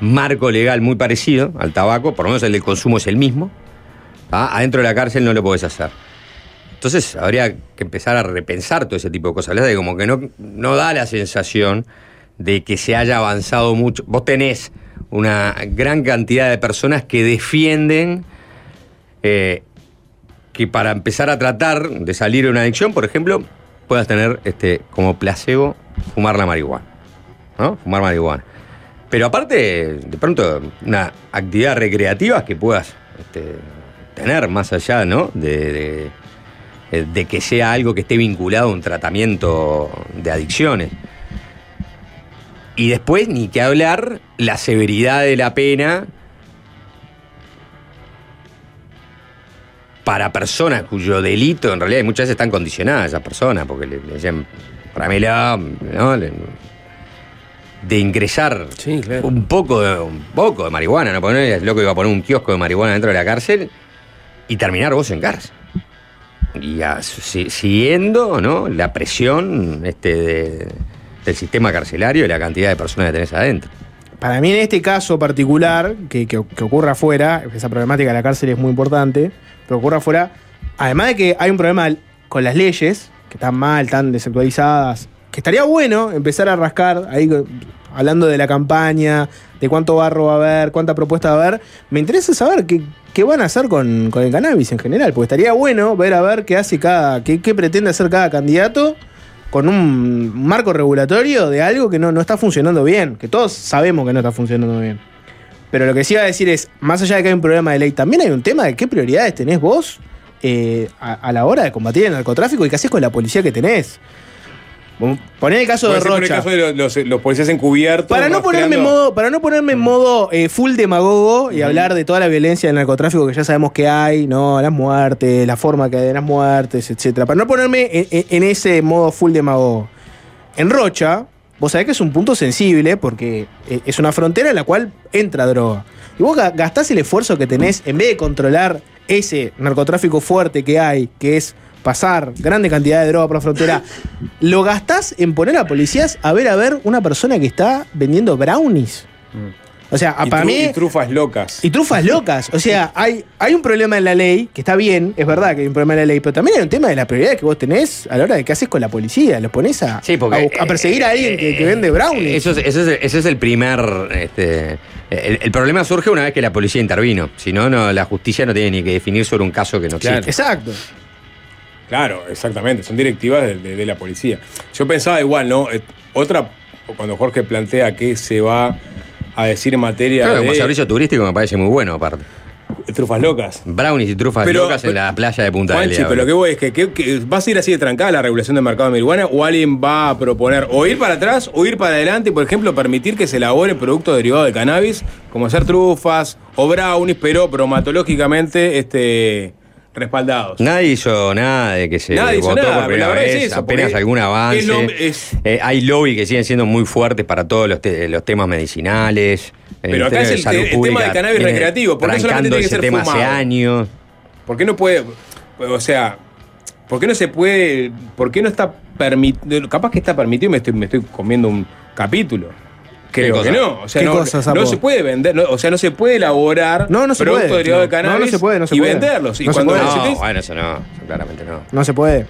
marco legal muy parecido al tabaco, por lo menos el del consumo es el mismo. Adentro de la cárcel no lo podés hacer. Entonces habría que empezar a repensar todo ese tipo de cosas. ¿verdad? Como que no, no da la sensación de que se haya avanzado mucho. Vos tenés una gran cantidad de personas que defienden eh, que para empezar a tratar de salir de una adicción, por ejemplo, puedas tener este, como placebo fumar la marihuana. ¿No? Fumar marihuana. Pero aparte, de pronto, una actividad recreativa que puedas este, tener más allá, ¿no? De, eh, de que sea algo que esté vinculado a un tratamiento de adicciones. Y después, ni que hablar, la severidad de la pena para personas cuyo delito, en realidad, muchas veces están condicionadas a esas personas, porque le, le dicen, páramela, ¿no? Le- de ingresar un poco de, un poco de marihuana, ¿no? Porque no es loco que iba a poner un kiosco de marihuana dentro de la cárcel y terminar vos en cárcel. Y a- si- siguiendo, ¿no? La presión este, de- del sistema carcelario y la cantidad de personas que tenés adentro. Para mí en este caso particular, que, que- que ocurra afuera, esa problemática de la cárcel es muy importante, pero ocurra afuera, además de que hay un problema con las leyes, que están mal, están desactualizadas, que estaría bueno empezar a rascar, ahí hablando de la campaña, de cuánto barro va a haber, cuánta propuesta va a haber, me interesa saber qué, qué van a hacer con, con el cannabis en general, porque estaría bueno ver a ver qué hace cada, qué, qué pretende hacer cada candidato con un marco regulatorio de algo que no, no está funcionando bien, que todos sabemos que no está funcionando bien. Pero lo que sí iba a decir es, más allá de que hay un problema de ley, también hay un tema de qué prioridades tenés vos eh, a, a la hora de combatir el narcotráfico y qué haces con la policía que tenés. Poné el caso de ser por el Rocha. caso de los, los- los policías encubiertos. Para no ponerme en modo, para no ponerme en modo eh, full demagogo y hablar de toda la violencia del narcotráfico que ya sabemos que hay, no, las muertes, la forma que hay de las muertes, etcétera. Para no ponerme en- en ese modo full demagogo. En Rocha, vos sabés que es un punto sensible porque eh, es una frontera en la cual entra droga. Y vos ga- gastás el esfuerzo que tenés en vez de controlar ese narcotráfico fuerte que hay, que es pasar grande cantidad de droga por la frontera, lo gastás en poner a policías a ver a ver una persona que está vendiendo brownies. O sea, Y para tru- mí. y trufas locas. Y trufas locas. O sea, hay, hay un problema en la ley, que está bien, es verdad que hay un problema en la ley, pero también hay un tema de la prioridad que vos tenés a la hora de qué haces con la policía. Los pones a, Sí, porque, a, a perseguir a alguien que, que vende brownies. Eso es, eso es- ese es el primer. este, el, el problema surge una vez que la policía intervino. Si no, no, la justicia no tiene ni que definir sobre un caso que no Claro. existe. Exacto. Claro, exactamente. Son directivas de, de- de la policía. Yo pensaba igual, ¿no? Eh, Otra, cuando Jorge plantea que se va a decir en materia Claro, como de servicio turístico me parece muy bueno, aparte. trufas locas. Brownies y trufas Pero- locas en la playa de Punta del Juanchi, Diablo. pero lo que voy es que, que- que va a seguir así de trancada la regulación del mercado de marihuana o alguien va a proponer o ir para atrás o ir para adelante y, por ejemplo, permitir que se elabore productos derivados de cannabis, como hacer trufas o brownies, pero bromatológicamente este, respaldados. Nadie hizo nada de que se Nadie votó nada, por primera es eso, apenas algún avance. es lo- es- Eh, hay lobby que siguen siendo muy fuertes para todos los, te- los temas medicinales. El Pero acá es el- tema del cannabis recreativo, ¿por qué solamente tiene que ser tema hace años. ¿Por qué no puede.? O sea, ¿Por qué no se puede, por qué no está permitido, capaz que está permitido, me estoy, me estoy comiendo un capítulo. Creo que no. O sea, ¿Qué no, se puede vender, no, o sea, no se puede elaborar No, no se productos puede. derivados de cannabis no se puede, no se y puede. venderlos. Y No se puede. necesites- bueno, eso no, claramente no. No se puede.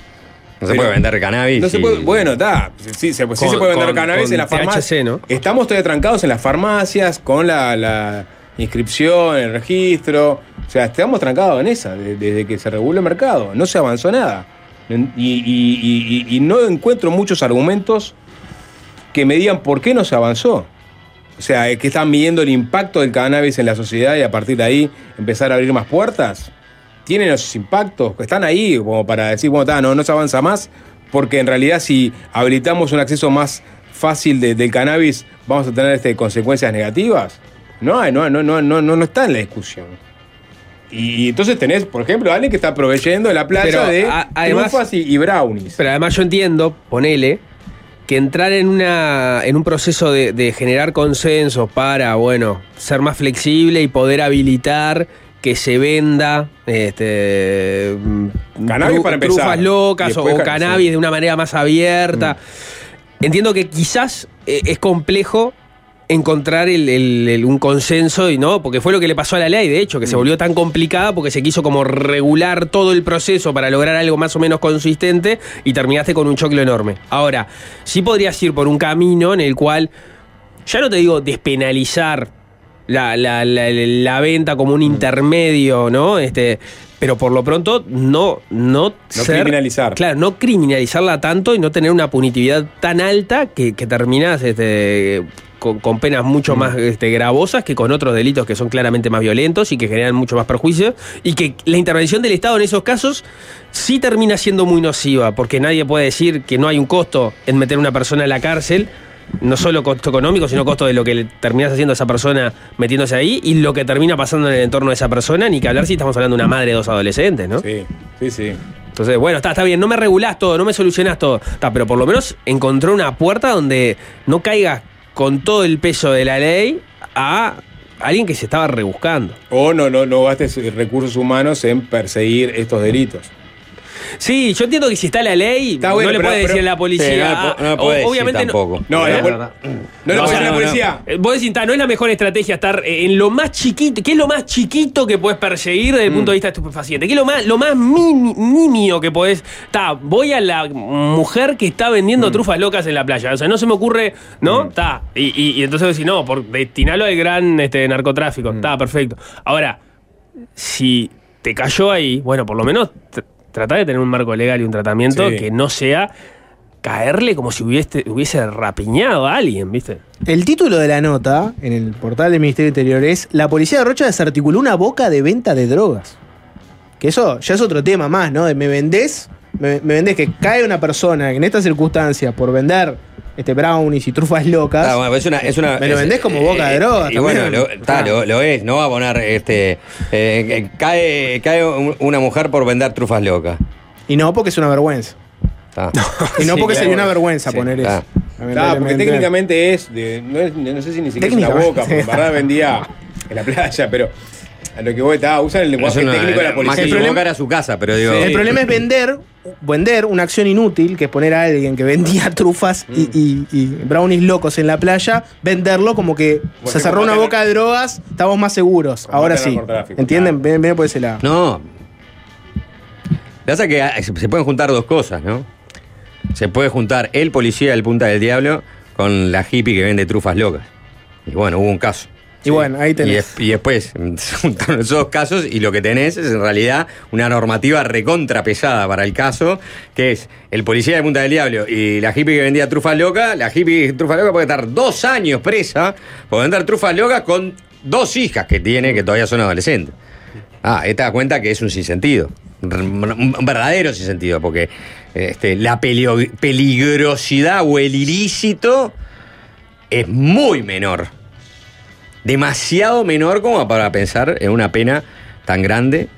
No se puede vender cannabis. No se y- puede, bueno, está. Sí, sí se, sí Con- se puede vender con- cannabis con en las farmacias. ¿no? Estamos todavía trancados en las farmacias con la, la inscripción, el registro. O sea, estamos trancados en esa de- desde que se reguló el mercado. No se avanzó nada. Y, y- y- y- y no encuentro muchos argumentos que me digan por qué no se avanzó. O sea, que están midiendo el impacto del cannabis en la sociedad y a partir de ahí empezar a abrir más puertas. Tienen esos impactos, están ahí como para decir, bueno, no, no se avanza más, porque en realidad si habilitamos un acceso más fácil de- del cannabis, vamos a tener este, consecuencias negativas. No, no, no, no, no, no, no está en la discusión. Y, entonces tenés, por ejemplo, alguien que está proveyendo en la playa Pero, de a- además- y, y brownies. Pero además yo entiendo, ponele, que entrar en, una, en un proceso de, de generar consensos para, bueno, ser más flexible y poder habilitar que se venda este, mm, Cannabis para empezar. trufas locas o, después o ca- cannabis sí. de una manera más abierta. Entiendo que quizás eh, es complejo encontrar el- el- el- un consenso y no, porque fue lo que le pasó a la ley, de hecho, que se volvió tan complicada porque se quiso como regular todo el proceso para lograr algo más o menos consistente y terminaste con un choclo enorme. Ahora, sí podrías ir por un camino en el cual, ya no te digo despenalizar la, la- la- la venta como un intermedio, ¿no? Este, pero por lo pronto no, no, No criminalizar. Claro, no criminalizarla tanto y no tener una punitividad tan alta que, que terminas este, con, con penas mucho más este, gravosas que con otros delitos que son claramente más violentos y que generan mucho más perjuicios. Y que la intervención del Estado en esos casos sí termina siendo muy nociva, porque nadie puede decir que no hay un costo en meter a una persona en la cárcel. No solo costo económico, sino costo de lo que le terminas haciendo a esa persona metiéndose ahí y lo que termina pasando en el entorno de esa persona, ni que hablar si estamos hablando de una madre de dos adolescentes, ¿no? Sí, sí, sí. Entonces, bueno, está, está bien, no me regulás todo, no me solucionás todo. Está, pero por lo menos encontró una puerta donde no caiga con todo el peso de la ley a alguien que se estaba rebuscando. O no, no, no gastes recursos humanos en perseguir estos delitos. Sí, yo entiendo que si está la ley, Está bueno, no le pero- puede decir pero- a la policía. Sí, no le po- ah, no le puede decir obviamente tampoco. No, la pol- no le puede decir a la policía. Eh, Vos decís, "Ta, no es la mejor estrategia estar eh, en lo más chiquito. ¿Qué es lo más chiquito que puedes perseguir desde el punto de vista estupefaciente? ¿Qué es lo más, lo más mini- nimio que podés? Ta, voy a la mujer que está vendiendo trufas locas en la playa. O sea, no se me ocurre, ¿no? Ta. Y, y- y entonces decís, no, por destinarlo al gran este, narcotráfico. Está, perfecto. Ahora, si te cayó ahí, bueno, por lo menos trata de tener un marco legal y un tratamiento Sí. que no sea caerle como si hubiese, hubiese rapiñado a alguien, ¿viste? El título de la nota en el portal del Ministerio Interior es La policía de Rocha desarticuló una boca de venta de drogas. Que eso ya es otro tema más, ¿no? De me vendés, me, me vendés que cae una persona en estas circunstancias por vender este brownies y trufas locas. Ah, bueno, es una, es una- me lo es- vendés como boca de eh, drogas. Y bueno, también. lo, está, lo, lo es, no va a poner este. eh, eh, cae, cae un- una mujer por vender trufas locas. Y no porque es una vergüenza. Y no Sí, porque claro. sería una vergüenza Sí, poner claro. eso. Ah, porque técnicamente es, de- no, es- no sé si ni siquiera es una boca, porque en verdad vendía en la playa, pero a lo que voy está, usan el lenguaje técnico de la más que policía. boca era su casa, pero digo. El problema es vender, vender una acción inútil, que es poner a alguien que vendía trufas y, y- y brownies locos en la playa, venderlo como que se cerró una boca de drogas, estamos más seguros. Ahora sí. ¿Entienden? Ven, ven por ese lado. No. Lo que pasa es que se se pueden juntar dos cosas, ¿no? Se puede juntar el policía del Punta del Diablo con la hippie que vende trufas locas. Y bueno, hubo un caso. Y bueno, ahí Y, tenés. es- y después juntaron esos dos casos y lo que tenés es en realidad una normativa recontra pesada para el caso, que es el policía de Punta del Diablo y la hippie que vendía trufas locas. La hippie trufas locas puede estar dos años presa por vender trufas locas con dos hijas que tiene que todavía son adolescentes. Ah, te das cuenta que es un sinsentido. Un verdadero sinsentido, porque este, la peligrosidad o el ilícito es muy menor. Demasiado menor como para pensar en una pena tan grande.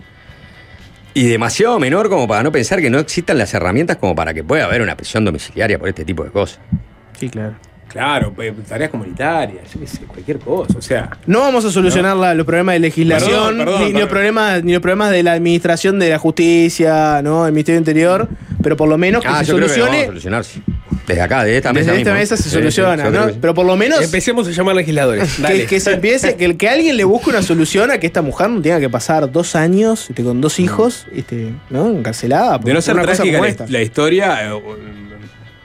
Y demasiado menor como para no pensar que no existan las herramientas como para que pueda haber una prisión domiciliaria por este tipo de cosas. Sí, claro. Claro, tareas comunitarias, yo qué sé, cualquier cosa. O sea, No vamos a solucionar la- los problemas de legislación, Perdón, perdón, ni, los problemas, ni los problemas de la administración de la justicia, ¿no? El Ministerio del Interior, pero por lo menos que Ah, se yo creo que lo vamos a solucione. Desde acá, desde esta mesa Desde esta mismo. mesa se soluciona, sí, ¿no? Pero por lo menos Empecemos a llamar legisladores. que, Dale. que se empiece, que, que alguien le busque una solución a que esta mujer no tenga que pasar dos años este, con dos hijos, este, ¿no? Encarcelada. de no ser una cosa trágica como esta. la historia, eh,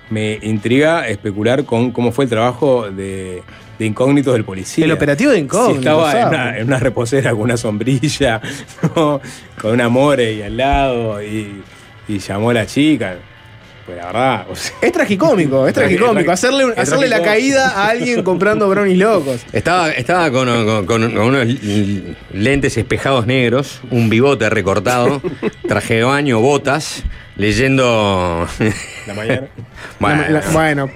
me intriga especular con cómo fue el trabajo de, de incógnitos del policía. El operativo de incógnitos, Si estaba en una, en una reposera con una sombrilla, ¿no? con una more ahí al lado y, y llamó a la chica. Pues la verdad, o sea, Es tragicómico, es tragicómico. Hacerle, es hacerle la caída a alguien comprando brownies locos. Estaba, estaba con, con- con- con unos lentes espejados negros, un bigote recortado, traje de baño, botas, leyendo. la mañana. bueno, la- bueno,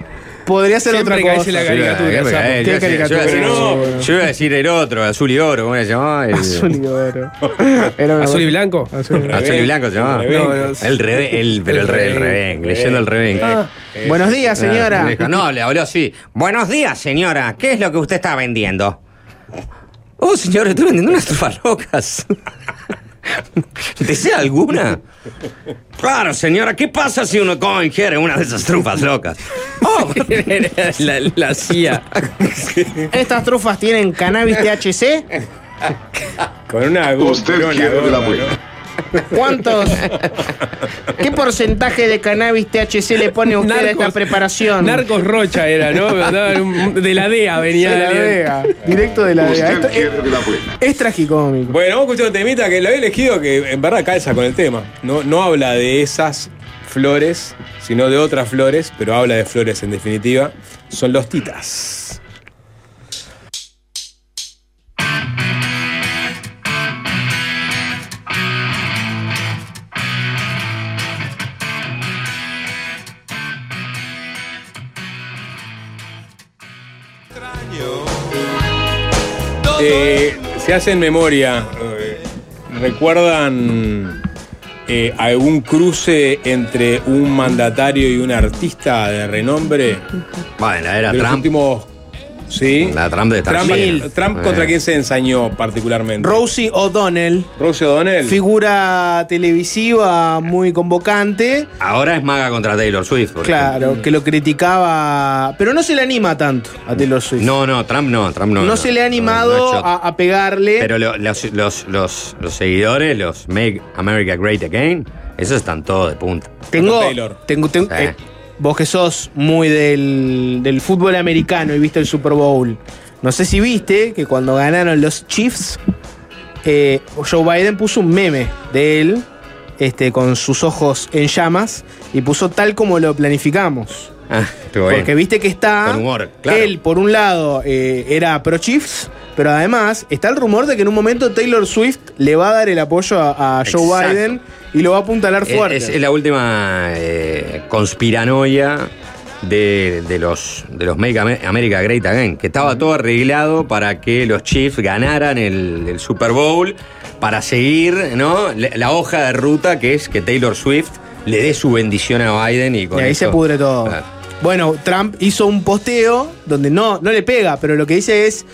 podría ser Siempre otra cosa. la yo iba- caricatura, yo iba- a ¿Qué decir- yo iba a caricatura? decir- No. Yo iba a decir el otro, azul y oro, ¿cómo se llamaba? El- Azul y oro. Era ¿Azul y blanco? Azul y blanco. Azul y blanco se llamaba. El No, no, El revés, el, pero el, re- el revés, leyendo el revés. Ah, Buenos días, señora. Ah, No, le habló así. Buenos días, señora. ¿Qué es lo que usted está vendiendo? Oh, señora, estoy vendiendo unas trufas locas. ¿Desea alguna? Claro, señora. ¿Qué pasa si uno come ingiere una de esas trufas locas? Oh, la, la CIA. Estas trufas tienen cannabis THC. Con una Usted quiere de la buena. ¿Cuántos? ¿Qué porcentaje de cannabis THC le pone usted a esta preparación? Narcos Rocha era, ¿no? De la DEA venía. de la. DEA. Directo de la DEA. Esto es, es tragicómico. Bueno, vamos a escuchar un temita que lo había elegido que en verdad calza con el tema. No, no habla de esas flores, sino de otras flores, pero habla de flores en definitiva. Son los titas. Eh, se hacen memoria. eh, ¿Recuerdan eh, algún cruce entre un mandatario y un artista de renombre? Bueno, era de los Trump. últimos. Sí. La Trump de Trump, Estados Trump Eh. contra quién se ensañó particularmente. Rosie O'Donnell, Rosie O'Donnell. figura televisiva muy convocante. Ahora es maga contra Taylor Swift. por Claro, que lo criticaba, pero no se le anima tanto a Taylor Swift. No, no, Trump no, Trump no. No, se le ha animado no, a, a pegarle. Pero lo- los, los, los, los seguidores, los Make America Great Again, esos están todos de punta. tengo, Taylor. tengo, tengo- Sí. eh, vos que sos muy del, del fútbol americano y viste el Super Bowl. No sé si viste que cuando ganaron los Chiefs, eh, Joe Biden puso un meme de él, este, con sus ojos en llamas, y puso tal como lo planificamos. Ah, bien. Porque viste que está. Con humor, claro. Él, por un lado, eh, era pro Chiefs, pero además está el rumor de que en un momento Taylor Swift le va a dar el apoyo a, a Joe. Biden y lo va a apuntalar fuerte. Es, es la última eh, conspiranoia de, de los, de los Make Ame- America Great Again, que estaba todo arreglado para que los Chiefs ganaran el, el Super Bowl, para seguir ¿no? la, la hoja de ruta que es que Taylor Swift le dé su bendición a Biden y con y ahí eso- se pudre todo. Claro. Bueno, Trump hizo un posteo donde no, no le pega, pero lo que dice es.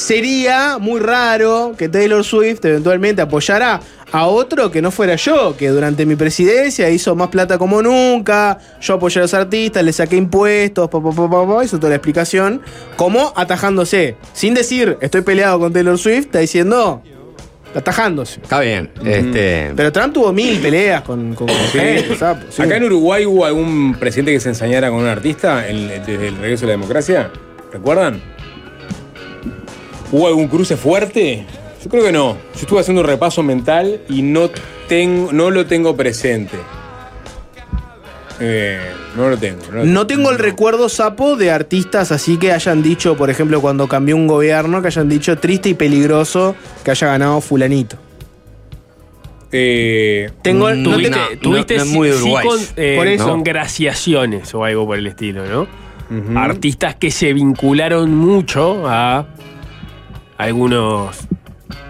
Sería muy raro que Taylor Swift eventualmente apoyara a otro que no fuera yo, que durante mi presidencia hizo más plata como nunca, yo apoyé a los artistas, le saqué impuestos, pa, pa, pa, pa, pa, hizo toda la explicación, como atajándose, sin decir estoy peleado con Taylor Swift, está diciendo atajándose. Está bien. Este, Pero Trump tuvo mil peleas con, con gente, sapo, sí. Acá en Uruguay hubo algún presidente que se ensañara con un artista en- desde el regreso de la democracia. ¿Recuerdan? ¿Hubo algún cruce fuerte? Yo creo que no. Yo estuve haciendo un repaso mental y no, tengo, no lo tengo presente. Eh, no lo tengo. No, lo No tengo el recuerdo sapo de artistas así que hayan dicho, por ejemplo, cuando cambió un gobierno, que hayan dicho triste y peligroso que haya ganado fulanito. Eh, Tengo, no Tuviste, te- tuviste no sí- muy sí con, eh, Por eso. congraciaciones o algo por el estilo, ¿no? Artistas que se vincularon mucho a algunos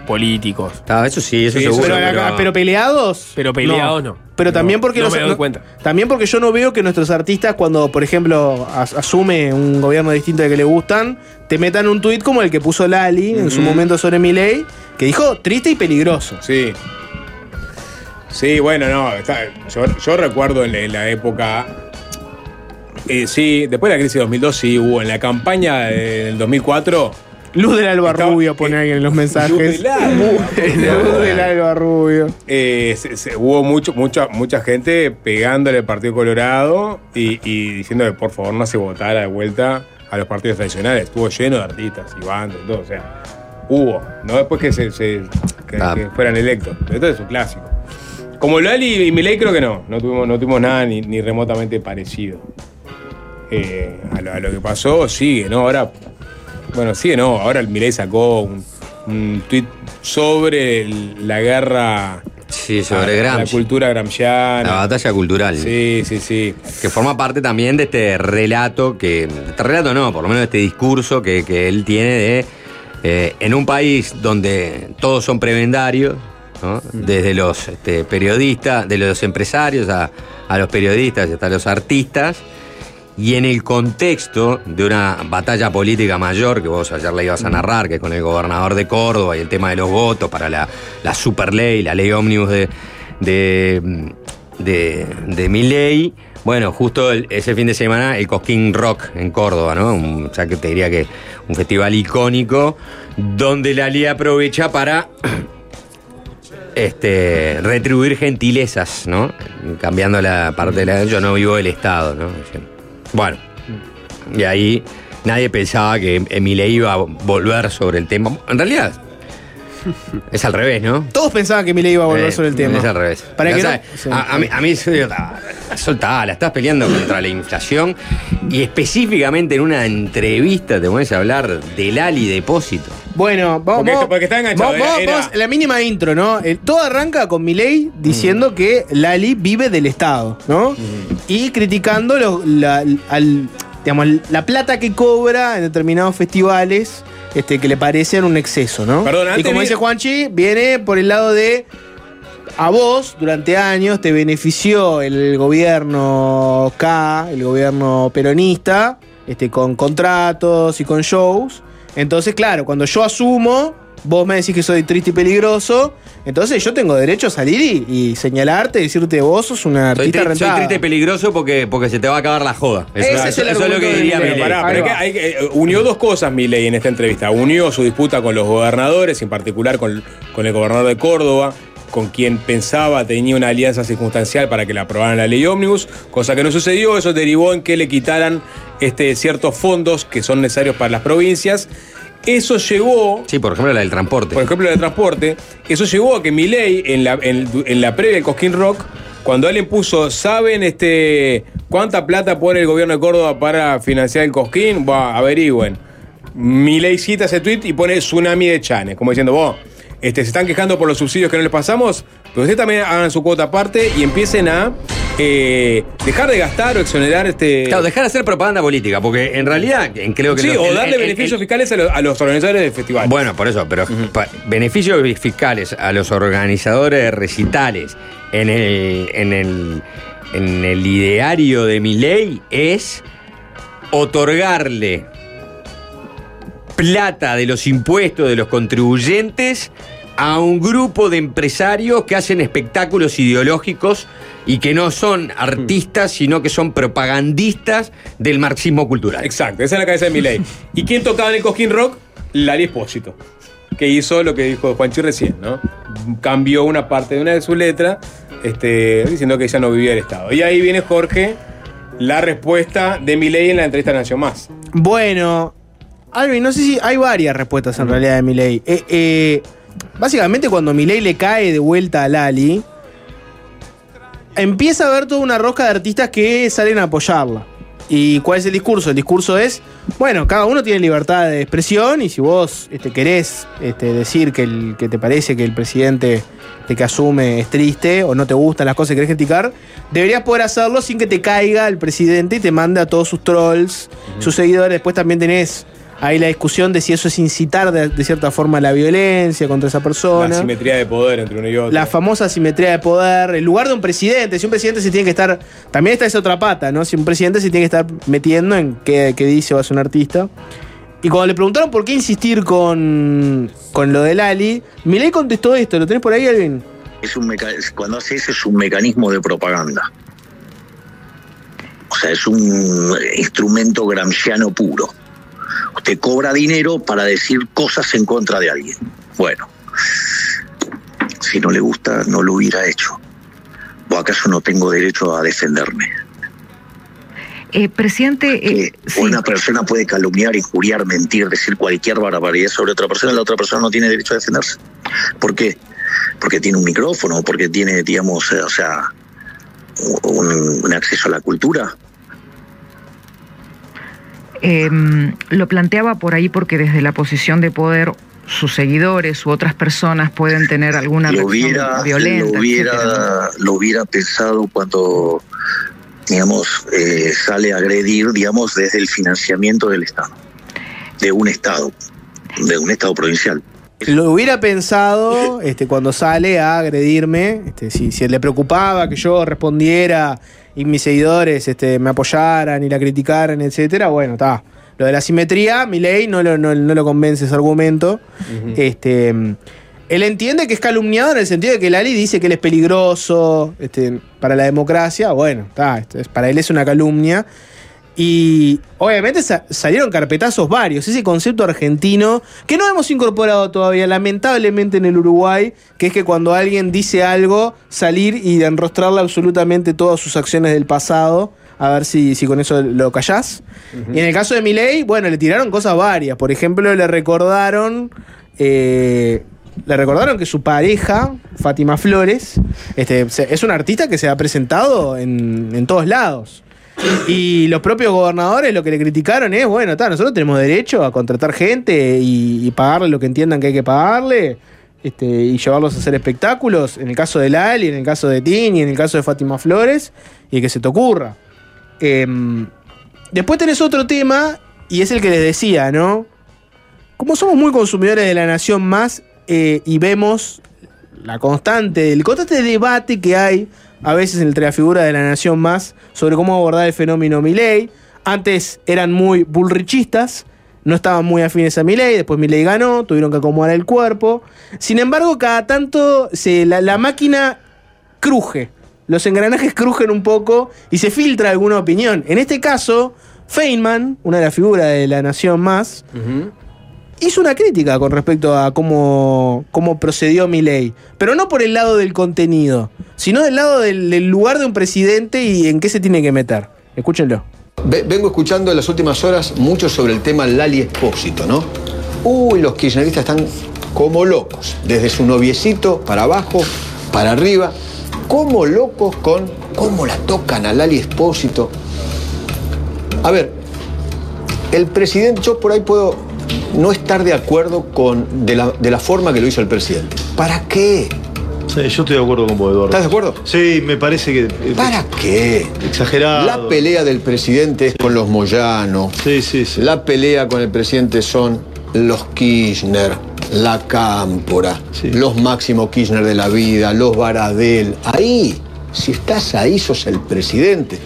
políticos. Ah, eso sí, eso Sí, seguro. Pero, pero- pero peleados. Pero peleados no. Pero también No, porque no los- me doy cuenta. También porque yo no veo que nuestros artistas, cuando, por ejemplo, as- asume un gobierno distinto de que le gustan, te metan un tuit como el que puso Lali en su momento sobre Milei, que dijo triste y peligroso. Sí. Sí, bueno, no. está- yo, yo recuerdo en la, en la época. eh, sí, después de la crisis de 2002, sí hubo. En la campaña del 2004. Luz del Alba Rubio, pone alguien en los mensajes. Luz del Alba. Luz del Alba Rubio. eh, se- se- hubo mucho, mucha, mucha gente pegándole al Partido Colorado y, y diciendo que por favor no se votara de vuelta a los partidos tradicionales. Estuvo lleno de artistas y bandas y todo. O sea, hubo. No después que, se, se- que- Ah. que fueran electos. Pero esto es un clásico. Como Lali y Milei creo que no. No tuvimos, no tuvimos nada ni, ni remotamente parecido. Eh, a, lo, a lo que pasó sigue, ¿no? Ahora, bueno, sigue, ¿no? Ahora el Milei sacó un, un tuit sobre el- la guerra Sí, sobre a- a la cultura gramsciana. La batalla cultural. Sí, sí, sí. Que forma parte también de este relato, que. Este relato no, por lo menos de este discurso que, que él tiene de. eh, en un país donde todos son prebendarios, ¿no? desde los este, periodistas, de los empresarios a, a los periodistas y hasta los artistas, y en el contexto de una batalla política mayor que vos ayer le ibas a narrar, que es con el gobernador de Córdoba y el tema de los votos para la, la superley, la ley ómnibus de, de, de, de Milei. Bueno, justo el- ese fin de semana el Cosquín Rock en Córdoba, ¿no? Un, ya que te diría que un festival icónico donde la ley aprovecha para este, retribuir gentilezas, ¿no? Cambiando la parte de la... Yo no vivo del Estado, ¿no? Bueno, y ahí nadie pensaba que Emile iba a volver sobre el tema. En realidad, es al revés, ¿no? Todos pensaban que Milei iba a volver Eh, sobre el tema. Es al revés. Para que no- sí. a, a mí, a mí soltala, estás peleando contra la inflación y específicamente en una entrevista te pones a hablar del Ali depósito. Bueno, vamos, Porque- vamos- porque está enganchado, vamos- era- vamos- la mínima intro, ¿no? El- todo arranca con Milei diciendo que Lali vive del Estado, ¿no? Y criticando lo- la, al- digamos, la plata que cobra en determinados festivales este, que le parecen un exceso, ¿no? Perdón, y como dice Juanchi, viene por el lado de a vos durante años te benefició el gobierno K, el gobierno peronista, este, con contratos y con shows. Entonces, claro, cuando yo asumo, vos me decís que soy triste y peligroso, entonces yo tengo derecho a salir y, y señalarte y decirte vos sos una artista tri- soy rentada. triste y peligroso porque, porque se te va a acabar la joda. Eso, Ese es eso- el eso es lo que diría Milei. Pará, pero que hay eh, unió dos cosas Milei en esta entrevista. Unió su disputa con los gobernadores, en particular con, con el gobernador de Córdoba, con quien pensaba tenía una alianza circunstancial para que le aprobaran la ley ómnibus, cosa que no sucedió. Eso derivó en que le quitaran este, ciertos fondos que son necesarios para las provincias. Eso llevó Sí, por ejemplo, la del transporte. por ejemplo, el de transporte, eso llevó a que Milei, en la, en, en la previa del Cosquín Rock, cuando alguien puso, ¿saben este cuánta plata pone el gobierno de Córdoba para financiar el Cosquín? Va, averigüen. Milei cita ese tweet y pone tsunami de chanes, como diciendo, vos, este, se están quejando por los subsidios que no les pasamos, pero ustedes también hagan su cuota aparte y empiecen a eh, dejar de gastar o exonerar este. Claro, dejar de hacer propaganda política, porque en realidad en- creo que... sí, o el- darle el- el- beneficios fiscales a los, a los organizadores del festival. Bueno, por eso, pero beneficios fiscales a los organizadores de recitales en el, en el, en el ideario de mi ley es otorgarle plata de los impuestos de los contribuyentes a un grupo de empresarios que hacen espectáculos ideológicos y que no son artistas, sino que son propagandistas del marxismo cultural. Exacto, esa es la cabeza de Milei. ¿Y quién tocaba en el Cojín Rock? Lali Espósito, que hizo lo que dijo Juanchi recién, ¿no? Cambió una parte de una de sus letras este, diciendo que ella no vivía del Estado. Y ahí viene Jorge, la respuesta de Milei en la entrevista de Nación Más. Bueno, Alvin, no sé si hay varias respuestas en realidad de Milei. Eh, eh, básicamente cuando Milei le cae de vuelta a Lali, empieza a haber toda una rosca de artistas que salen a apoyarla. ¿Y cuál es el discurso? El discurso es, bueno, cada uno tiene libertad de expresión y si vos este, querés este, decir que, el, que te parece que el presidente este, que asume es triste o no te gustan las cosas que querés criticar, deberías poder hacerlo sin que te caiga el presidente y te mande a todos sus trolls, sus seguidores. Después también tenés Hay la discusión de si eso es incitar de, de cierta forma la violencia contra esa persona. La simetría de poder entre uno y otro. La famosa simetría de poder, el lugar de un presidente. Si un presidente se tiene que estar. También está esa otra pata, ¿no? Si un presidente se tiene que estar metiendo en qué, qué dice o hace un artista. Y cuando le preguntaron por qué insistir con, con lo del Ali, Milei contestó esto. ¿Lo tenés por ahí, Alvin? Es un meca- cuando hace eso es un mecanismo de propaganda. O sea, es un instrumento gramsciano puro. Usted cobra dinero para decir cosas en contra de alguien. Bueno, si no le gusta, no lo hubiera hecho. ¿O acaso no tengo derecho a defenderme? Eh, presidente, eh, Una persona puede calumniar, injuriar, mentir, decir cualquier barbaridad sobre otra persona, la otra persona no tiene derecho a defenderse. ¿Por qué? Porque tiene un micrófono, porque tiene, digamos, eh, o sea, un, un acceso a la cultura. Eh, lo planteaba por ahí porque desde la posición de poder sus seguidores u otras personas pueden tener alguna Lo hubiera, violenta. lo etcétera, hubiera, lo hubiera pensado cuando, digamos, eh, sale a agredir, digamos, desde el financiamiento del Estado, de un Estado, de un Estado provincial. Lo hubiera pensado este, cuando sale a agredirme, este, si, si le preocupaba que yo respondiera y mis seguidores este, me apoyaran y la criticaran, etcétera, bueno, está. Lo de la simetría, mi ley no lo, no, no lo convence ese argumento. este, él entiende que es calumniado en el sentido de que Lali dice que él es peligroso este, para la democracia. Bueno, está, esto es- para él es una calumnia. Y obviamente sa- salieron carpetazos varios. Ese concepto argentino que no hemos incorporado todavía, lamentablemente en el Uruguay, que es que cuando alguien dice algo, salir y enrostrarle absolutamente todas sus acciones del pasado. A ver si, si con eso lo callás. Y en el caso de Milei, bueno, le tiraron cosas varias. Por ejemplo, le recordaron. eh, le recordaron que su pareja, Fátima Flores, este, es una artista que se ha presentado en, en todos lados. Y los propios gobernadores lo que le criticaron es, bueno, ta, nosotros tenemos derecho a contratar gente y, y pagarle lo que entiendan que hay que pagarle. Este, y llevarlos a hacer espectáculos, en el caso de Lali, en el caso de Tini, en el caso de Fátima Flores, y que se te ocurra. Em, después tenés otro tema, y es el que les decía, ¿no? Como somos muy consumidores de la nación más eh, y vemos la constante, el constante debate que hay a veces entre la figura de la nación más sobre cómo abordar el fenómeno Milei. Antes eran muy bullrichistas, no estaban muy afines a Milei, después Milei ganó, tuvieron que acomodar el cuerpo. Sin embargo, cada tanto la máquina cruje, los engranajes crujen un poco y se filtra alguna opinión. En este caso, Feynman, una de las figuras de la nación más, hizo una crítica con respecto a cómo, cómo procedió Milei. Pero no por el lado del contenido, sino del lado del, lugar de un presidente y en qué se tiene que meter. Escúchenlo. Ve- Vengo escuchando en las últimas horas mucho sobre el tema Lali Espósito, ¿no? Uy, los kirchneristas están como locos, desde su noviecito para abajo, para arriba, como locos con cómo la tocan a Lali Espósito. A ver, el presidente, yo por ahí puedo no estar de acuerdo con de la, de la forma que lo hizo el presidente. ¿Para qué? Sí, yo estoy de acuerdo con vos, Eduardo. ¿Estás de acuerdo? Sí, me parece que. ¿Para qué? Exagerado. La pelea del presidente es con los Moyano. Sí, sí, sí. La pelea con el presidente son los Kirchner, la Cámpora, los Máximo Kirchner de la vida, los Baradel. Ahí, si estás ahí, sos el presidente.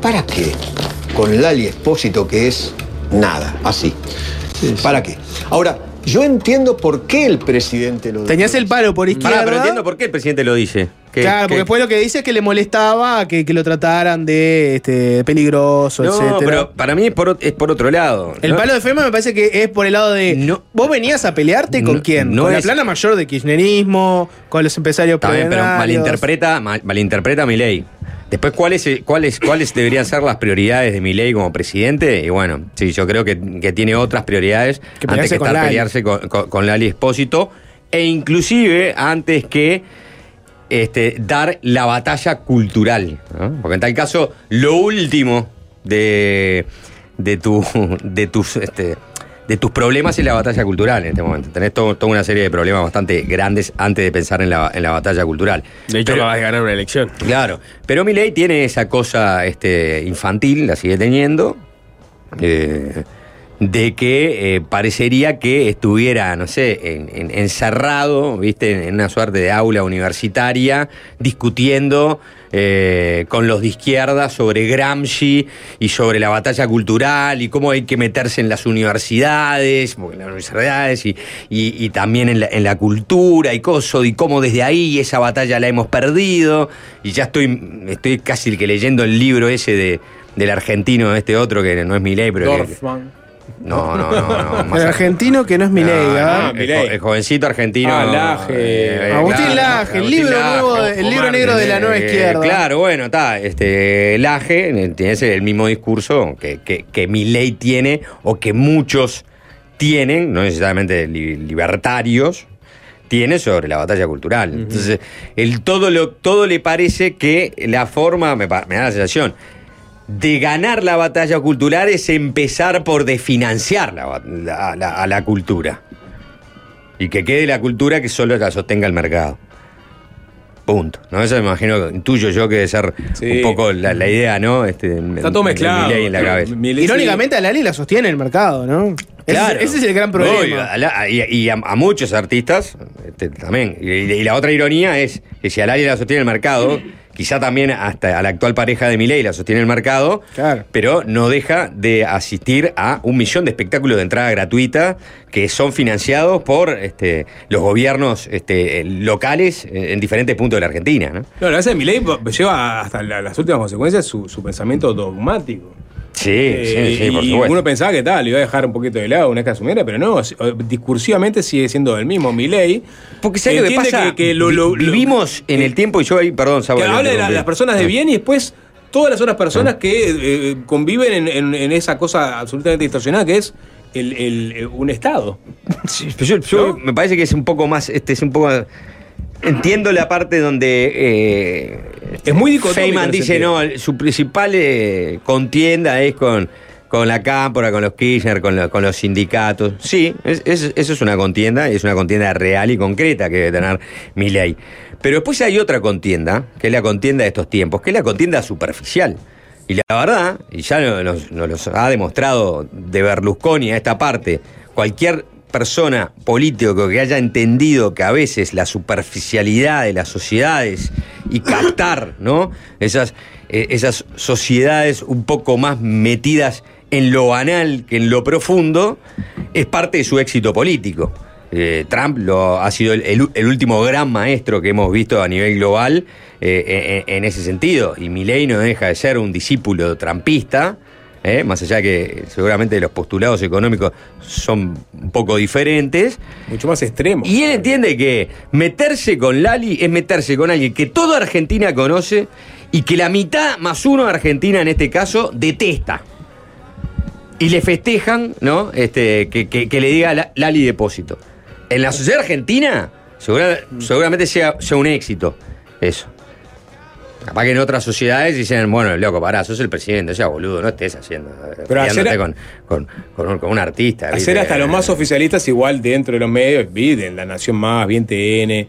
¿Para qué? Con Lali Espósito, que es nada, así. ¿Para qué? Ahora, yo entiendo por qué el presidente lo Tenías el palo por izquierda. Pará, pero entiendo por qué el presidente lo dice. Que- claro, porque que- después lo que dice es que le molestaba que, que lo trataran de este, peligroso, No, etcétera. pero para mí es por, ot- es por otro lado. El ¿no? palo de Feynman me parece que es por el lado de. ¿Vos venías a pelearte con No, quién? no con la plana mayor de kirchnerismo, con los empresarios Está bien, pero malinterpreta, mal- malinterpreta mi ley. Después, ¿cuáles, cuáles, ¿cuáles deberían ser las prioridades de mi ley como presidente? Y bueno, sí, yo creo que, que tiene otras prioridades Que antes que estar Lali. pelearse con, con- con Lali Espósito e inclusive antes que este, dar la batalla cultural. ¿no? Porque en tal caso, lo último de, de, tu, de tus... Este, de tus problemas es la batalla cultural en este momento. Tenés to- toda una serie de problemas bastante grandes antes de pensar en la, en la batalla cultural. De hecho, acabas de ganar una elección. Claro, pero Milei tiene esa cosa este, infantil, la sigue teniendo. eh, de que eh, parecería que estuviera, no sé, en- en- encerrado, viste, en una suerte de aula universitaria, discutiendo eh, con los de izquierda sobre Gramsci y sobre la batalla cultural y cómo hay que meterse en las universidades, en las universidades y, y- también en la, en la cultura y cosas, y cómo desde ahí esa batalla la hemos perdido. Y ya estoy, estoy casi que leyendo el libro ese de, del argentino, este otro que no es mi ley, pero. No, no, no, no. más El argentino que no es Milei, no, ¿ah? no, el, jo- el jovencito argentino. Ah, Laje. eh, Agustín Laje, el Agustín libro Laje, nuevo, el libro negro de la nueva eh, izquierda. Claro, bueno, está. Este, Laje tiene ese- el mismo discurso que, que, que Milei tiene o que muchos tienen, no necesariamente li- libertarios, tiene sobre la batalla cultural. Entonces, el todo, lo, todo le parece que la forma, me, me da la sensación, de ganar la batalla cultural es empezar por desfinanciar la ba- la- la- a la cultura. Y que quede la cultura que solo la sostenga el mercado. Punto. ¿no? Eso me imagino, intuyo yo que debe ser Sí. un poco la, la idea, ¿no? Este, Está todo mezclado. en la cabeza. Milei- Irónicamente a Lali la sostiene el mercado, ¿no? Claro. Ese, es el gran No, y problema. a, la- y, y a, a muchos artistas este, también. Y, y la otra ironía es que si a Lali la sostiene el mercado, quizá también hasta a la actual pareja de Milei la sostiene el mercado, pero no deja de asistir a un millón de espectáculos de entrada gratuita que son financiados por este, los gobiernos este, locales en en diferentes puntos de la Argentina. ¿no? No, la verdad es que Milei lleva hasta la- las últimas consecuencias su, su pensamiento dogmático. Sí, Eh, sí, sí, por y supuesto. uno pensaba que tal, le iba a dejar un poquito de lado una vez que asumiera, pero no, si- discursivamente sigue siendo el mismo Milei. Porque ¿sabes lo que pasa? Que, que lo- lo- Vi- vivimos en el tiempo, y yo ahí, perdón, Sabo, que habla de la- las personas de Ah. bien y después todas las otras personas que eh, conviven en, en- en esa cosa absolutamente distorsionada que es el, el- un Estado. Yo me parece que es un poco más, este es un poco. Entiendo la parte donde eh, es muy dicotómico Feynman dice no, su principal eh, contienda es con, con la cámpora, con los Kirchner, con, lo- con los sindicatos. Sí, es- es- eso es una contienda, es una contienda real y concreta que debe tener Milei. Pero después hay otra contienda, que es la contienda de estos tiempos, que es la contienda superficial. Y la verdad, y ya nos, nos los ha demostrado de Berlusconi a esta parte, cualquier persona político que haya entendido que a veces la superficialidad de las sociedades y captar, ¿no? Esas, eh, esas sociedades un poco más metidas en lo banal que en lo profundo, es parte de su éxito político. Eh, Trump lo, ha sido el, el- el último gran maestro que hemos visto a nivel global eh, en, en ese sentido. Y Milei no deja de ser un discípulo trampista, eh, más allá que seguramente los postulados económicos son un poco diferentes. Mucho más extremo. Y él entiende que meterse con Lali es meterse con alguien que toda Argentina conoce y que la mitad más uno de Argentina en este caso detesta. Y le festejan, ¿no? Este, que, que- que le diga la- Lali depósito. En la sociedad argentina, segura- seguramente sea, sea un éxito eso. Capaz que en otras sociedades dicen, bueno, loco, pará, sos el presidente, ya boludo, no estés haciendo. Pero peleándote hacer- con, con, con un, con un artista. Hacer ¿viste? hasta los más oficialistas igual dentro de los medios, vi, en La Nación Más, bien TN.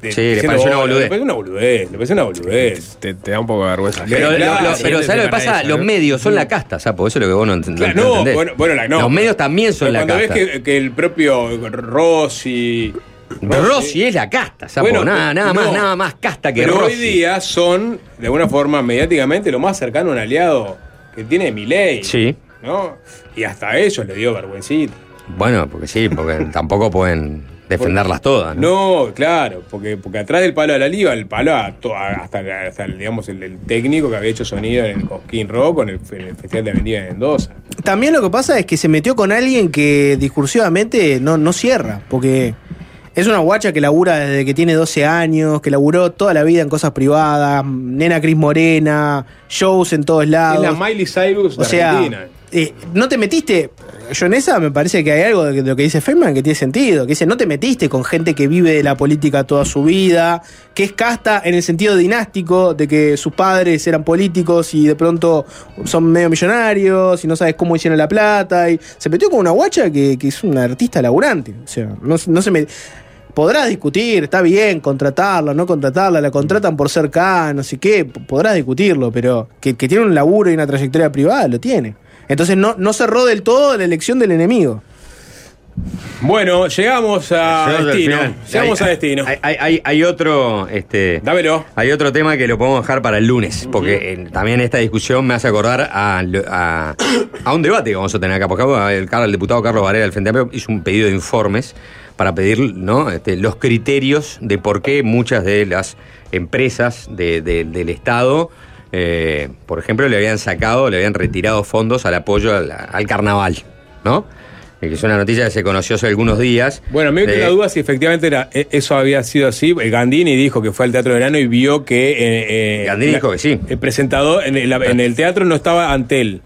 de- Sí, le pareció una "Oh, boludez". Le parece una boludez, le parece una boludez. Te, te da un poco de vergüenza. Pero, Claro, lo- lo- sí, pero ¿sabes lo que pasa? eso, Los ¿no? medios son la casta, ¿sabes? Eso es lo que vos no, ent- Claro, no no, entendés. bueno, bueno, la- no. Los medios también son Pero la cuando casta. ves que, que el propio Rossi. Rossi es la casta, ¿sabes? Bueno, nada, nada no. más, nada más casta que Pero Rossi. hoy día son, de alguna forma, mediáticamente, lo más cercano a un aliado que tiene Milei. Sí. ¿No? Y hasta a ellos le dio vergüencita. Bueno, porque sí, porque tampoco pueden defenderlas todas. ¿no? No, claro, porque, porque atrás del palo de la liga, el palo a to- a- hasta, hasta el, digamos, el, el técnico que había hecho sonido en el Cosquín Rock, en el, en el Festival de Avenida de Mendoza. También lo que pasa es que se metió con alguien que discursivamente no, no cierra, porque es una guacha que labura desde que tiene 12 años, que laburó toda la vida en cosas privadas, nena Cris Morena, shows en todos lados. Es la Miley Cyrus de o sea, Argentina. eh, no te metiste. Yo en esa me parece que hay algo de lo que dice Feynman que tiene sentido. Que dice, no te metiste con gente que vive de la política toda su vida, que es casta en el sentido dinástico, de que sus padres eran políticos y de pronto son medio millonarios y no sabes cómo hicieron la plata. Y se metió con una guacha que, que es una artista laburante. O sea, no, no se me. Podrás discutir, está bien, contratarla, no contratarla, la contratan por ser K, no sé qué, podrás discutirlo, pero que, que tiene un laburo y una trayectoria privada, lo tiene. Entonces no, no cerró del todo la elección del enemigo. Bueno, llegamos a Llegamos destino. Llegamos Hay- a destino. Hay, hay- hay- otro. Este, Dámelo. Hay otro tema que lo podemos dejar para el lunes, porque eh, también esta discusión me hace acordar a, lo- a- a un debate que vamos a tener acá. Porque acá el, Car- el diputado Carlos Varela del Frente Amplio hizo un pedido de informes para pedir ¿no? Este, los criterios de por qué muchas de las empresas de- de- del Estado. eh, por ejemplo, le habían sacado, le habían retirado fondos al apoyo al, al carnaval, ¿no? Eh, Que es una noticia que se conoció hace algunos días. Bueno, me de- queda la duda si efectivamente era, eh, eso había sido así. Eh, Gandini dijo que fue al Teatro de Verano y vio que. eh, eh, Gandini la- dijo que sí. El presentador en el, en el teatro no estaba ante él.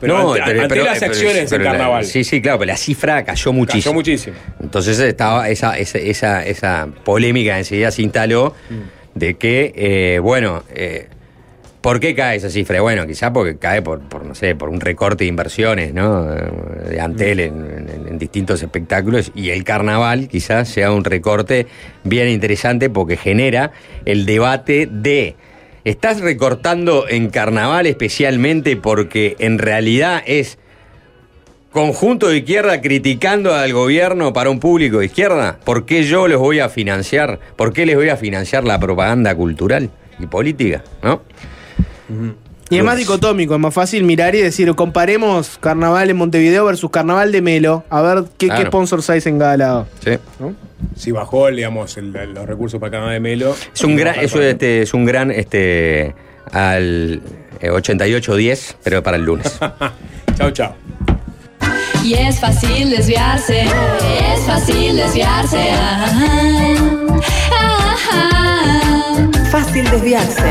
Pero ante, pero- ante pero- las pero- acciones en la- carnaval. sí, sí, claro, pero la cifra cayó muchísimo. Cayó muchísimo. Entonces estaba esa, esa, esa, esa polémica enseguida se instaló Mm. de que, eh, bueno, eh, ¿por qué cae esa cifra? Bueno, quizá porque cae por, por, no sé, por un recorte de inversiones, ¿no? Eh, De Antel en, en- en distintos espectáculos y el carnaval quizás sea un recorte bien interesante porque genera el debate de ¿estás recortando en carnaval especialmente porque en realidad es conjunto de izquierda criticando al gobierno para un público de izquierda? ¿Por qué yo los voy a financiar? ¿Por qué les voy a financiar la propaganda cultural y política? ¿No? Y es más dicotómico, es más fácil mirar y decir, comparemos carnaval en Montevideo versus carnaval de Melo, a ver qué, Claro. qué sponsor hay en cada lado. Sí. Si bajó, digamos, el- los recursos para Canadá de Melo. Es un gran, eso, este, es un gran este, al eh, 88-10, pero para el lunes. chao, chao. Y es fácil desviarse, es fácil desviarse. ah, ah, ah. Fácil desviarse.